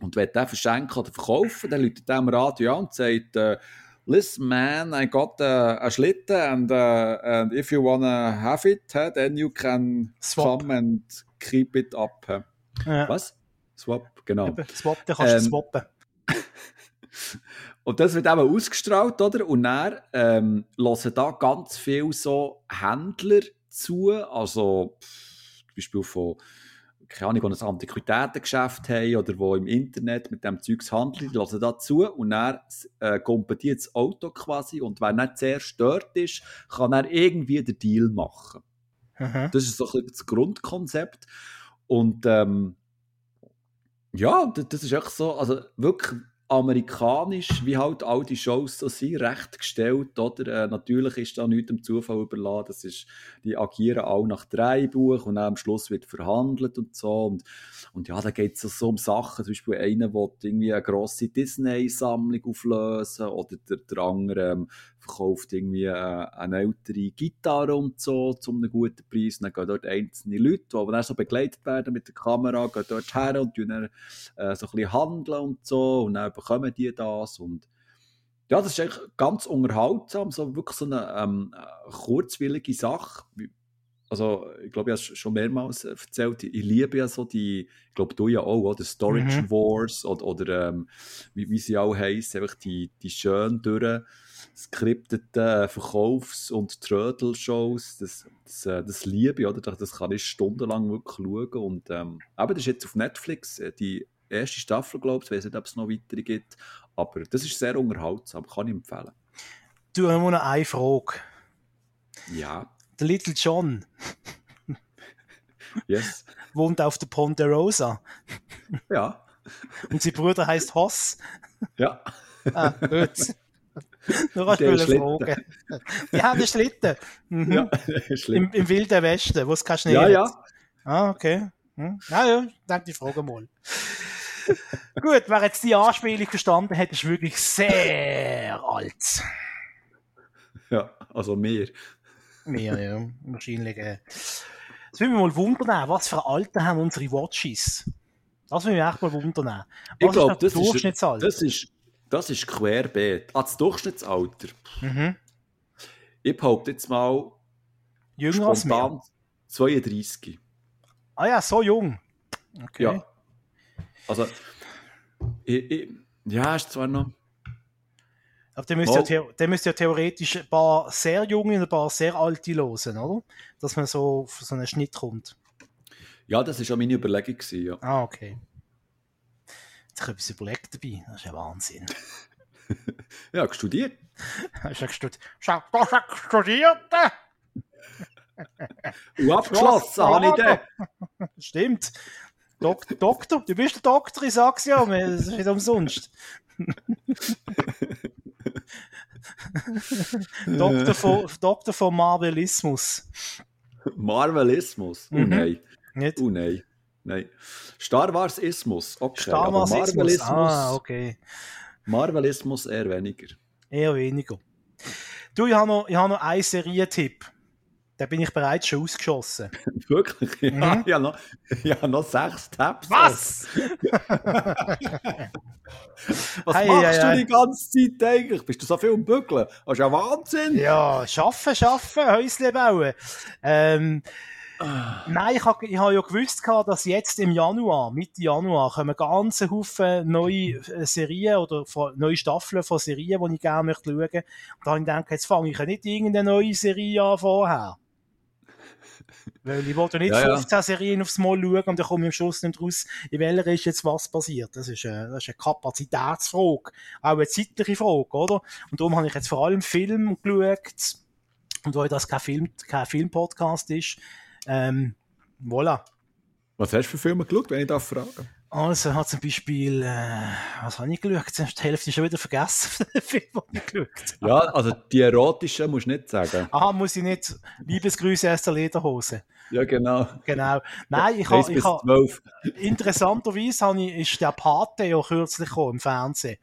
und will den verschenken oder verkaufen. Dann läutet er am Radio an und sagt, äh, Listen, man, I got uh, a Schlitten and, uh, and if you wanna have it, then you can Swap. come and keep it up. huh?" Ja. Was? Swap, genau. Eben, Swap, dann kannst du Ähm, swappen. Und das wird eben ausgestrahlt, oder? Und dann ähm, hören da ganz viele so Händler zu, also zum Beispiel von, keine Ahnung, die ein Antiquitätengeschäft haben oder die im Internet mit dem Zeugs handeln, die hören da zu und dann äh, kommt die ins Auto quasi und wer nicht sehr stört ist, kann dann irgendwie den Deal machen. Mhm. Das ist so ein bisschen das Grundkonzept. Und ähm, ja, das, das ist echt so, also wirklich amerikanisch, wie halt all die Shows so sind, recht gestellt, oder? Äh, natürlich ist da nichts dem Zufall überlassen, das ist, die agieren auch nach Drehbuch und am Schluss wird verhandelt und so. Und, und ja, da geht es so um Sachen, zum Beispiel einer will irgendwie eine grosse Disney-Sammlung auflösen oder der, der andere ähm, verkauft irgendwie äh, eine ältere Gitarre und so zu einem guten Preis. Und dann gehen dort einzelne Leute, die dann so begleitet werden mit der Kamera, gehen dort her und dann, äh, so ein bisschen handeln und so. Und dann bekommen die das. Und Ja, das ist eigentlich ganz unterhaltsam, so wirklich so eine ähm, kurzwillige Sache. Also, ich glaube, ich habe es schon mehrmals erzählt, ich liebe ja so die, ich glaube, du ja auch, oder Storage mhm. Wars oder, oder ähm, wie, wie sie auch heißen, einfach die, die schön durch skripteten Verkaufs- und Trödel-Shows, das, das, äh, das liebe ich, oder? Das kann ich stundenlang wirklich schauen. Und ähm, aber das ist jetzt auf Netflix, äh, die erste Staffel, glaube ich, ich weiß nicht, ob es noch weitere gibt, aber das ist sehr unterhaltsam, kann ich empfehlen. Du, hast noch eine Frage. Ja. Der Little John. yes. Wohnt auf der Ponderosa. Ja. Und sein Bruder heißt Hoss. Ja. Ah, gut. Du kannst mir fragen. Die haben einen Schlitten. Mhm. Ja, Schlitten. Im, Im, Wilden Westen, wo es kein Schnee Ja, hat. ja. Ah, okay. Hm. Ja, ja, danke die Frage mal. Gut, wer jetzt die Anspielung verstanden hat, ist wirklich sehr alt. Ja, also mehr. Mehr, ja. Wahrscheinlich. Äh. Jetzt will mich mal wundern, was für Alter haben unsere Watches? Das will mich echt mal wundern. Was ich glaube, das, ist, das ist das ist querbeet. Ah, das Durchschnittsalter. Mhm. Ich behaupte jetzt mal Jünger als mir. 32. Ah ja, so jung. Okay. Ja. Also, ich, ich, ja, ist zwar noch. Aber der müsste, ja, ja theoretisch ein paar sehr junge und ein paar sehr alte losen, oder? Dass man so auf so einen Schnitt kommt. Ja, das war auch meine Überlegung. Gewesen, ja. Ah, okay sich etwas überlegt dabei. Das ist ja Wahnsinn. ja, studiert. Hast du studiert? Schau, du hast studiert! Und abgeschlossen habe ich den. Stimmt. Dok Doktor, du bist der Doktor, ich sag's ja, das ist nicht umsonst. Doktor, von, Doktor von Marvelismus. Marvelismus? Oh mhm. nein. Nicht? Oh nein. Nein. Star Wars Ismus, okay. Star Wars Marvelismus. Ah, okay. Marvelismus eher weniger. Eher weniger. Du, ich habe noch, ich habe noch einen Serientipp. Da bin ich bereits schon ausgeschossen. Wirklich? Ja, mhm. ich, habe noch, ich habe noch sechs Tabs. Was? Was hey, machst ja, du die ganze Zeit eigentlich? Bist du so viel am Bügeln? Das ist ja Wahnsinn. Ja, schaffen, schaffen, Häusle bauen. Ähm, Nein, ich habe ich ha ja gewusst, dass jetzt im Januar, Mitte Januar, kommen ganz Haufen neue äh, Serien oder neue Staffeln von Serien, die ich gerne möchte schauen. Und da habe ich gedacht, jetzt fange ich ja nicht irgendeine neue Serie an vorher. Weil ich wollte nicht ja, 15 ja. Serien aufs Mal schauen und dann komme ich am Schluss nicht raus, in welcher ist jetzt was passiert. Das ist, eine, das ist eine Kapazitätsfrage. Auch eine zeitliche Frage, oder? Und darum habe ich jetzt vor allem Film geschaut. Und weil das kein Film, kein Filmpodcast ist, ähm, voilà. Was hast du für Filme geschaut, wenn ich darf fragen? Also, hat zum Beispiel, äh, was habe ich geschaut? Die Hälfte schon wieder vergessen von den Filmen, die ich geschaut habe. Ja, also die erotischen musst du nicht sagen. Aha, muss ich nicht. Liebesgrüße aus der Lederhose. Ja, genau. Genau. Nein, ich habe, ich habe, interessanterweise habe ich, ist der Pate ja kürzlich gekommen, im Fernsehen.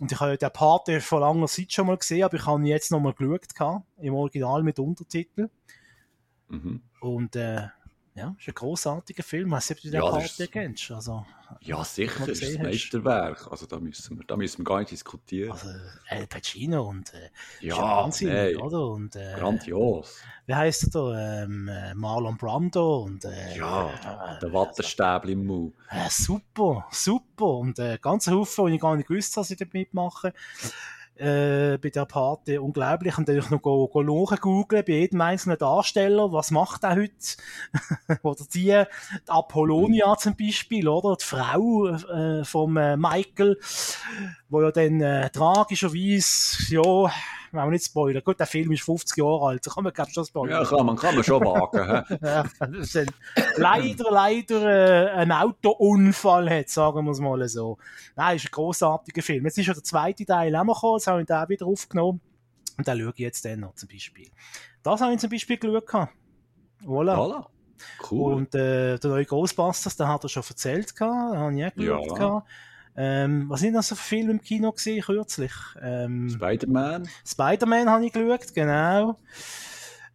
Und ich habe ja den Pate vor langer Zeit schon mal gesehen, aber ich habe ihn jetzt noch mal geschaut, im Original mit Untertitel. Mhm. Und äh, ja, ist ein großartiger Film. Ob du den ja, Karte kennst. Also, ja, sicher, das ist ein Meisterwerk. Also da müssen wir, da müssen wir gar nicht diskutieren. Also El Pacino und äh, ja, Wahnsinn, nee, oder? Und, äh, grandios. Wie heißt er da? Ähm, äh, Marlon Brando und äh, ja, äh, der Wattestäbel im Mund. Äh, super, super und äh, ganz Haufen, und ich gar nicht gewusst, dass ich dort mitmache äh, bei der Party unglaublich. Und dann ich noch go, go googeln bei jedem einzelnen Darsteller, was macht er heute? oder die, die Apollonia zum Beispiel, oder? Die Frau äh, vom äh, Michael, wo ja dann äh, tragischerweise, ja, wenn wir nicht spoilern. Gut, der Film ist 50 Jahre alt, kann man, ich, schon spoilern. Ja, kann man, kann man schon wagen. ja, leider, leider äh, ein Autounfall hat, sagen wir es mal so. Nein, ist ein großartiger Film. Jetzt ist ja der zweite Teil auch gekommen, jetzt habe ich den wieder aufgenommen. Und den schaue ich jetzt dann noch zum Beispiel. Das habe ich zum Beispiel geschaut. Voilà. voilà. Cool. Und äh, der neue Ghostbusters, den hat er schon erzählt, den habe ich auch geschaut. Ja. Ähm, was sind das für Filme im Kino gesehen kürzlich? Ähm, Spider-Man. Spider-Man habe ich geschaut, genau.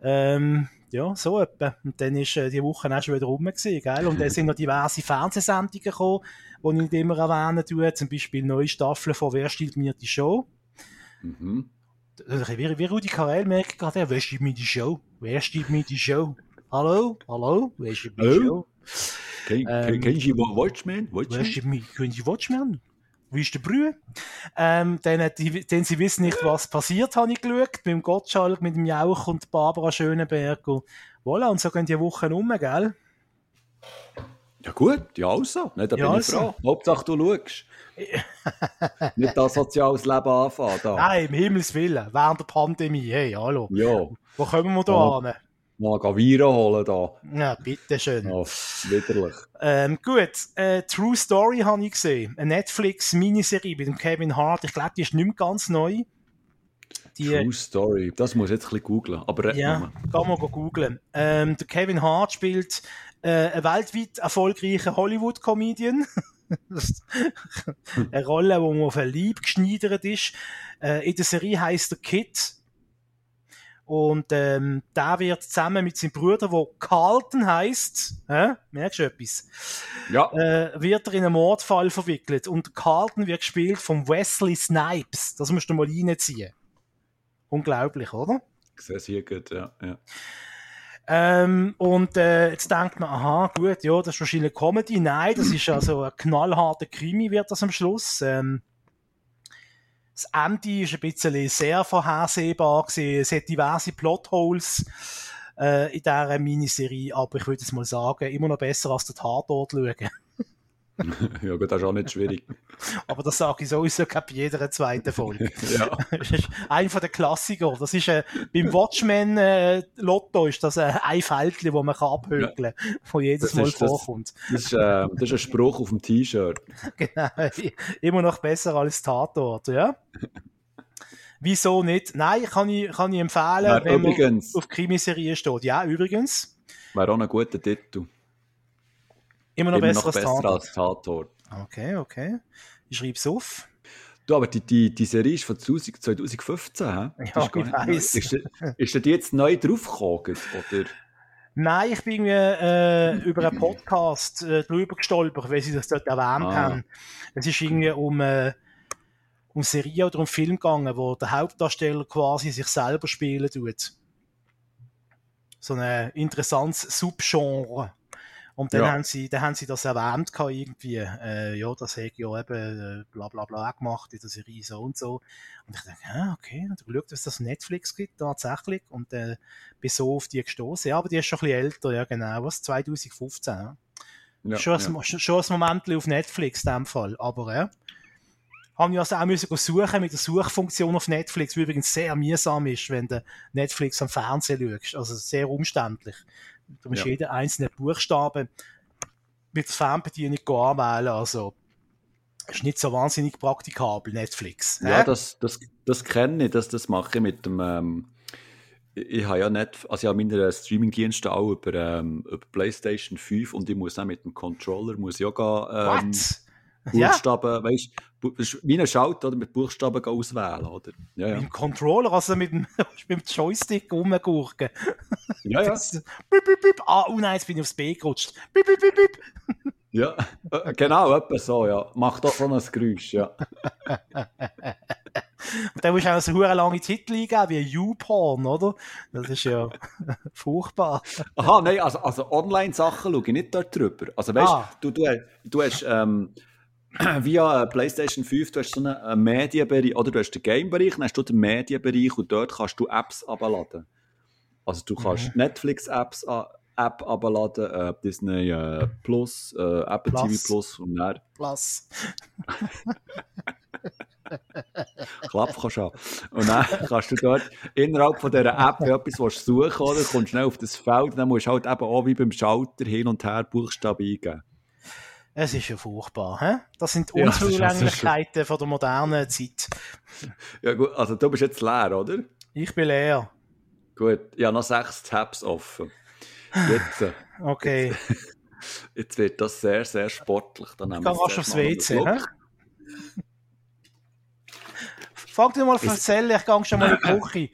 Ähm, ja, so etwa. Und dann ist äh, die Woche auch schon wieder rum gewesen, gell? Und dann sind noch diverse Fernsehsendungen gekommen, die ich nicht immer erwähnen tue. Zum Beispiel neue Staffeln von Wer stiehlt mir die Show? Mhm. Wie, wie Rudi Carell merkt gerade, wer steht mir die Show? Wer steht mir die Show? Hallo? Hallo? Wer steht mir die? Show? Ähm, du Watchmen? Wer Watchmen? mir, können Sie Watchmen? Wie ist der Brühe? Ähm, denn, die, denn sie wissen nicht, was passiert, habe ich geschaut. Mit dem Gottschalk, mit dem Jauch und Barbara Schönenberg. Und, voilà, und so gehen die Wochen um, gell? Ja gut, ja also. Nicht, da bin Ja, ich also. froh. Hauptsache du schaust. Nicht das soziales Leben anfangen. Da. Nein, im Himmels Willen, während der Pandemie. Hey, hallo. Ja, Wo kommen wir da Ja. an? Mal gehen Viren holen da. Ja, bitteschön. Ja, widerlich. Ähm, gut, äh, True Story habe ich gesehen. Eine Netflix-Miniserie mit dem Kevin Hart. Ich glaube, die ist nicht mehr ganz neu. Die, True Story. Das muss ich jetzt ein bisschen googlen. Aber Ja, kann man go googlen. Ähm, der Kevin Hart spielt äh, einen weltweit erfolgreichen Hollywood-Comedian. Eine Rolle, man auf ein Leib geschneidert ist. Äh, in der Serie heißt der Kid. Und ähm, der wird zusammen mit seinem Bruder, der Carlton heißt, hä? merkst du etwas? Ja, Äh, wird er in einen Mordfall verwickelt. Und Carlton wird gespielt von Wesley Snipes. Das musst du mal reinziehen. Unglaublich, oder? ich sehe es hier gut. Ja, ja. Ähm, und äh, jetzt denkt man, aha, gut, ja, das ist wahrscheinlich Comedy. Nein, das ist also ein knallharter Krimi, wird das am Schluss. Ähm, das Ende ist ein bisschen sehr vorhersehbar gewesen. Es hat diverse Plotholes äh, in dieser Miniserie, aber ich würde es mal sagen, immer noch besser als der Tatort schauen. ja gut, das ist auch nicht schwierig. Aber das sage ich sowieso bei jeder zweiten Folge. ja. Das ist ein von den Klassiker. Das ist äh, beim Watchmen äh, Lotto ist das äh, ein Fältchen, wo man kann abhökeln kann, wo jedes Das Mal ist das- vorkommt. Das, ist, äh, das ist ein Spruch auf dem T-Shirt. Genau. Immer noch besser als Tatort, ja. Wieso nicht? Nein, kann ich, kann ich empfehlen, Ja, wenn man übrigens. auf Krimiserie steht. Ja, übrigens. Wäre auch ein guter Titel. Immer noch Immer besser noch als besser Tatort. als Tatort. Okay, okay. Ich schreibe es auf. Du, aber die, die, die Serie ist von 2000 2015, hä? Ja, ich weiss. Ist, ist die jetzt neu draufgekommen? Oder? Nein, ich bin äh, über einen Podcast äh, drüber gestolpert, weil sie das dort erwähnt Ah. haben. Es ist irgendwie um, äh, um Serie oder um Film gegangen, wo der Hauptdarsteller quasi sich selber spielen tut. So ein interessantes Subgenre. Und dann, Ja. haben sie, dann haben sie das erwähnt irgendwie, äh, ja, das hätte ja eben äh, bla bla bla gemacht in der Serie so und so. Und ich dachte, ja, okay, und geschaut, was das Netflix gibt, tatsächlich. Und äh, bin so auf die gestoßen. Ja, aber die ist schon ein bisschen älter, ja genau, was, 2015. Ja. Ja, schon, ja. ein, schon- ein Moment auf Netflix in dem Fall, aber ja. Haben ja also auch müssen suchen mit der Suchfunktion auf Netflix, die übrigens sehr mühsam ist, wenn du Netflix am Fernsehen schaust. Also sehr umständlich. Du musst Ja. jeden einzelnen Buchstaben mit der Fernbedienung anwählen. Also ist nicht so wahnsinnig praktikabel, Netflix. Ja, Hä? das, das, das kenne ich, das, das mache ich mit dem. Ähm, ich, ich habe ja nicht, also ich habe meine Streamingdienste auch über, ähm, über PlayStation 5 und ich muss auch mit dem Controller muss ich auch gehen, ähm, What? Ja, Buchstaben, weißt du, das ist wie ein Schalter oder mit Buchstaben auswählen, oder? Ja, mit ja. dem Controller, also mit dem, mit dem Joystick rumgurken. Ja, ja. Das- Bip, bip, bip. Ah, oh nein, jetzt bin ich aufs B gerutscht. Bip, bip, bip, bip. ja. Äh, Genau, etwa so, ja. Macht doch so ein Geräusch, ja. Und dann musst du auch so hure lange Titel eingeben, wie YouPorn, oder? Das ist ja furchtbar. Aha, nein, also, also Online-Sachen schaue ich nicht dort drüber. Also weißt Ah. du, du, du hast ähm, via PlayStation 5, du hast so einen äh, Medienbereich, oder du hast den Game-Bereich, dann hast du den Medienbereich und dort kannst du Apps abladen. Also du kannst Mhm. Netflix-Apps äh, App abladen, äh, Disney äh, Plus, äh, Apple Plus. TV Plus und dann Plus. Klapp kannst du. Und dann kannst du dort innerhalb von dieser App etwas willst suchen, oder? Kommst schnell auf das Feld, dann musst du halt eben auch wie beim Schalter hin und her Buchstaben eingeben. Es ist ja furchtbar, hä? Das sind die Ja, Unzulänglichkeiten von der modernen Zeit. Ja gut, also du bist jetzt leer, oder? Ich bin leer. Gut, ich habe noch sechs Tabs offen. Jetzt, äh, Okay. jetzt wird das sehr, sehr sportlich. Dann Geh wir rasch jetzt aufs WC? Fang dir mal erzählen, ich gehe schon mal in die Küche.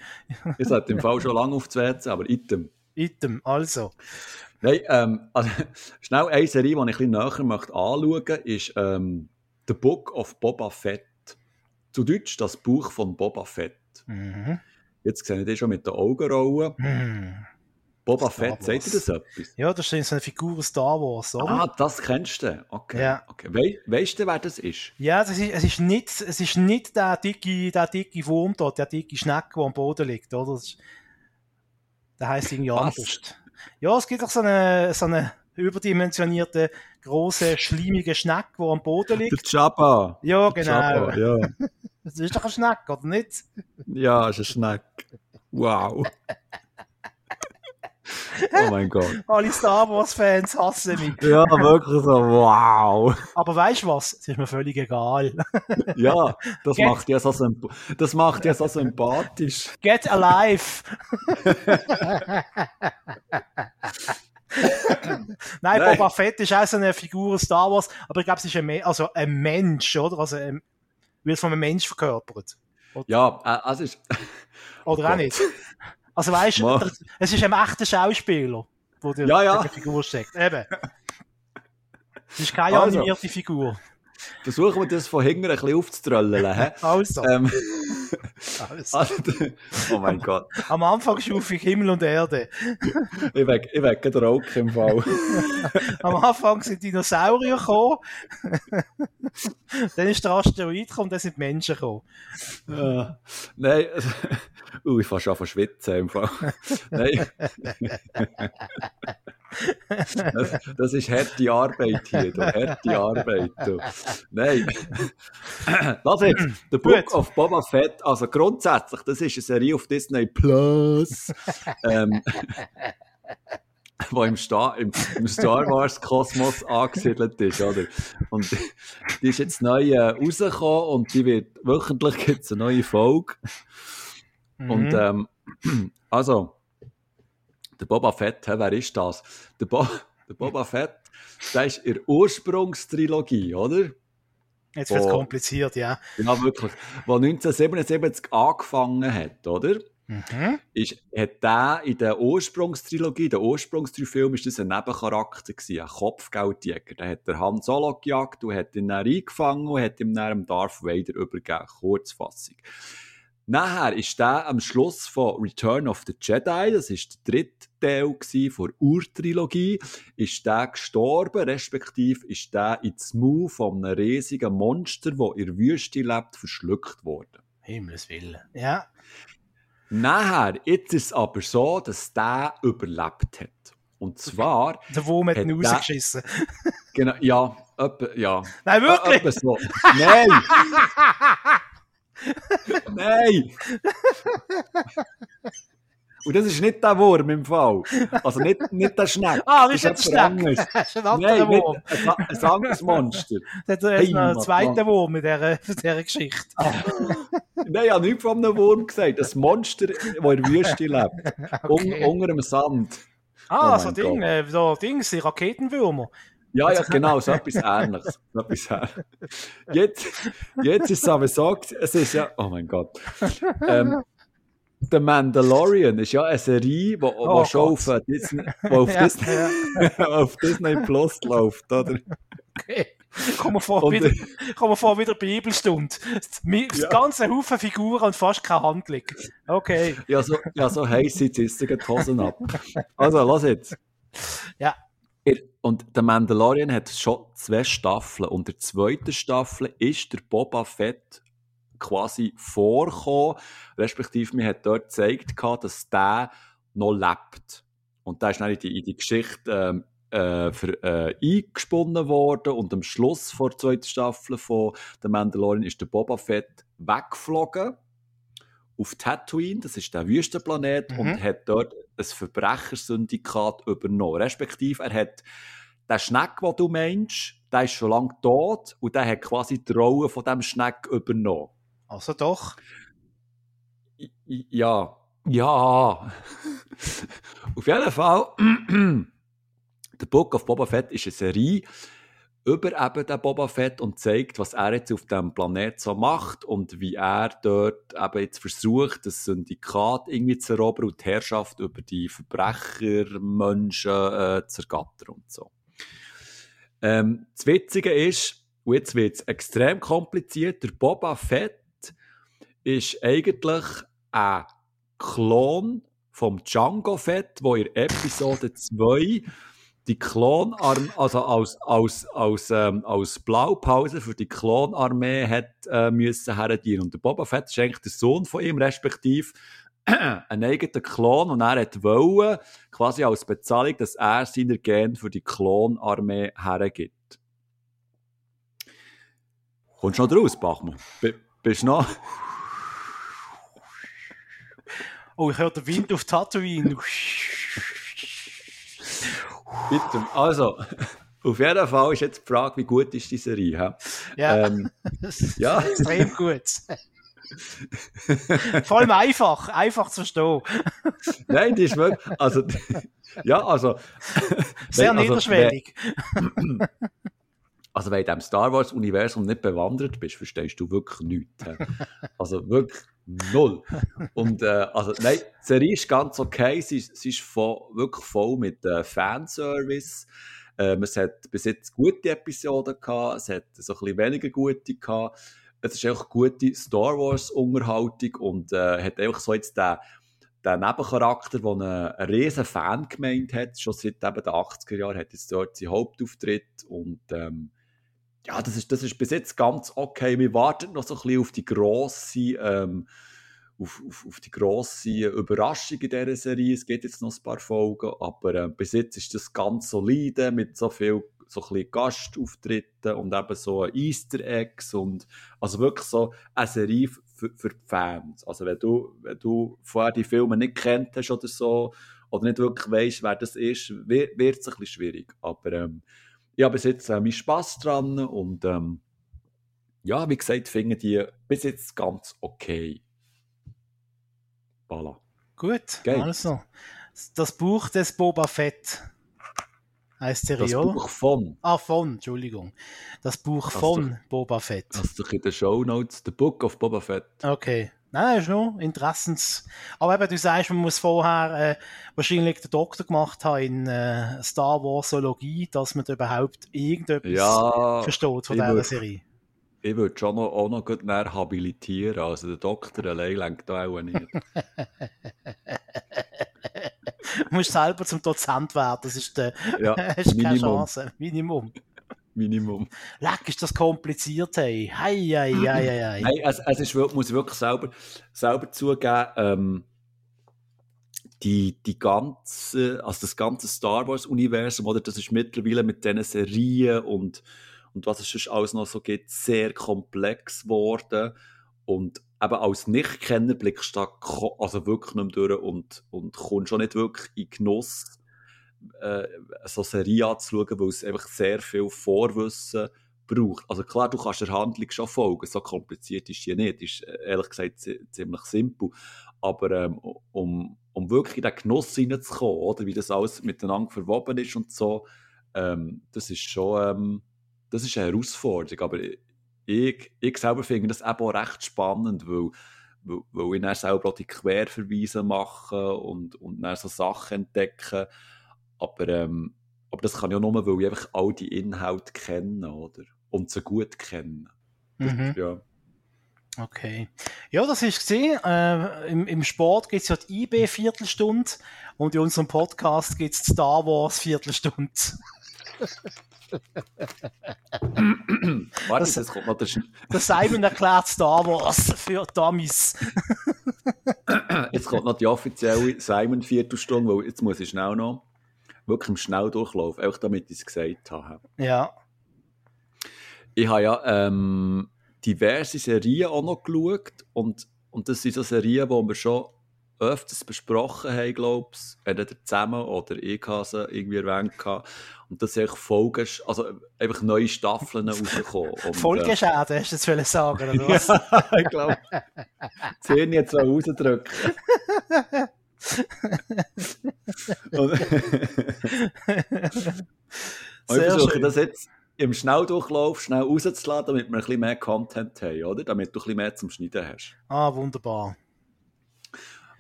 Ich sollte im Fall schon lange aufs WC, aber item. Item, also. Nein, ähm, also, schnell eine Serie, die ich ein bisschen näher möchte anschauen möchte, ist ähm, The Book of Boba Fett. zu Deutsch das Buch von Boba Fett. Mhm. Jetzt sehe ich das schon mit den Augenrollen. Mhm. Boba Star Fett, sagt dir Wars. das etwas? Ja, das ist so eine Figur aus Star Wars, oder? Ah, das kennst du. Okay. Ja. okay. We weißt du, wer das ist? Ja, das ist, es, ist nicht, es ist nicht der dicke, der dicke Wurm dort, der dicke Schneck, der am Boden liegt, oder? Das ist, der heisst irgendwie Was? anders. Ja, es gibt doch so eine, so eine überdimensionierte, große, schleimige Schneck, die am Boden Der liegt. Jabba. Ja, Der genau. Jabba, ja. Das ist doch ein Schneck, oder nicht? ja, ist ein Schneck. Wow. oh mein Gott. Alle Star Wars-Fans hassen mich. Ja, wirklich so, wow. Aber weißt du was? Es ist mir völlig egal. Ja, das Get- macht ja so, symp das macht ja so sympathisch. Get alive! Nein, Nein. Boba Fett ist auch so eine Figur Star Wars, aber ich glaube, es ist ein, also ein Mensch, oder? Also, ein, wird von einem Mensch verkörpert. Ja, äh, es ist. Oder auch Gott. nicht. Also weißt du, es ist ein echter Schauspieler, der der, Ja, ja. der Figur steckt. Eben. Es ist keine Also. animierte Figur. Versuchen wir das von hinten ein bisschen aufzutrollen. Also, ähm, also, oh mein Gott. am Anfang schuf ich Himmel und Erde. Ich weg, ich weg den Rauch im Fall. Am Anfang sind Dinosaurier gekommen. dann ist der Asteroid gekommen, dann sind Menschen gekommen. Ja. Nein, also, uh, ich fange schon an schwitzen im Fall. Nein. Das, das ist harte Arbeit hier, du. harte Arbeit. Du. Nein. Das jetzt, der Book Gut. of Boba Fett, also grundsätzlich, das ist eine Serie auf Disney Plus, ähm, wo im, Sta im, im Star Wars Kosmos angesiedelt ist, oder? Und die ist jetzt neu äh, rausgekommen und die wird, wöchentlich gibt es eine neue Folge. Und Mhm. ähm, also, der Boba Fett, hä, wer ist das? Der, Bo der Boba Fett, der ist in der Ursprungstrilogie, oder? Jetzt wird es kompliziert, ja. Ja, wirklich. Wo 1977 angefangen hat, oder? Mhm. Ist, hat der in der Ursprungstrilogie, der Ursprungstrifilm, ist das ein Nebencharakter gewesen, ein Kopfgeldjäger. Der hat der Han Solo gejagt und hat ihn dann eingefangen und hat ihm dann Darth Vader übergeben. Kurzfassung. Nachher ist der am Schluss von Return of the Jedi, das ist der dritte Teil von der Urtrilogie, ist der gestorben, respektive ist der ins Maul von einem riesigen Monster, das in der Wüste lebt, verschluckt worden. Himmels Willen. Ja. Nachher, jetzt ist es aber so, dass der überlebt hat. Und zwar, Der Wurm hat ihn rausgeschissen. genau, ja, etwa, ja. Nein, wirklich? etwa so. Nein! Nein! Und das ist nicht der Wurm im Fall. Also nicht, nicht der Schneck. Ah, das ist jetzt jemand Schneck. Das ist ein anderer nicht Wurm. ein, ein anderes Monster. Das er Hey, noch zweiten Mann. Wurm in dieser, dieser Geschichte. Nein, ich habe nichts von einem Wurm gesagt. Ein Monster, das in der Wüste lebt. Okay. Un, unter dem Sand. Ah, Oh so Ding, äh, so Dings, die Raketenwürmer. Ja, ja, genau, so etwas Ähnliches. So etwas Ähnliches. Jetzt, jetzt ist es aber so, es ist ja, oh mein Gott. Ähm, The Mandalorian ist ja eine Serie, die Oh schon auf äh, Disney, wo auf, Ja, Disney, auf Disney Plus läuft, oder? Okay. Komm mir vor, Und, wieder, äh, komm mir vor, wieder Bibelstunde. Ja. ganze Haufen Figuren und fast keine Handlung. Okay. Ja, so, ja, so heiß sie zissen die Hosen ab. Also, lass jetzt. Ja. Und der Mandalorian hat schon zwei Staffeln. Und der zweiten Staffel ist der Boba Fett quasi vorgekommen. Respektive, mir hat dort gezeigt, dass der noch lebt. Und da ist dann in die, in die Geschichte ähm, äh, für, äh, eingesponnen worden. Und am Schluss vor der zweiten Staffel von der Mandalorian ist der Boba Fett weggeflogen auf Tatooine, das ist der Wüstenplanet, Mhm. und hat dort ein Verbrechersyndikat übernommen. Respektive, er hat den Schneck, den du meinst, der ist schon lange tot und der hat quasi die Rolle von dem Schneck übernommen. Also doch. Ja, ja. Auf jeden Fall, The Book of Boba Fett ist eine Serie über eben den Boba Fett und zeigt, was er jetzt auf dem Planet so macht und wie er dort eben jetzt versucht, das Syndikat irgendwie zu erobern und die Herrschaft über die Verbrecher, Menschen äh, zu ergattern und so. Ähm, das Witzige ist, und jetzt wird es extrem kompliziert, der Boba Fett ist eigentlich ein Klon vom Django Fett, wo in Episode 2 die Klonarmee, also als, als, als, ähm, als Blaupause für die Klonarmee hat äh, müssen herdienen. Und der Boba Fett ist eigentlich der Sohn von ihm, respektive einen eigenen Klon und er hat wollen, quasi als Bezahlung, dass er seine Gen für die Klonarmee hergibt. Kommst du noch draus, Bachmann? B bist du noch? Oh, ich höre den Wind auf Tatooine. Bitte. Also, auf jeden Fall ist jetzt die Frage, wie gut ist die Serie? He? Ja, Ähm, das ja. ist extrem gut. Vor allem einfach, einfach zu verstehen. Nein, die ist wirklich, also, ja, also, Sehr also, niederschwellig. Also, wenn du in diesem Star Wars-Universum nicht bewandert bist, verstehst du wirklich nichts. Also, wirklich null. Und, äh, also, nein, die Serie ist ganz okay. Sie, ist- sie ist voll, wirklich voll mit äh, Fanservice. Ähm, es hat bis jetzt gute Episoden gehabt, es hat so ein bisschen weniger gute gehabt. Es ist einfach gute Star Wars-Unterhaltung und äh, hat einfach so jetzt den, den Nebencharakter, der eine, eine riesen Fangemeinde hat, schon seit eben den 80er Jahren, hat jetzt dort seinen Hauptauftritt und ähm, ja, das ist, das ist bis jetzt ganz okay. Wir warten noch so ein bisschen auf die grosse, ähm, auf, auf, auf die grosse Überraschung in dieser Serie. Es gibt jetzt noch ein paar Folgen, aber äh, bis jetzt ist das ganz solide mit so viel so ein bisschen Gastauftritten und eben so Easter Eggs und also wirklich so eine Serie für, für die Fans. Also wenn du, wenn du vorher die Filme nicht kennt hast oder so, oder nicht wirklich weißt, wer das ist, wird es ein bisschen schwierig. Aber ähm, ich habe bis jetzt äh, meinen Spass dran und ähm, ja, wie gesagt, finde die bis jetzt ganz okay. Voilà. Gut, Geil. also. Das Buch des Boba Fett heißt Das Serie. Buch von, Ah, von, Entschuldigung. Das Buch Hast von Boba Fett. hast du in den Show Notes, The Book of Boba Fett. Okay. Nein, ist nur Interessens. Aber eben, du sagst, man muss vorher äh, wahrscheinlich den Doktor gemacht haben in äh, Star Warsologie, dass man da überhaupt irgendetwas Ja, versteht von dieser würd- Serie. ich würde schon noch, auch noch gut näher habilitieren. Also der Doktor allein lenkt da auch nicht. Du musst selber zum Dozent werden, das ist der, Ja, hast keine. Chance. Minimum. Minimum. Leck, ist das kompliziert, hey. Hei, hei, hei, hei. Nein, es, es ist, wirklich- muss ich wirklich selber, selber zugeben, ähm, die, die ganze, also das ganze Star Wars-Universum, oder, das ist mittlerweile mit diesen Serien und, und was es sonst alles noch so gibt, sehr komplex geworden. Und eben als Nichtkenner blickst du da also wirklich nicht mehr durch und, und kommst schon nicht wirklich in Genuss, äh, so Serie anzuschauen, weil es einfach sehr viel Vorwissen braucht. Also klar, du kannst der Handlung schon folgen, so kompliziert ist die nicht, ist äh, ehrlich gesagt zi- ziemlich simpel. Aber ähm, um, um wirklich in den Genuss hineinzukommen, oder, wie das alles miteinander verwoben ist und so, ähm, das ist schon ähm, das ist eine Herausforderung. Aber ich, ich selber finde das eben auch recht spannend, weil, weil ich dann selber auch die Querverweise mache und, und dann so Sachen entdecke. Aber, ähm, aber das kann ich auch nur, weil ich einfach all die Inhalte kenne, oder? Und sie gut kenne. Mhm. Ja. Okay. Ja, das ist gesehen. Äh, im, Im Sport gibt es ja die IB Viertelstunde und in unserem Podcast gibt es Star Wars Viertelstunde. Warte, Das- jetzt kommt noch der, Sch- Der Simon erklärt Star Wars für Dummies. jetzt kommt noch die offizielle Simon-Viertelstunde, weil jetzt muss ich schnell noch wirklich im Schnelldurchlauf, einfach damit ich es gesagt habe. Ja. Ich habe ja ähm, diverse Serien auch noch geschaut und, und das sind so Serien, die wir schon öfters besprochen haben, glaube ich, entweder zusammen oder ich habe sie irgendwie erwähnt. gehabt. Und das sind Folgen, also einfach neue Staffeln rausgekommen. Und, äh, Folgeschäden, hast du jetzt wollen sagen, oder was? Ja, ich glaube. Zehn jetzt mal rausdrücken. ich versuche das jetzt im Schnelldurchlauf schnell rauszuladen, damit wir ein bisschen mehr Content haben, oder? Damit du ein bisschen mehr zum Schneiden hast. Ah, wunderbar.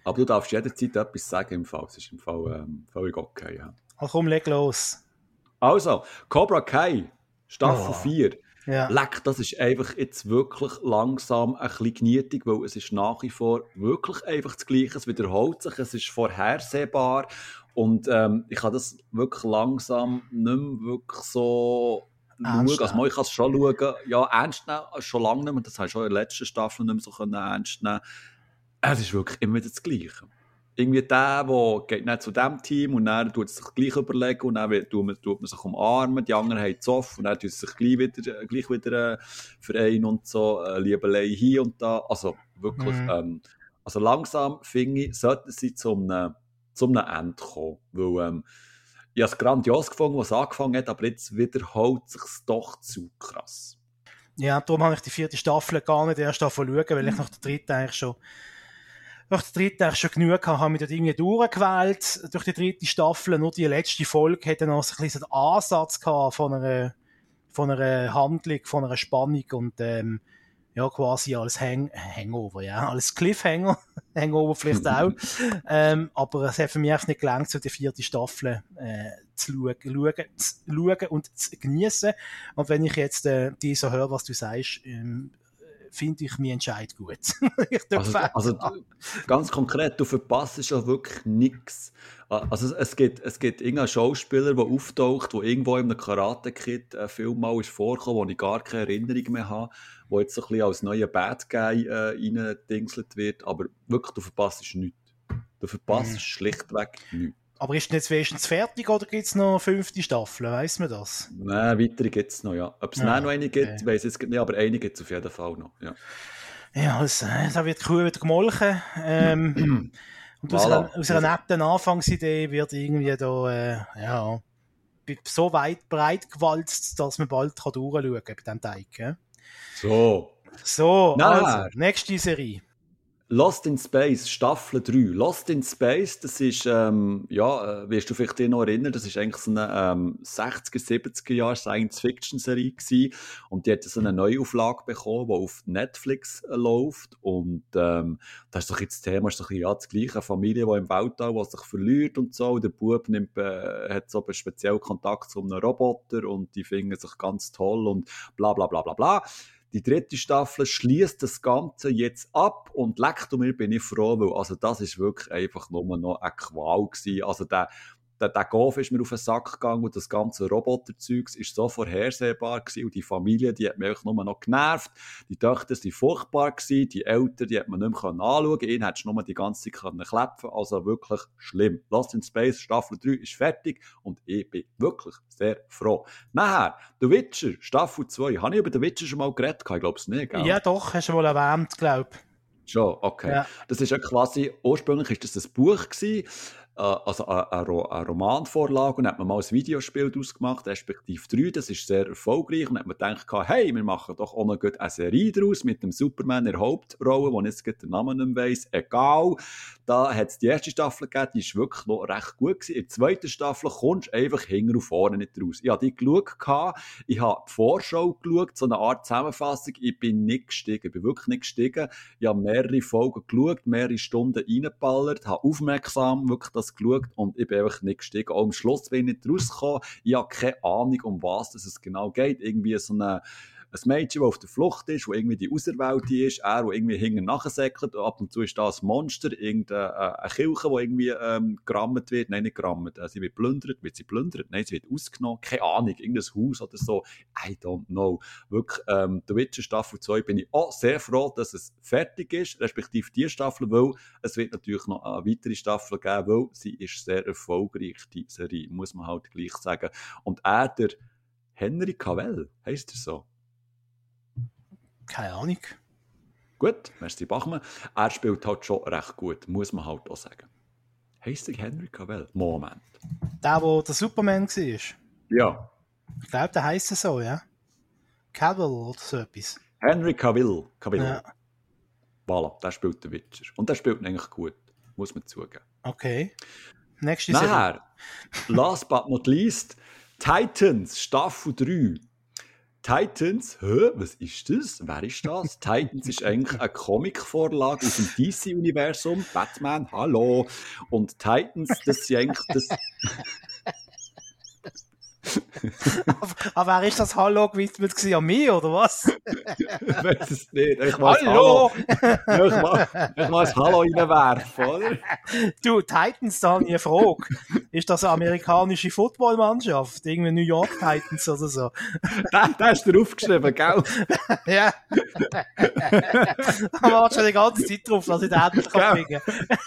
Aber du darfst jederzeit etwas sagen im Fall. Es ist im Fall ähm, völlig okay. Ja. Ach komm, leg los. Also, Cobra Kai, Staffel Oh. 4. Ja. Leck, das ist einfach jetzt wirklich langsam ein bisschen genietig, weil es ist nach wie vor wirklich einfach das Gleiche. Es wiederholt sich, es ist vorhersehbar und ähm, ich habe das wirklich langsam nicht mehr wirklich so schauen. Also, ich kann es schon schauen. Ja, ernst nehmen, schon lange nicht mehr. Das habe ich schon in der letzten Staffel nicht mehr so ernst nehmen. Es ist wirklich immer wieder das Gleiche irgendwie der, der geht nicht zu diesem Team und dann tut es sich gleich überlegen und dann tut man, tut man sich umarmen, die anderen haben Zoff und dann tut es sich gleich wieder, äh, gleich wieder äh, vereinen und so, äh, Liebelei hier und da. Also wirklich, mhm. ähm, also langsam finde ich, sollten sie zum einem, zum Ende kommen, weil ähm, ich habe es grandios gefunden, was angefangen hat, aber jetzt wiederholt es sich doch zu krass. Ja, darum habe ich die vierte Staffel gar nicht erst schauen, weil ich nach der dritten eigentlich schon nach der dritten eigentlich schon genug gehabt, habe mich dort irgendwie durchgewählt durch die dritte Staffel. Nur die letzte Folge hatte noch so ein bisschen einen Ansatz gehabt von einer, von einer Handlung, von einer Spannung und ähm, ja, quasi als Hang Hangover, ja, als Cliffhanger, Hangover vielleicht auch. ähm, aber es hat für mich nicht gelangt, so die vierte Staffel äh, zu schauen, schauen, zu schauen und zu genießen. Und wenn ich jetzt äh, die so höre, was du sagst, ähm, finde ich meinen Entscheid gut. also, also ganz konkret, du verpasst ja wirklich nichts. Also es gibt, es gibt irgendeinen Schauspieler, der auftaucht, der irgendwo in einem Karate-Kid äh, Film mal ist vorgekommen, wo ich gar keine Erinnerung mehr habe, wo jetzt so ein bisschen als neuer Bad Guy äh, reingedingselt wird, aber wirklich, du verpasst nichts. Du verpasst mhm. schlichtweg nichts. Aber ist jetzt wenigstens fertig oder gibt es noch eine fünfte Staffel? Weiss man das? Nein, weitere gibt es noch, ja. Ob es ja, noch eine gibt, okay. weiß ich jetzt nicht, aber eine gibt es auf jeden Fall noch, ja. Ja, also, da wird die Kuh wieder gemolken. Ähm, und aus, einer, aus einer netten Anfangsidee wird irgendwie da, äh, ja, so weit breit gewalzt, dass man bald kann durchschauen kann bei diesem Teig. Ja? So. So, also, nächste Serie. Lost in Space, Staffel 3. Lost in Space, das ist, ähm, ja, äh, wirst du vielleicht dich noch erinnern, das ist eigentlich so eine ähm, 60er, 70er Jahre Science-Fiction-Serie gewesen. Und die hat so eine Neuauflage bekommen, die auf Netflix äh, läuft. Und ähm, da ist doch jetzt das Thema, ist doch ja, das gleiche, eine Familie, die im Weltall, die sich verliert und so. Und der Bub nimmt, äh, hat so einen speziellen Kontakt zu einem Roboter und die finden sich ganz toll und bla bla bla bla bla. Die dritte Staffel schließt das Ganze jetzt ab und leckt mir bin ich froh, weil also das ist wirklich einfach nur noch eine Qual gewesen. Also der, der, der Golf ist mir auf den Sack gegangen und das ganze Roboterzeug ist so vorhersehbar gewesen und die Familie, die hat mich nur noch genervt. Die Töchter sind furchtbar gewesen, die Eltern, die hat man nicht mehr anschauen können. Ihn hättest du nur die ganze Zeit können klepfen Also wirklich schlimm. Lost in Space Staffel 3 ist fertig und ich bin wirklich sehr froh. Nachher, The Witcher Staffel 2. Habe ich über The Witcher schon mal geredet? Ich glaube es nicht, gell? Ja doch, hast du mal erwähnt, glaube ich. Schon, okay. Ja. Das ist ja quasi, ursprünglich ist das ein Buch gewesen, also eine, Romanvorlage und hat man mal ein Videospiel daraus gemacht, respektive drei, das ist sehr erfolgreich und hat man gedacht, hey, wir machen doch auch noch eine Serie daraus mit dem Superman in der Hauptrolle, wo ich jetzt den Namen nicht weiss, egal. Da hat es die erste Staffel gegeben, die ist wirklich noch recht gut gewesen. In der zweiten Staffel kommst du einfach hinten und vorne nicht raus. Ich habe die geschaut, ich habe die Vorschau geschaut, so eine Art Zusammenfassung, ich bin nicht gestiegen, ich bin wirklich nicht gestiegen. Ich habe mehrere Folgen geschaut, mehrere Stunden reingeballert, habe aufmerksam wirklich das das geschaut und ich bin einfach nicht gestiegen. Auch am Schluss bin ich nicht rausgekommen. Ich habe keine Ahnung, um was es genau geht. Irgendwie so eine ein Mädchen, das auf der Flucht ist, wo irgendwie die Auserwählte ist, er, der irgendwie hinten nachsäckelt, ab und zu ist da ein Monster, irgendeine äh, Kirche, die irgendwie ähm, gerammt wird, nein, nicht gerammt, äh, sie wird plündert, wird sie plündert, nein, sie wird ausgenommen, keine Ahnung, irgendein Haus oder so, I don't know. Wirklich, ähm, der Witcher Staffel 2 bin ich auch sehr froh, dass es fertig ist, respektive die Staffel, weil es wird natürlich noch eine weitere Staffel geben, weil sie ist sehr erfolgreich, die Serie, muss man halt gleich sagen. Und er, der Henry Cavell, heisst er so? Keine Ahnung. Gut, merci Bachmann. Er spielt halt schon recht gut, muss man halt auch sagen. Heißt der Henry Cavill? Moment. Der, der der Superman war? Ja. Ich glaube, der heisst so, ja. Cavill oder so etwas. Henry Cavill. Cavill. Ja. Voilà, der spielt den Witcher. Und der spielt ihn eigentlich gut, muss man zugeben. Okay. Nächste Nachher, last but not least, Titans Staffel 3. Titans, hä, was ist das? Wer ist das? Titans ist eigentlich eine Comicvorlage aus dem DC-Universum. Batman, hallo. Und Titans, das sind eigentlich das. Aber wer ist das Hallo gewidmet gewesen? An mich, oder was? ich weiß es nicht. Ich Hallo! Hallo. Ich ich muss Hallo reinwerfen, oder? Du, Titans, da habe ich eine Frage. Ist das eine amerikanische Footballmannschaft? Irgendwie New York Titans oder so? Da, da hast du aufgeschrieben, gell? Ja. Da wartest schon die ganze Zeit drauf, dass ich den endlich kriegen kann.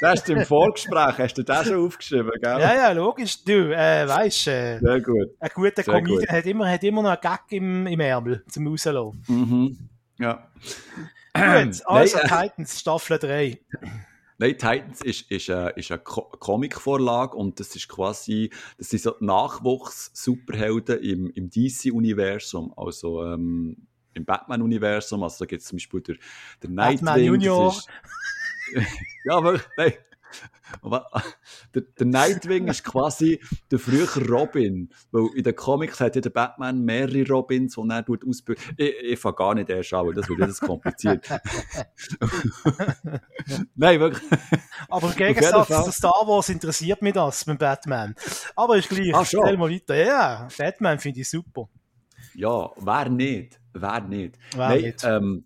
Da hast du im Vorgespräch, hast du das schon aufgeschrieben, gell? Ja, ja, logisch. Du, äh, weißt, äh, Sehr gut. ein guter Sehr Comedian gut. hat immer, hat immer noch einen Gag im, im Ärmel zum Rauslassen. Mhm. Ja. Gut, also Nein, äh, Titans, Staffel 3. Nein, Titans ist, ist, äh, ist eine Ko Comicvorlage und das ist quasi, das sind so Nachwuchs-Superhelden im, im DC-Universum, also ähm, im Batman-Universum, also da gibt es zum Beispiel der, der Batman Nightwing. Junior. Das ist, ja, wirklich, nein. Aber, der, der Nightwing ist quasi der frühere Robin, weil in den Comics hat ja der Batman mehrere Robins, die er tut ausbilden. Ich, ich fange gar nicht erst an, weil das wird alles kompliziert. nein, wirklich. Aber im Gegensatz zu Star Wars interessiert mich das mit Batman. Aber ist gleich. Ach. Stell mal weiter. Ja, Batman finde ich super. Ja, wer nicht? Wer nicht? Wer Nein, nicht? Ähm,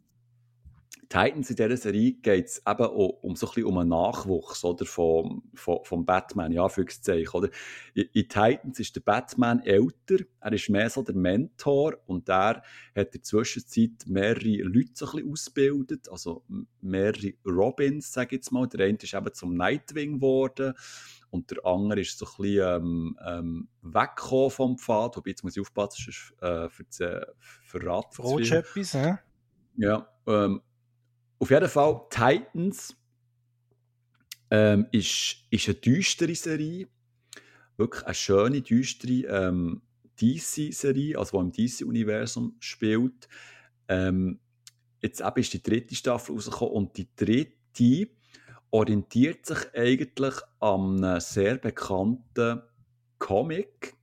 Titans in dieser Serie geht es eben um, um so ein bisschen um einen Nachwuchs oder, vom, vom, vom Batman, ja, Anführungszeichen. Oder? In, in Titans ist der Batman älter, er ist mehr so der Mentor und der hat in der Zwischenzeit mehrere Leute so ein bisschen ausgebildet, also mehrere Robins, sage ich jetzt mal. Der eine ist eben zum Nightwing geworden und der andere ist so ein bisschen ähm, ähm, weggekommen vom Pfad, wobei jetzt muss ich aufpassen, sonst äh, ver verraten zu Verrotst viel. du etwas? Ja, ähm, auf jeden Fall, Titans ähm, ist, ist eine düstere Serie. Wirklich eine schöne, düstere ähm, DC-Serie, also die im DC-Universum spielt. Ähm, jetzt eben ist die dritte Staffel rausgekommen und die dritte orientiert sich eigentlich an einem sehr bekannten Comic,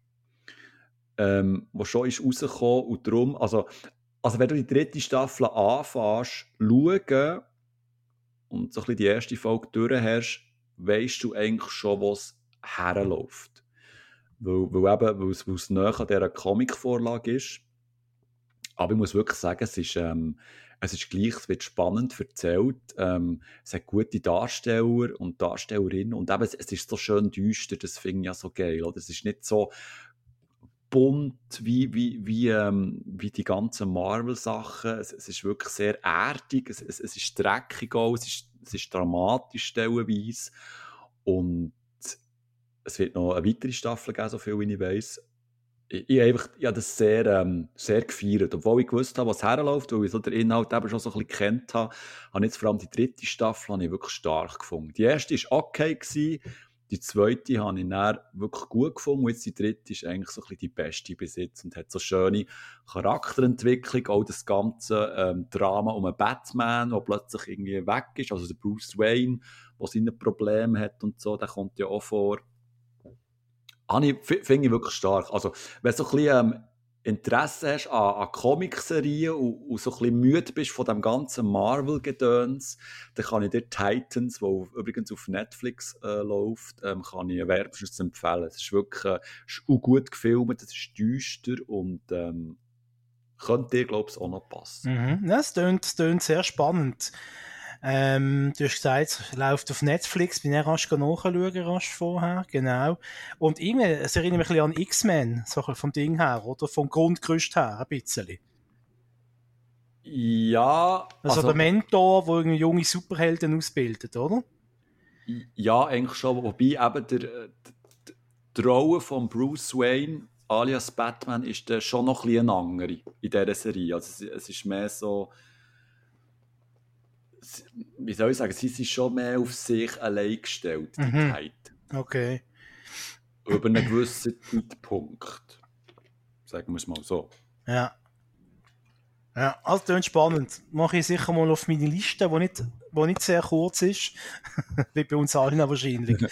ähm, der schon ist rausgekommen und darum, also also wenn du die dritte Staffel anfängst, schauen und so ein die erste Folge durch weißt du eigentlich schon, wo es herläuft. Weil, es, weil näher an dieser Comic-Vorlage ist. Aber ich muss wirklich sagen, es ist, ähm, es ist gleich, es wird spannend erzählt. Ähm, es hat gute Darsteller und Darstellerinnen und eben, es, es ist so schön düster, das finde ich ja so geil. Oder? Es ist nicht so bunt wie, wie, wie, ähm, wie die ganzen Marvel-Sachen. Es, es ist wirklich sehr erdig, es, es, es ist dreckig auch, es ist, es ist dramatisch stellenweise. Und es wird noch eine weitere Staffel geben, so viel wie ich weiß. Ich, ich, einfach, ich habe das sehr, ähm, sehr gefeiert. Obwohl ich gewusst habe, was herläuft, weil ich so den Inhalt eben schon so ein bisschen kennt habe, habe jetzt vor allem die dritte Staffel ich wirklich stark gefunden. Die erste war okay, gewesen, die zweite habe ich dann wirklich gut gefunden. Und jetzt die dritte ist eigentlich so ein bisschen die beste bis und hat so schöne Charakterentwicklung. Auch das ganze ähm, Drama um einen Batman, der plötzlich irgendwie weg ist. Also der Bruce Wayne, der seine Probleme hat und so, der kommt ja auch vor. Finde ich wirklich stark. Also, wenn so ein bisschen ähm, Interesse hast an, an Comicserien und, und so ein bisschen müde bist von dem ganzen Marvel-Gedöns, dann kann ich dir Titans, wo übrigens auf Netflix äh, läuft, ähm, kann ich wärmstens empfehlen. Es ist wirklich äh, auch gut gefilmt, es ist düster und ähm, könnte dir, glaube ich, auch noch passen. Mhm. Ja, es tönt sehr spannend. Ähm, du hast gesagt, es läuft auf Netflix, bin ich rasch nachschauen, rasch vorher, genau. Und irgendwie, es erinnert mich ein bisschen an X-Men, so vom Ding her, oder? Vom Grundgerüst her, ein bisschen. Ja, Also, der Mentor, der irgendwie junge Superhelden ausbildet, oder? Ja, eigentlich schon. Wobei eben der, d- die Rolle von Bruce Wayne alias Batman ist dann schon noch ein bisschen eine andere in dieser Serie. Also es, es ist mehr so. Wie soll ich sagen, sie sind schon mehr auf sich allein gestellt, die Mhm. Zeit. Okay. Über einen gewissen Zeitpunkt. Sagen wir es mal so. Ja. Ja, also tönt spannend. Mache ich sicher mal auf meine Liste, die nicht, wo nicht sehr kurz ist. Wie bei uns allen wahrscheinlich.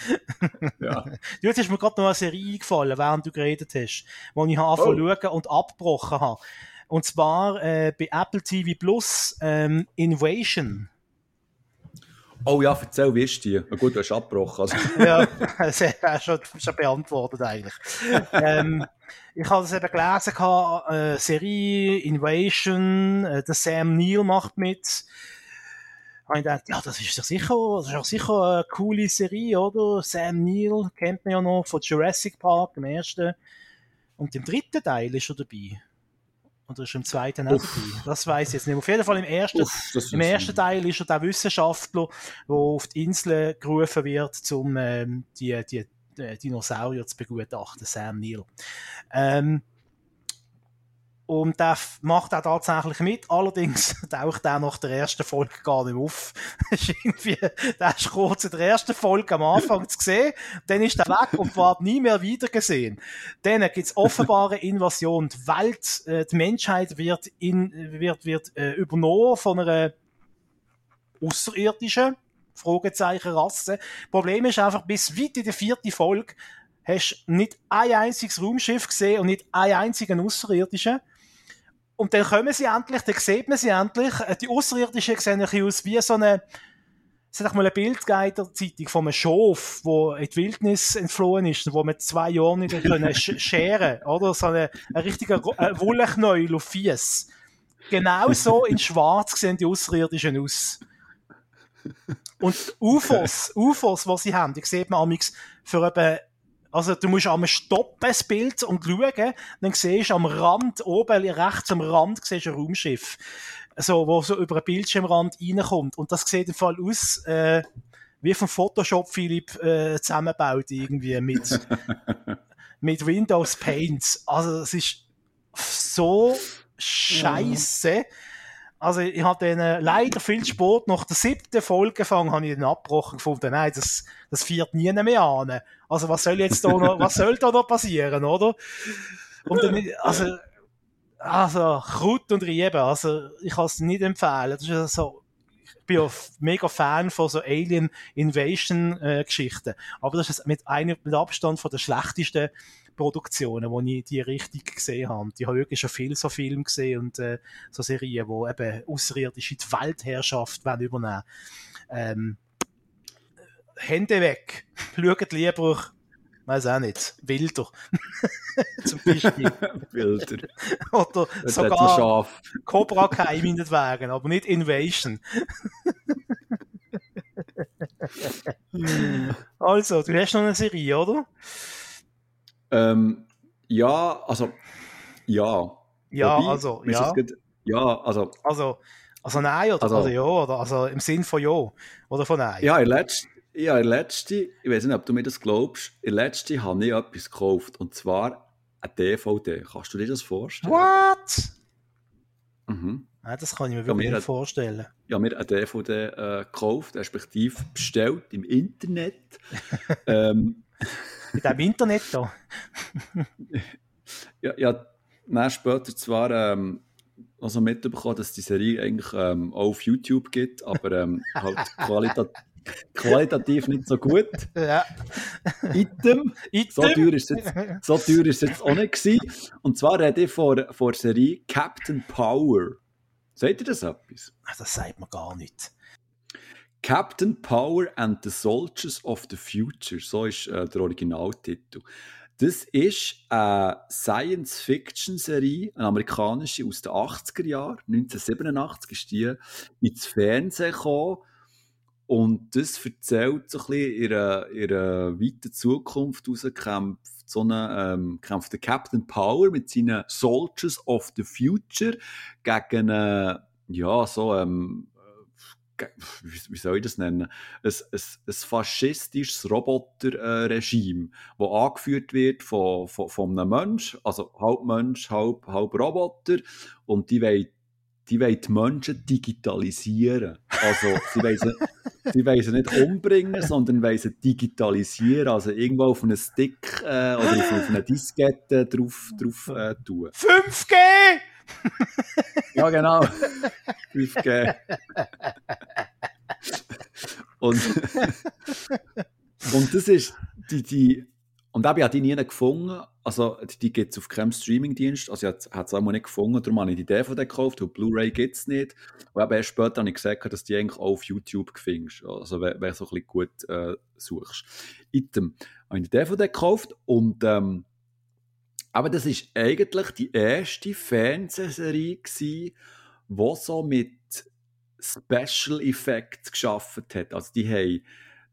Ja. Du, jetzt ist mir gerade noch eine Serie eingefallen, während du geredet hast, wo ich habe schauen und abgebrochen habe. Und zwar äh, bei Apple TV Plus ähm, Invasion. Oh ja, erzähl, wie ist die? Na gut, du hast abgebrochen. Also. ja, das ist schon, schon beantwortet eigentlich. ähm, ich habe es eben gelesen, äh, Serie, Invasion, äh, der Sam Neill macht mit. Habe ich gedacht, ja, das ist doch sicher, das ist doch sicher eine coole Serie, oder? Sam Neill kennt man ja noch von Jurassic Park, im ersten. Und im dritten Teil ist er dabei. Oder ist im zweiten auch dabei? Das weiß ich jetzt nicht. Auf jeden Fall im ersten, Uff, im ersten Teil ist er der Wissenschaftler, der auf die Insel gerufen wird, um ähm, die, die, die Dinosaurier zu begutachten, Sam Neill. Ähm, und der macht auch tatsächlich mit. Allerdings taucht er nach der ersten Folge gar nicht auf. ist irgendwie, der ist kurz in der ersten Folge am Anfang zu sehen. Dann ist er weg und wird nie mehr wieder gesehen. Dann gibt es offenbar eine Invasion. Die Welt, äh, die Menschheit wird, in, wird, wird äh, übernommen von einer außerirdischen Fragezeichen Rasse. Problem ist einfach, bis weit in der vierten Folge hast du nicht ein einziges Raumschiff gesehen und nicht einen einzigen Außerirdischen. Und dann kommen sie endlich, dann sieht man sie endlich. Äh, die Außerirdischen sehen ein bisschen aus wie so eine, sag ich mal, eine Bildgeiter-Zeitung von einem Schof, wo in die Wildnis entflohen ist, wo man zwei Jahre nicht können scheren oder? So eine, ein richtiger Wollknäuel auf Fies. Genau so in schwarz sehen die Außerirdischen aus. Und UFOs, UFOs, die sie haben, die sieht man amigs für etwa also du musst einmal stoppen, das Bild, und schauen, dann siehst du am Rand, oben rechts am Rand, siehst du ein Raumschiff. So, wo so über einen Bildschirmrand reinkommt. Und das sieht im Fall aus, äh, wie vom Photoshop Philipp äh, zusammenbaut, irgendwie mit, mit Windows Paint. Also es ist so scheiße. Ja. Also ich habe den äh, leider viel Sport nach der siebten Folge gefangen, habe ich den abgebrochen gefunden. Nein, das, das führt nie mehr an. Also was soll jetzt da noch, was soll da noch passieren, oder? Und dann, also, also, Krut und Rieben, also, ich kann es nicht empfehlen. Das ist so, ich bin auch mega Fan von so Alien Invasion äh, Geschichten. Aber das ist mit einem, mit Abstand von der schlechtesten Produktionen, wo ich die richtig gesehen habe. Ich habe wirklich schon viel so Filme gesehen und äh, so Serien, wo eben Außerirdische die Weltherrschaft wollen übernehmen. Ähm, Hände weg. Schaut lieber, weiß auch nicht, Wilder. Zum Beispiel. Wilder. Oder das sogar Cobra Kai meinetwegen, aber nicht Invasion. also, du hast noch eine Serie, oder? Ähm, ja, also, ja. Ja, Wobei, also, ja. Grad, ja, also. Also, also nein, oder, also, also ja, oder also im Sinn von ja, oder von nein. Ja, in letzter, ja, in letzter, ich weiß nicht, ob du mir das glaubst, in letzter habe ich etwas gekauft, und zwar eine DVD. Kannst du dir das vorstellen? What? Mhm. Nein, das kann ich mir wirklich ja, nicht vorstellen. Ja, mir eine DVD äh, gekauft, respektive bestellt im Internet. ähm, mit dem Internet da. ja, ja, dann später zwar ähm, also mitbekommen, dass die Serie eigentlich ähm, auch auf YouTube gibt, aber ähm, halt qualita qualitativ nicht so gut. Ja. Item. Item. So teuer ist es jetzt, so teuer ist jetzt auch nicht gewesen. Und zwar rede ich vor, vor der Serie Captain Power. Seht ihr das etwas? Das sagt man gar nicht. Captain Power and the Soldiers of the Future, so ist äh, der Originaltitel. Das ist eine Science-Fiction-Serie, eine amerikanische aus den 80er Jahren. 1987 ist die ins Fernsehen gekommen. Und das erzählt so ein bisschen ihre, ihre weite Zukunft raus, kämpft, so eine, ähm, kämpft der Captain Power mit seinen Soldiers of the Future gegen, äh, ja, so, ähm, wie soll ich das nennen, ein, ein, ein faschistisches Roboterregime, das angeführt wird von, von, von einem Mensch, also halb Mensch, halb, halb Roboter, und die wollen die wollen die Menschen digitalisieren. Also, sie wollen sie, wollen sie nicht umbringen, sondern wollen sie digitalisieren. Also, irgendwo auf einen Stick äh, oder auf, auf eine Diskette drauf, drauf äh, tun. 5G! Ja, genau. 5G. und, und das ist die, die und habe ich die nie gefunden. Also, die gibt es auf keinem Streamingdienst. Also, ich habe es auch nicht gefunden. Darum habe ich die DVD gekauft. Und Blu-ray gibt es nicht. Und eben erst später habe ich gesagt, dass die eigentlich auch auf YouTube findest. Also, wenn, wenn du so ein bisschen gut äh, suchst. Item. Habe ich die DVD gekauft. Und, ähm, aber das ist eigentlich die erste Fernsehserie die so mit Special Effects geschaffen hat. Also, die haben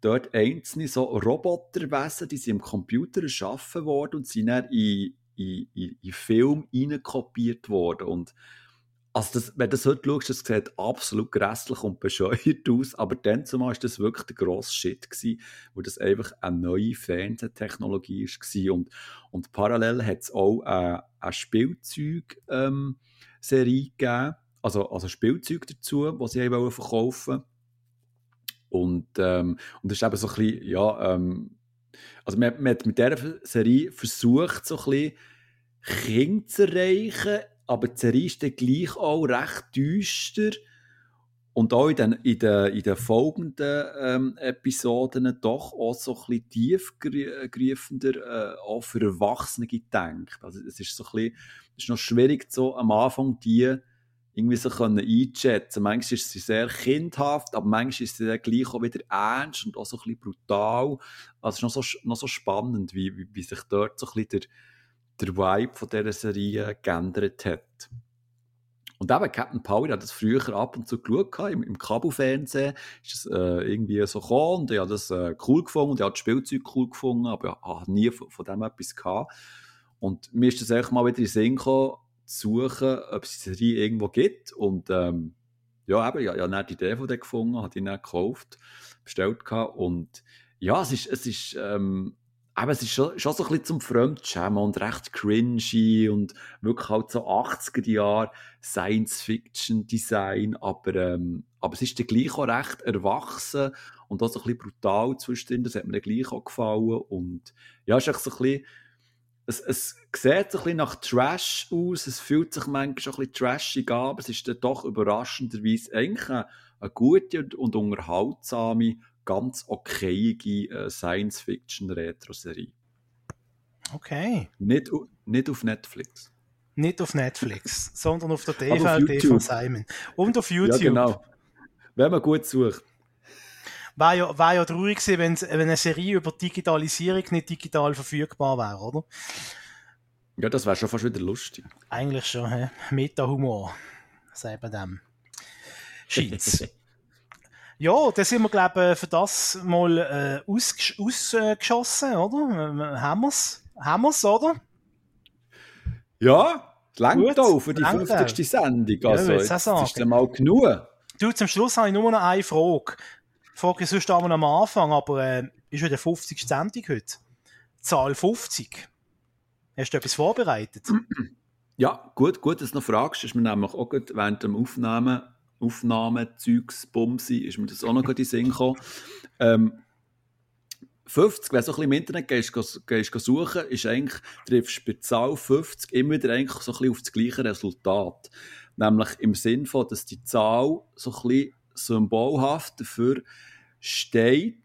dort einzelne so Roboterwesen, die sind im Computer erschaffen worden und sind dann in, in, in, in Film reinkopiert worden. Und also das, wenn du das heute schaust, das sieht absolut grässlich und bescheuert aus, aber dann zumal war das wirklich der grosse Shit, gewesen, wo das einfach eine neue Fernsehtechnologie war. Und, und parallel hat es auch eine, eine Spielzeug-Serie ähm, gegeben, also, also Spielzeug dazu, die sie verkaufen wollten. Und, ähm, und das ist eben so ein bisschen, ja, ähm, also man, man hat mit dieser Serie versucht, so ein bisschen Kinder zu erreichen, aber ist dann gleich auch recht düster und auch in den, in den, in den folgenden ähm, Episoden doch auch so ein bisschen tiefgreifender äh, auch für Erwachsene gedacht. Also es ist so ein bisschen, es ist noch schwierig, so am Anfang die irgendwie so können einschätzen Manchmal ist sie sehr kindhaft, aber manchmal ist sie dann gleich auch wieder ernst und auch so ein bisschen brutal. Also es ist noch so, noch so spannend, wie, wie, wie sich dort so ein bisschen der, der Vibe von dieser Serie geändert hat. Und eben, Captain Power hat das früher ab und zu geschaut, im, im Kabelfernsehen ist es äh, irgendwie so gekommen und ich habe das äh, cool gefunden und ich habe das Spielzeug cool gefunden, aber ich habe nie von, von dem etwas gehabt. Und mir ist das einfach mal wieder in den Sinn gekommen, suchen, ob es die Serie irgendwo gibt. Und ähm, ja, eben, ich, ich habe die DVD gefunden, habe die dann gekauft, bestellt gehabt. Und ja, es ist, es ist, ähm, aber es ist schon, schon so ein bisschen zum Fremdschämen und recht cringy und wirklich halt so 80er Jahre Science-Fiction-Design, aber, ähm, aber es ist dann gleich auch recht erwachsen und auch so ein bisschen brutal zwischendrin, das hat mir dann gleich auch gefallen. Und ja, es ist echt so ein bisschen es, es sieht so ein bisschen nach Trash aus, es fühlt sich manchmal schon ein bisschen trashig an, aber es ist dann doch überraschenderweise eigentlich eine, eine gute und unterhaltsame, ganz okayige äh, Science-Fiction-Retro-Serie. Okay. Nicht, nicht auf Netflix. Nicht auf Netflix, sondern auf der DVD von Simon. Und auf YouTube. Ja, genau. Wenn man gut sucht wäre ja, wär ja traurig gewesen, wenn, wenn eine Serie über Digitalisierung nicht digital verfügbar wäre, oder? Ja, das wäre schon fast wieder lustig. Eigentlich schon, hä? Meta-Humor. Sagt man dem. Scheint's. ja, da sind wir, glaube ich, für das mal äh, ausgeschossen, aus, oder? Äh, haben wir's? Haben wir's, oder? Ja, es längt auch für die 50. Sendung. Also, ja, jetzt, jetzt ist dann mal genug. Du, zum Schluss habe ich nur noch eine Frage. Frage ich sonst am Anfang, aber äh, ist ja der 50. Sendung heute. Zahl 50. Hast du etwas vorbereitet? Ja, gut, gut, dass du noch fragst. Ist mir nämlich auch gut während dem Aufnahmen, Aufnahmezeugsbumsi, ist mir das auch noch in den Sinn gekommen. Ähm, 50, wenn du so ein bisschen im Internet gehst, gehst, suchen, ist eigentlich, triffst bei Zahl 50 immer wieder eigentlich so ein bisschen auf das gleiche Resultat. Nämlich im Sinn von, dass die Zahl so ein bisschen symbolhaft dafür steht,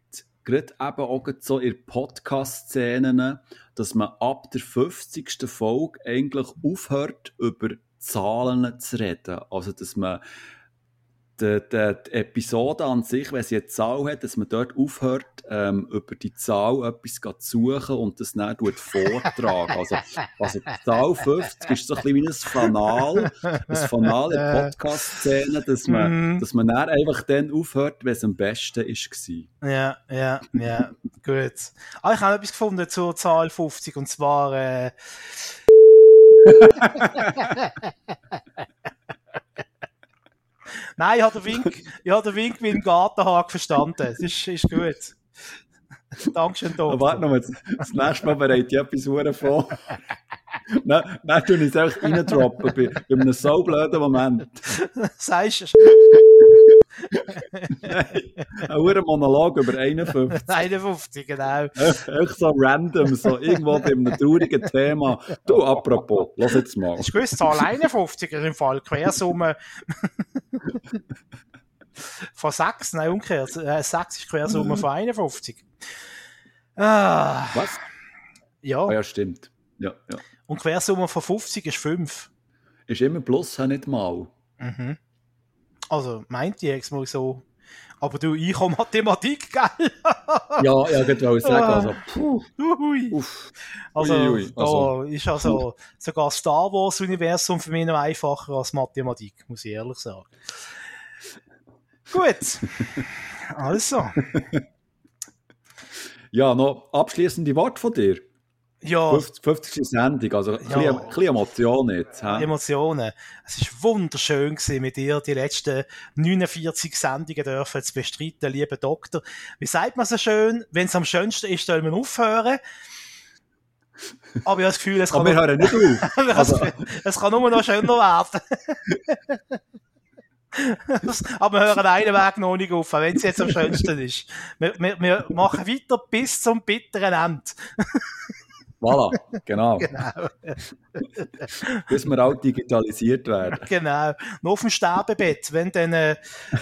gerade eben auch so in Podcast-Szenen, dass man ab der 50. Folge eigentlich aufhört, über Zahlen zu reden. Also, dass man die, die, die, Episode an sich, wenn sie eine Zahl hat, dass man dort aufhört, ähm, über die Zahl etwas zu suchen und das dann vortragen. Also, also die Zahl 50 ist so ein bisschen wie ein Fanal, ein Fanal in Podcast-Szene, dass man, mm. dass man dann einfach dann aufhört, wenn es am besten war. Ja, ja, ja, gut. Ah, ich habe etwas gefunden zur Zahl 50 und zwar äh, Nein, ich habe den Wink, ich habe den Wink mit dem Gartenhag verstanden. Es ist, ist gut. Dankeschön, Tom. Warte noch mal, das nächste Mal bereite ich etwas vor. Nein, tue ich es einfach reindroppen bei, bei einem so blöden Moment. Sagst du? Nein, ein Monolog über 51. 51, genau. Echt so random, so irgendwo bei einem traurigen Thema. Du, apropos, lass jetzt mal. Ist gewusst, Zahl 51 ist im Fall Quersumme von 6, nein, umgekehrt. 6 äh, ist Quersumme von 51. Ah. Was? Ja. Ah, ja, stimmt. Ja, ja. Und Quersumme von 50 ist 5. Ist immer plus, nicht mal. Mhm. Also, meint ich jetzt mal so. Aber du, ich habe Mathematik, gell? Ja, ja, ich wollte sagen, also, puh, Ui. uff. Also, Ui, ui, da also, ist also sogar das Star Wars-Universum für mich noch einfacher als Mathematik, muss ich ehrlich sagen. Gut. Also, Ja, noch abschließende Worte von dir. Ja, 50, 50. Sendung, also ein ein bisschen Emotion jetzt. hä? Emotionen. Es ist wunderschön gewesen, mit dir die letzten 49 Sendungen dürfen zu bestreiten, lieber Doktor. Wie sagt man so schön? Wenn es am schönsten ist, soll man aufhören. Aber ich habe das Gefühl, es kann, Aber wir hören nicht auf. Gefühl, es kann nur noch schöner werden. Aber wir hören einen Weg noch nicht auf, wenn es jetzt am schönsten ist. Wir, wir, wir machen weiter bis zum bitteren Ende. Voilà, genau. Genau. Bis wir auch digitalisiert werden. Genau. Noch auf dem Sterbebett, wenn dann äh,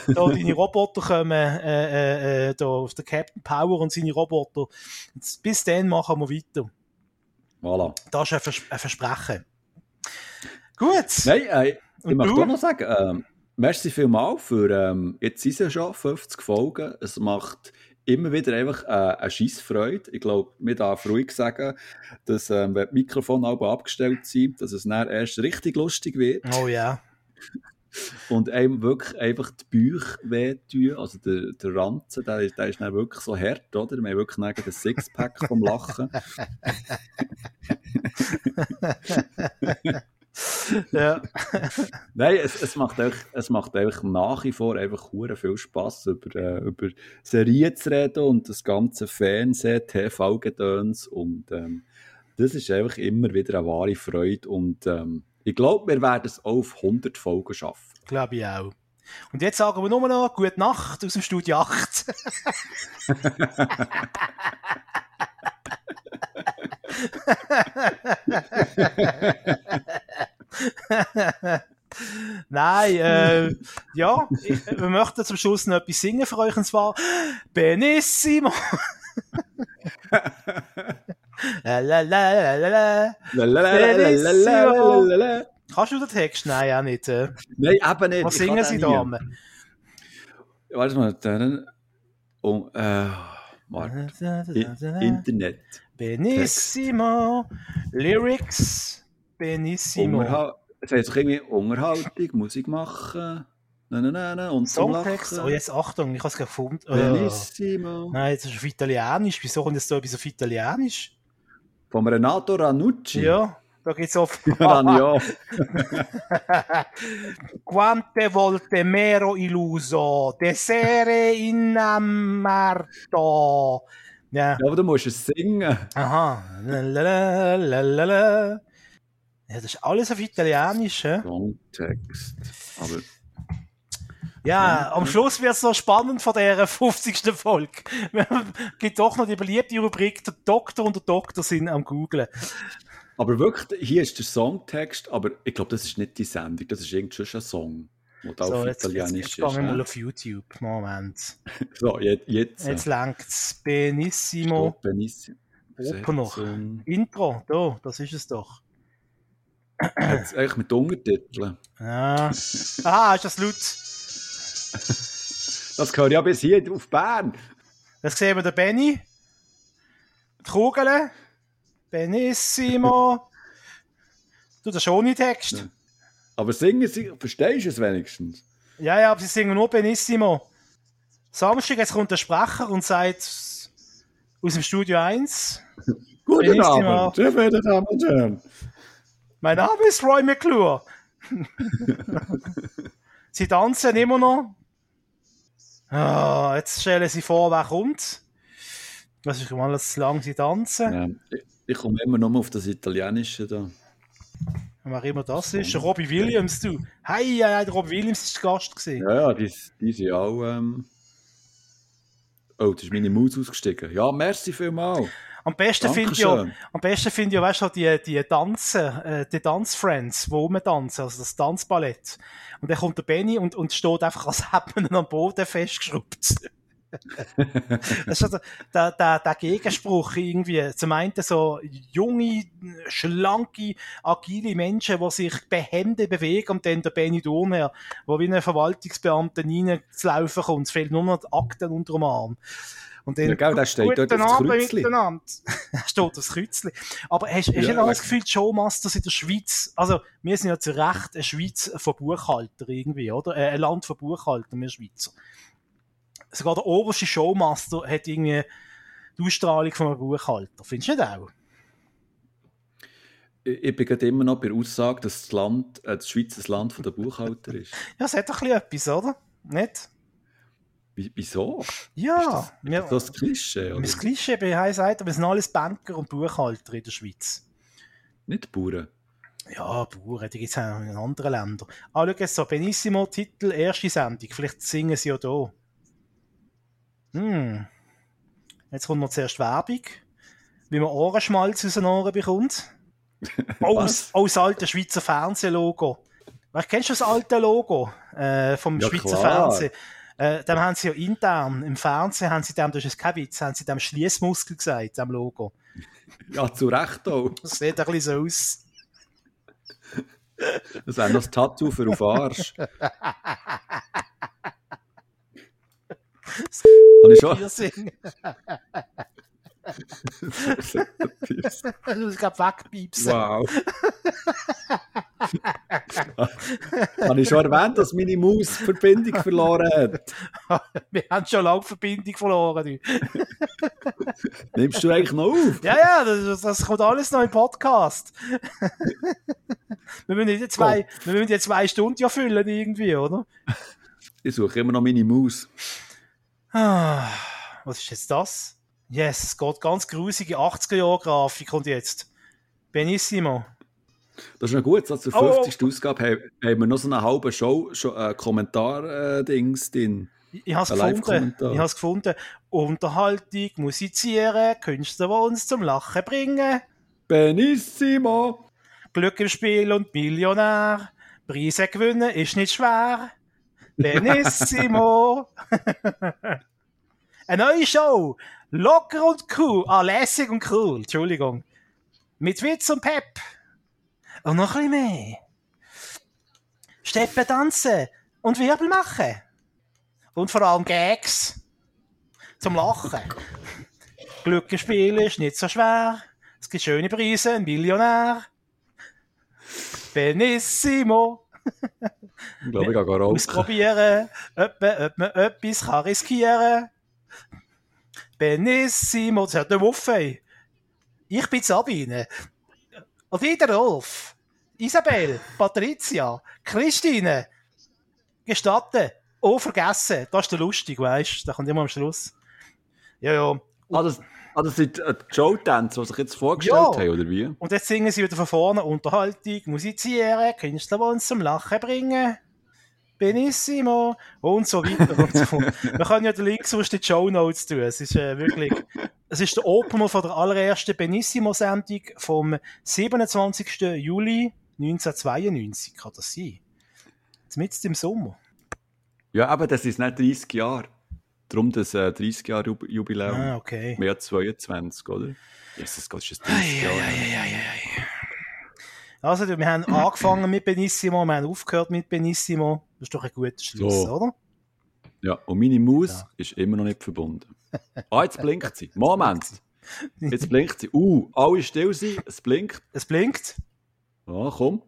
da deine Roboter kommen, äh, äh, äh, da auf der Captain Power und seine Roboter. Bis dann machen wir weiter. Voilà. Das ist ein, Vers ein Versprechen. Gut. Nein, äh, ich Und möchte du? auch noch sagen, ähm, merci vielmals für, ähm, jetzt sind es ja schon 50 Folgen. Es macht immer wieder einfach äh, eine Scheissfreude. Ich glaube, man darf ruhig sagen, dass, ähm, wenn die Mikrofone abgestellt sind, dass es dann erst richtig lustig wird Oh ja. und einem wirklich einfach die Bäuche wehtun. Also der, der Ranzen, der, der ist dann wirklich so hart, oder? Wir haben wirklich den Sixpack vom Lachen. ja. Nein, es, es, macht einfach, es macht einfach nach wie vor einfach hure viel Spass, über, äh, über Serien zu reden und das ganze Fernsehen, TV-Gedöns und ähm, das ist einfach immer wieder eine wahre Freude und ähm, ich glaube, wir werden es auf 100 Folgen schaffen. Glaube ich auch. Und jetzt sagen wir nur noch Gute Nacht aus dem Studio 8. Nein, äh, ja, ich, wir möchten zum Schluss noch etwas singen für euch, und zwar Benissimo. la, la, la, la, la, la. Lalalalalalala. Kannst du den Text? Nein, auch nicht. Äh. Nein, eben nicht. Was singen sie da? Warte mal, dann. Oh, äh, I- Internet. Benissimo, Lyrics, Benissimo. Unterhal es heißt irgendwie Unterhaltung, Musik machen, na, na, na, und Songtext. Oh, jetzt Achtung, ich habe es gefunden. Oh. Benissimo. Nein, das ist auf Italienisch. Wieso kommt jetzt da etwas auf Italienisch? Vom Renato Ranucci. Ja, da geht's auf. Ranio. Quante volte mero illuso, desere innamarto. Ja, Ja, aber du musst es singen. aha. Lalala, lalala. Ja, das ist alles auf Italienisch. hä? Songtext. Aber Ja, am Schluss wird es noch spannend von der 50. Folge. Es gibt doch noch die beliebte Rubrik, der Doktor und der Doktor sind am Googlen. Aber wirklich, hier ist der Songtext, aber ich glaube, das ist nicht die Sendung, das ist irgendwie schon ein Song, der So, auf jetzt, jetzt, Italienisch jetzt gehen wir mal auf YouTube. Moment. So, jetzt. jetzt, Jetzt längt's. Benissimo. Stopp, Benissimo. Open noch. Intro, da, das ist es doch. Jetzt eigentlich mit Untertiteln. Ja. Aha, ist das laut? Das gehört ja bis hier auf Bern. Jetzt sehen wir den Benny. Die Kugel. Benissimo. Du, das ist ohne Text. Aber singen sie, verstehst du es wenigstens? Ja, ja, aber sie singen nur Benissimo. Samstag, jetzt kommt der Sprecher und sagt aus dem Studio 1, Guten Benissimo. Abend, sehr verehrte Damen und Herren. mein Name ist Roy McClure. sie tanzen immer noch. Ah, jetzt stellen sie vor, wer kommt. Das ist mal zu lang, sie tanzen. Ja, ich, komme immer nur auf das Italienische da. Wer immer das ist. Robbie Williams, du. Hey, ja, ja, Robbie Williams war Gast. Gewesen. Ja, ja, die, die sind auch. Ähm... Oh, da ist meine Maus ausgestiegen. Ja, merci vielmals. Am besten finde ich ja, am besten finde ich weißt du, die, die Tanzen, äh, die Tanzfriends, wo rumtanzen, also das Tanzballett. Und dann kommt der Benny und, und steht einfach, als hätte man ihn am Boden festgeschraubt. das ist also der, der, der Gegenspruch irgendwie. Zum einen so junge, schlanke, agile Menschen, die sich behende bewegen und dann der Benny Dorner, wo wie ein Verwaltungsbeamter reinzulaufen kommt. Es fehlt nur noch die Akten unter dem Arm. Und dann, Ja, gell, da steht dort das Kreuzli. miteinander. Steht das Kreuzli. Aber hast, hast du Ja, auch das. Gefühl, die Showmasters in der Schweiz, also wir sind ja zu Recht eine Schweiz von Buchhalter irgendwie, oder? Äh, ein Land von Buchhaltern, wir Schweizer. Sogar der oberste Showmaster hat irgendwie die Ausstrahlung von einem Buchhalter. Findest du nicht auch? Ich, bin gerade immer noch bei der Aussage, dass das Land, äh, die Schweiz ein Land von der Buchhalter ist. Ja, es hat doch ein bisschen etwas, oder? Nicht? Wie, wieso? Ja, wir, Das ist das Klischee, oder? das Klischee bei High Seite, wir sind alles Banker und Buchhalter in der Schweiz. Nicht Bauern. Ja, Bauern, die gibt es auch in anderen Ländern. Ah, schau jetzt so, Benissimo-Titel, erste Sendung. Vielleicht singen sie ja da. Hm. Jetzt kommt noch zuerst Werbung, wie man Ohrenschmalz aus den Ohren bekommt. Oh, das, Was? oh, das alte Schweizer Fernsehlogo. Weißt, kennst du das alte Logo äh, vom Ja, Schweizer klar. Fernsehen? Äh, dem haben sie ja intern, im Fernsehen haben sie dem, das ist kein Witz, haben sie dem Schließmuskel gesagt, dem Logo. Ja, zu Recht auch. Das sieht ein bisschen so aus. Das wäre noch das Tattoo für auf Arsch. Habe ich schon? Piercing. Du musst gerade wegpiepsen. wow. Habe ich schon erwähnt, dass meine Maus Verbindung verloren hat? Wir haben schon lange Verbindung verloren. Nimmst du eigentlich noch auf? Ja, ja, das, das kommt alles noch im Podcast. wir müssen jetzt zwei, wir müssen jetzt zwei Stunden ja füllen irgendwie, oder? Ich suche immer noch meine Maus. Ah, was ist jetzt das? Yes, es geht ganz grusige 80er-Jahre-Grafik und jetzt. Benissimo. Das ist noch gut, so zur Oh, 50. Ausgabe haben, haben wir noch so eine halbe Show, schon, äh, Kommentar-Dings drin. Ich, habe es gefunden. Ich habe gefunden. Unterhaltung, musizieren, Künstler, die uns zum Lachen bringen. Benissimo! Glück im Spiel und Millionär. Preise gewinnen ist nicht schwer. Benissimo. Eine neue Show. Locker und cool. Ah, lässig und cool. Entschuldigung. Mit Witz und Pep. Und noch ein bisschen mehr. Steppen tanzen und Wirbel machen. Und vor allem Gags. Zum Lachen. Glück Spiel ist nicht so schwer. Es gibt schöne Preise, ein Millionär. Benissimo. Ich glaube, ich gehe rauchen. Ausprobieren, ob man, ob man etwas kann riskieren Benissimo, das hat nicht offen. Ich bin Sabine. Und wieder Rolf. Isabel, Patricia, Christine. Gestatten. Oh, vergessen. Das ist der lustig, weißt du? Da kommt immer am Schluss. Ja, ja. Das, ah, das sind äh, die Showdance, die sich jetzt vorgestellt Ja. haben, oder wie? Und jetzt singen sie wieder von vorne Unterhaltung, musizieren, Künstler, die uns zum Lachen bringen. Benissimo und so weiter und so fort. Wir können ja den Link sonst in die Show Notes tun. Es ist äh, wirklich, es ist der Opener von der allerersten Benissimo-Sendung vom 27. Juli 1992. Kann das sein? Jetzt mitten im Sommer. Ja, aber das ist nicht 30 Jahre. Darum das äh, 30 Jahre Jub- Jubiläum. Ah, okay. Mehr als 22, oder? Jesus Gott, ist das 30 Jahre. Also, wir haben angefangen mit Benissimo, wir haben aufgehört mit Benissimo. Das ist doch ein guter Schluss, So. oder? Ja, und meine Maus Ja. ist immer noch nicht verbunden. Ah, jetzt blinkt sie. Moment. Jetzt blinkt sie. Uh, alle still sein. Es blinkt. Es blinkt. Ja, komm.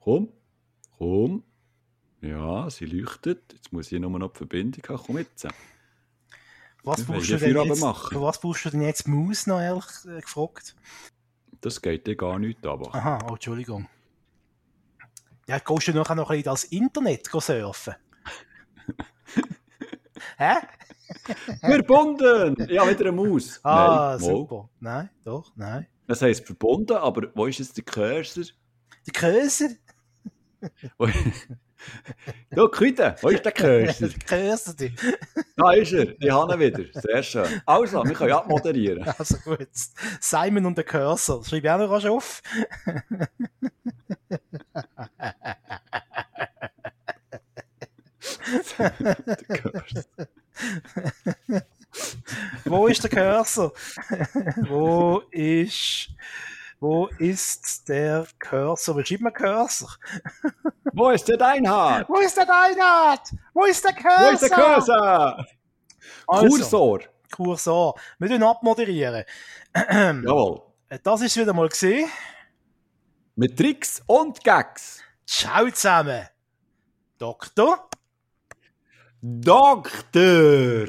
Komm. Komm. Ja, sie leuchtet. Jetzt muss ich nur noch die Verbindung haben. Komm jetzt. Was brauchst du denn jetzt? was brauchst du denn jetzt Maus noch ehrlich äh, gefragt? Das geht dir gar nicht aber. Aha, oh, Entschuldigung. Ja, gehst du nachher noch ein bisschen das Internet surfen? Hä? Verbunden! Ja, wieder eine Maus. Ah, Nein, mal. super. Nein, doch, nein. Das heisst verbunden, aber wo ist jetzt der Cursor? Die Köser? Wo- Da, Küde, wo ist der Köser, die. Da ist er, ich habe ihn wieder. Sehr schön. Also, wir können ja abmoderieren. Also gut. Simon und der Cursor. Schreib ich auch noch rasch auf. Der Cursor. wo ist der Cursor? wo ist, wo ist der Cursor? Wie schreibt man Cursor? Wo ist der Deinhard? Wo ist der Deinhard? Wo ist der Cursor? Wo ist der Cursor? Also, Kursor. Cursor. Wir tun abmoderieren. Jawohl. Das ist wieder mal gesehen. Mit Tricks und Gags. Ciao zusammen. Doktor. Doktor.